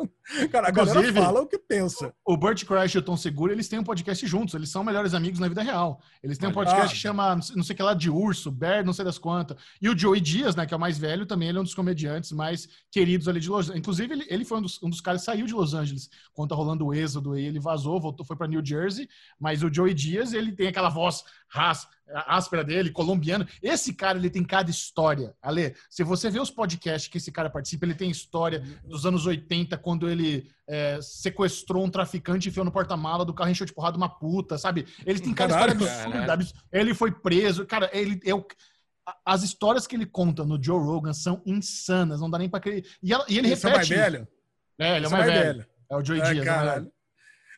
Cara, a galera fala o que pensa. O Burt Crash e o Tom Segura, eles têm um podcast juntos. Eles são melhores amigos na vida real. Eles têm um podcast ah, que chama, não sei o que lá, de urso, bear, não sei das quantas. E o Joey Dias, né, que é o mais velho, também ele é um dos comediantes mais queridos ali de Los Angeles. Inclusive, ele, ele foi um dos, um dos caras que saiu de Los Angeles quando tá rolando o êxodo aí. Ele vazou, voltou, foi para New Jersey. Mas o Joey Dias, ele tem aquela voz ras, áspera dele, colombiano. Esse cara, ele tem cada história. Ale, se você vê os podcasts que esse cara participa, ele tem história dos anos 80, quando ele é, sequestrou um traficante e enfiou no porta-mala do carro encheu de porrada uma puta, sabe? Ele tem cada Caralho, história absurda. Ele foi preso. Cara, ele o as histórias que ele conta no Joe Rogan são insanas, não dá nem pra crer. E, ela, e ele Esse repete. É mais velho? É, ele é, é mais, velho. velho. É o Joey é, Dias.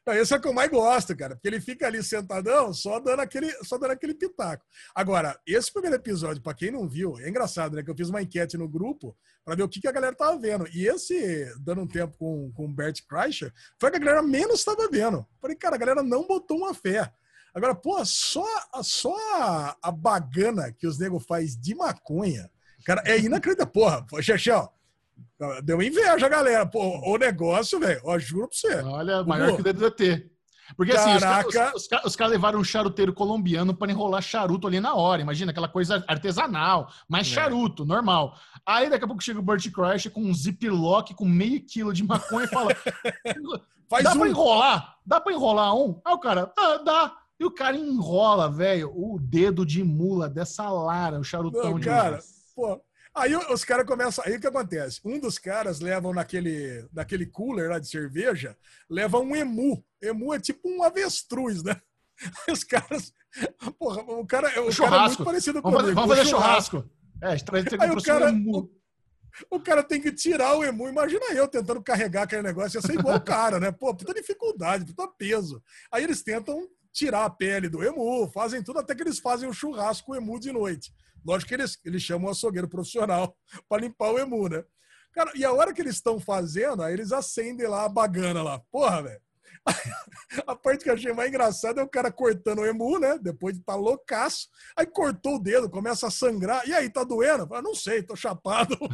Né? Esse é o que eu mais gosto, cara, porque ele fica ali sentadão, só dando aquele, só dando aquele pitaco. Agora, esse primeiro episódio, para quem não viu, é engraçado, né? Que eu fiz uma enquete no grupo para ver o que, que a galera tava vendo. E esse, dando um tempo com, com o Bert Kreischer, foi o que a galera menos estava vendo. Falei, cara, a galera não botou uma fé. Agora, pô, só, só a, bagana que os nego faz de maconha, cara, é inacreditável. Porra, Xexel, Deu inveja, galera. Pô, o negócio, velho, ó, juro pra você. Olha, maior Pô. que o DDT. Porque Caraca. assim, os, os, os, os caras levaram um charuteiro colombiano para enrolar charuto ali na hora. Imagina, aquela coisa artesanal, mas é. charuto, normal. Aí daqui a pouco chega o Burt Crash com um ziplock com meio quilo de maconha e fala: Faz dá um. pra enrolar? Dá pra enrolar um? Aí o cara, ah, dá. E o cara enrola, velho, o dedo de mula dessa Lara, o charutão Não, de cara, pô, Aí os caras começam. Aí o que acontece? Um dos caras levam naquele, naquele cooler lá de cerveja, leva um emu. Emu é tipo um avestruz, né? Os caras. Porra, o cara, o churrasco. cara é muito parecido vamos comigo. Fazer, vamos fazer churrasco. churrasco. É, Aí o cara, o, o, cara tem que tirar o emu. Imagina eu tentando carregar aquele negócio. Ia ser igual o cara, né? Pô, puta dificuldade, puta peso. Aí eles tentam tirar a pele do emu, fazem tudo até que eles fazem o churrasco com o emu de noite. Lógico que eles, eles chamam o açougueiro profissional para limpar o emu, né? Cara, e a hora que eles estão fazendo, aí eles acendem lá a bagana lá. Porra, velho. A parte que eu achei mais engraçada é o cara cortando o emu, né? Depois de estar tá loucaço. Aí cortou o dedo, começa a sangrar. E aí, tá doendo? Eu não sei, tô chapado.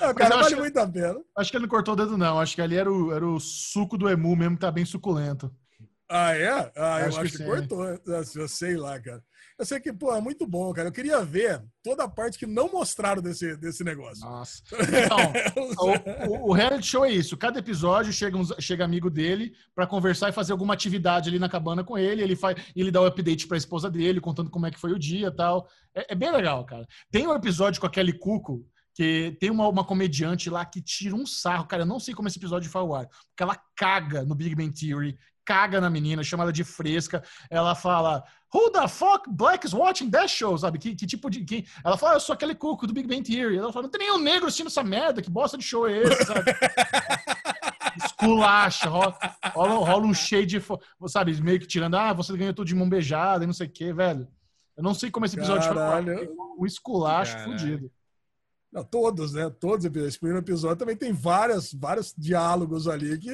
Ah, cara, vale muito a pena. Acho que ele não cortou o dedo, não. Acho que ali era o, era o suco do emu mesmo, que tá bem suculento. Ah, é? Ah, acho eu acho que, que cortou. Eu sei lá, cara. Eu sei que, pô, é muito bom, cara. Eu queria ver toda a parte que não mostraram desse, desse negócio. Nossa. Então, o, o, reality show é isso. Cada episódio chega, um, chega amigo dele para conversar e fazer alguma atividade ali na cabana com ele. Ele faz, ele dá o um update pra esposa dele, contando como é que foi o dia e tal. É, é bem legal, cara. Tem um episódio com a Kelly Cuco, que tem uma, uma comediante lá que tira um sarro. Cara, eu não sei como esse episódio foi ao ar. Porque ela caga no Big Bang Theory caga na menina, chama ela de fresca. Ela fala, Who the fuck black is watching that show? Sabe? Que, que tipo de. Que... Ela fala, ah, eu sou aquele cuco do Big Bang Theory. Ela fala, não tem nenhum negro assistindo essa merda, que bosta de show é esse, sabe? Esculacha, rola, rola, rola um cheio de. Sabe, meio que tirando, ah, você ganhou tudo de mão beijada e não sei o que, velho. Eu não sei como esse episódio Caralho. foi. Um esculacho Caralho. fudido. Não, todos, né? Todos os episódios. Esse primeiro episódio também tem várias, vários diálogos ali que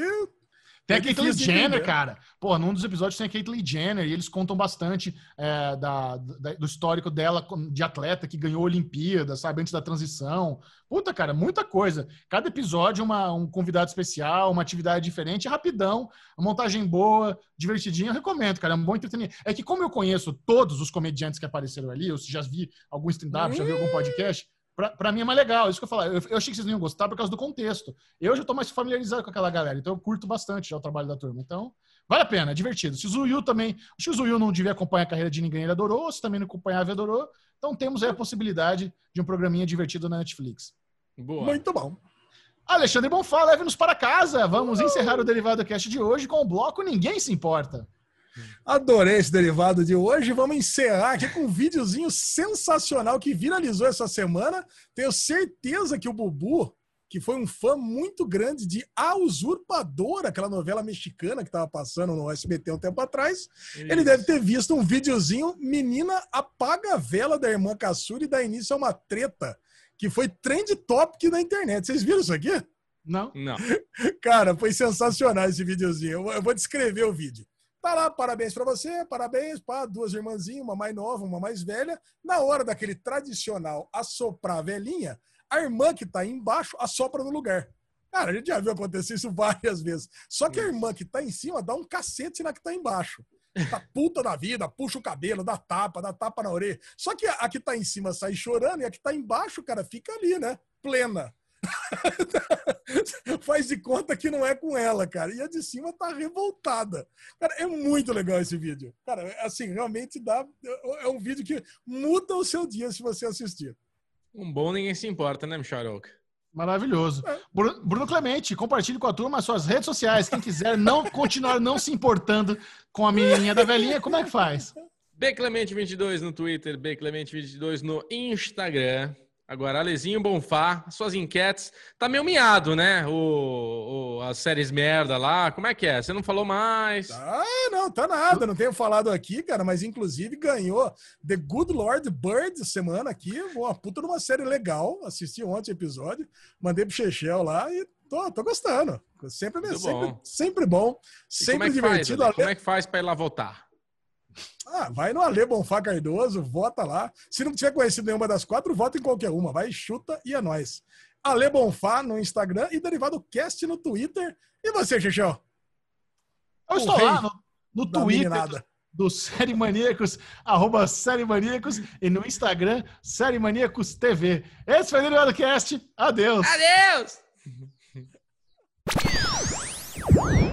tem a Caitlyn Jenner, cara. Pô, num dos episódios tem a Caitlyn Jenner e eles contam bastante é, da, da, do histórico dela de atleta que ganhou a Olimpíada, sabe, antes da transição. Puta, cara, muita coisa. Cada episódio uma, um convidado especial, uma atividade diferente, rapidão, montagem boa, divertidinho. Eu recomendo, cara, é um bom entretenimento. É que como eu conheço todos os comediantes que apareceram ali, eu já vi algum stand-up, já vi algum podcast, Pra, mim é mais legal, isso que eu falar. Eu, eu, achei que vocês não iam gostar por causa do contexto. Eu já tô mais familiarizado com aquela galera, então eu curto bastante já o trabalho da turma. Então, vale a pena, é divertido. Se o Zuyu também. Acho que o Zuyu não devia acompanhar a carreira de ninguém, ele adorou. Se também não acompanhava, ele adorou. Então temos aí a possibilidade de um programinha divertido na Netflix. Boa. Muito bom. Alexandre Bonfá, leve-nos para casa. Vamos uh! encerrar o Derivado Cast de hoje com o bloco Ninguém Se Importa. Adorei esse derivado de hoje. Vamos encerrar aqui com um videozinho sensacional que viralizou essa semana. Tenho certeza que o Bubu, que foi um fã muito grande de A Usurpadora, aquela novela mexicana que estava passando no SBT um tempo atrás, Isso. ele deve ter visto um videozinho Menina apaga a vela da irmã Kassuri e dá início a uma treta, que foi trend topic na internet. Vocês viram isso aqui? Não. Não. Cara, foi sensacional esse videozinho. Eu vou descrever o vídeo. Tá lá, parabéns para você, parabéns para duas irmãzinhas, uma mais nova, uma mais velha. Na hora daquele tradicional assoprar a velhinha, a irmã que tá embaixo assopra no lugar. Cara, a gente já viu acontecer isso várias vezes. Só que a irmã que tá em cima dá um cacete na que tá embaixo. Tá puta da vida, puxa o cabelo, dá tapa, dá tapa na orelha. Só que a que tá em cima sai chorando e a que tá embaixo, cara, fica ali, né? Plena. Faz de conta que não é com ela, cara. E a de cima tá revoltada. Cara, é muito legal esse vídeo. Cara, assim, realmente dá. É um vídeo que muda o seu dia se você assistir. Um bom ninguém se importa, né, Michel Maravilhoso. É. Bruno Clemente, compartilhe com a turma as suas redes sociais. Quem quiser não continuar não se importando com a menininha da velhinha, como é que faz? Bclemente22 no Twitter, Bclemente22 no Instagram. Agora, Alezinho Bonfá, suas enquetes. Tá meio miado, né? O, o, as séries merda lá. Como é que é? Você não falou mais? Ah, não, tá nada. Não tenho falado aqui, cara, mas inclusive ganhou The Good Lord Bird semana aqui. Uma puta de uma série legal. Assisti ontem o episódio. Mandei pro Chechel lá e tô, tô gostando. Sempre, sempre bom. sempre bom. Sempre é divertido. Faz, como é que faz para ir lá votar? Ah, vai no Ale Bonfá Cardoso, vota lá. Se não tiver conhecido nenhuma das quatro, vota em qualquer uma. Vai, chuta e é nóis. Ale Bonfá no Instagram e Derivado Cast no Twitter. E você, Xixão? Eu estou lá no, no Twitter do, do Série Maníacos, arroba Série Maníacos, e no Instagram, Série Maníacos TV. Esse foi o Derivado Cast. Adeus. Adeus!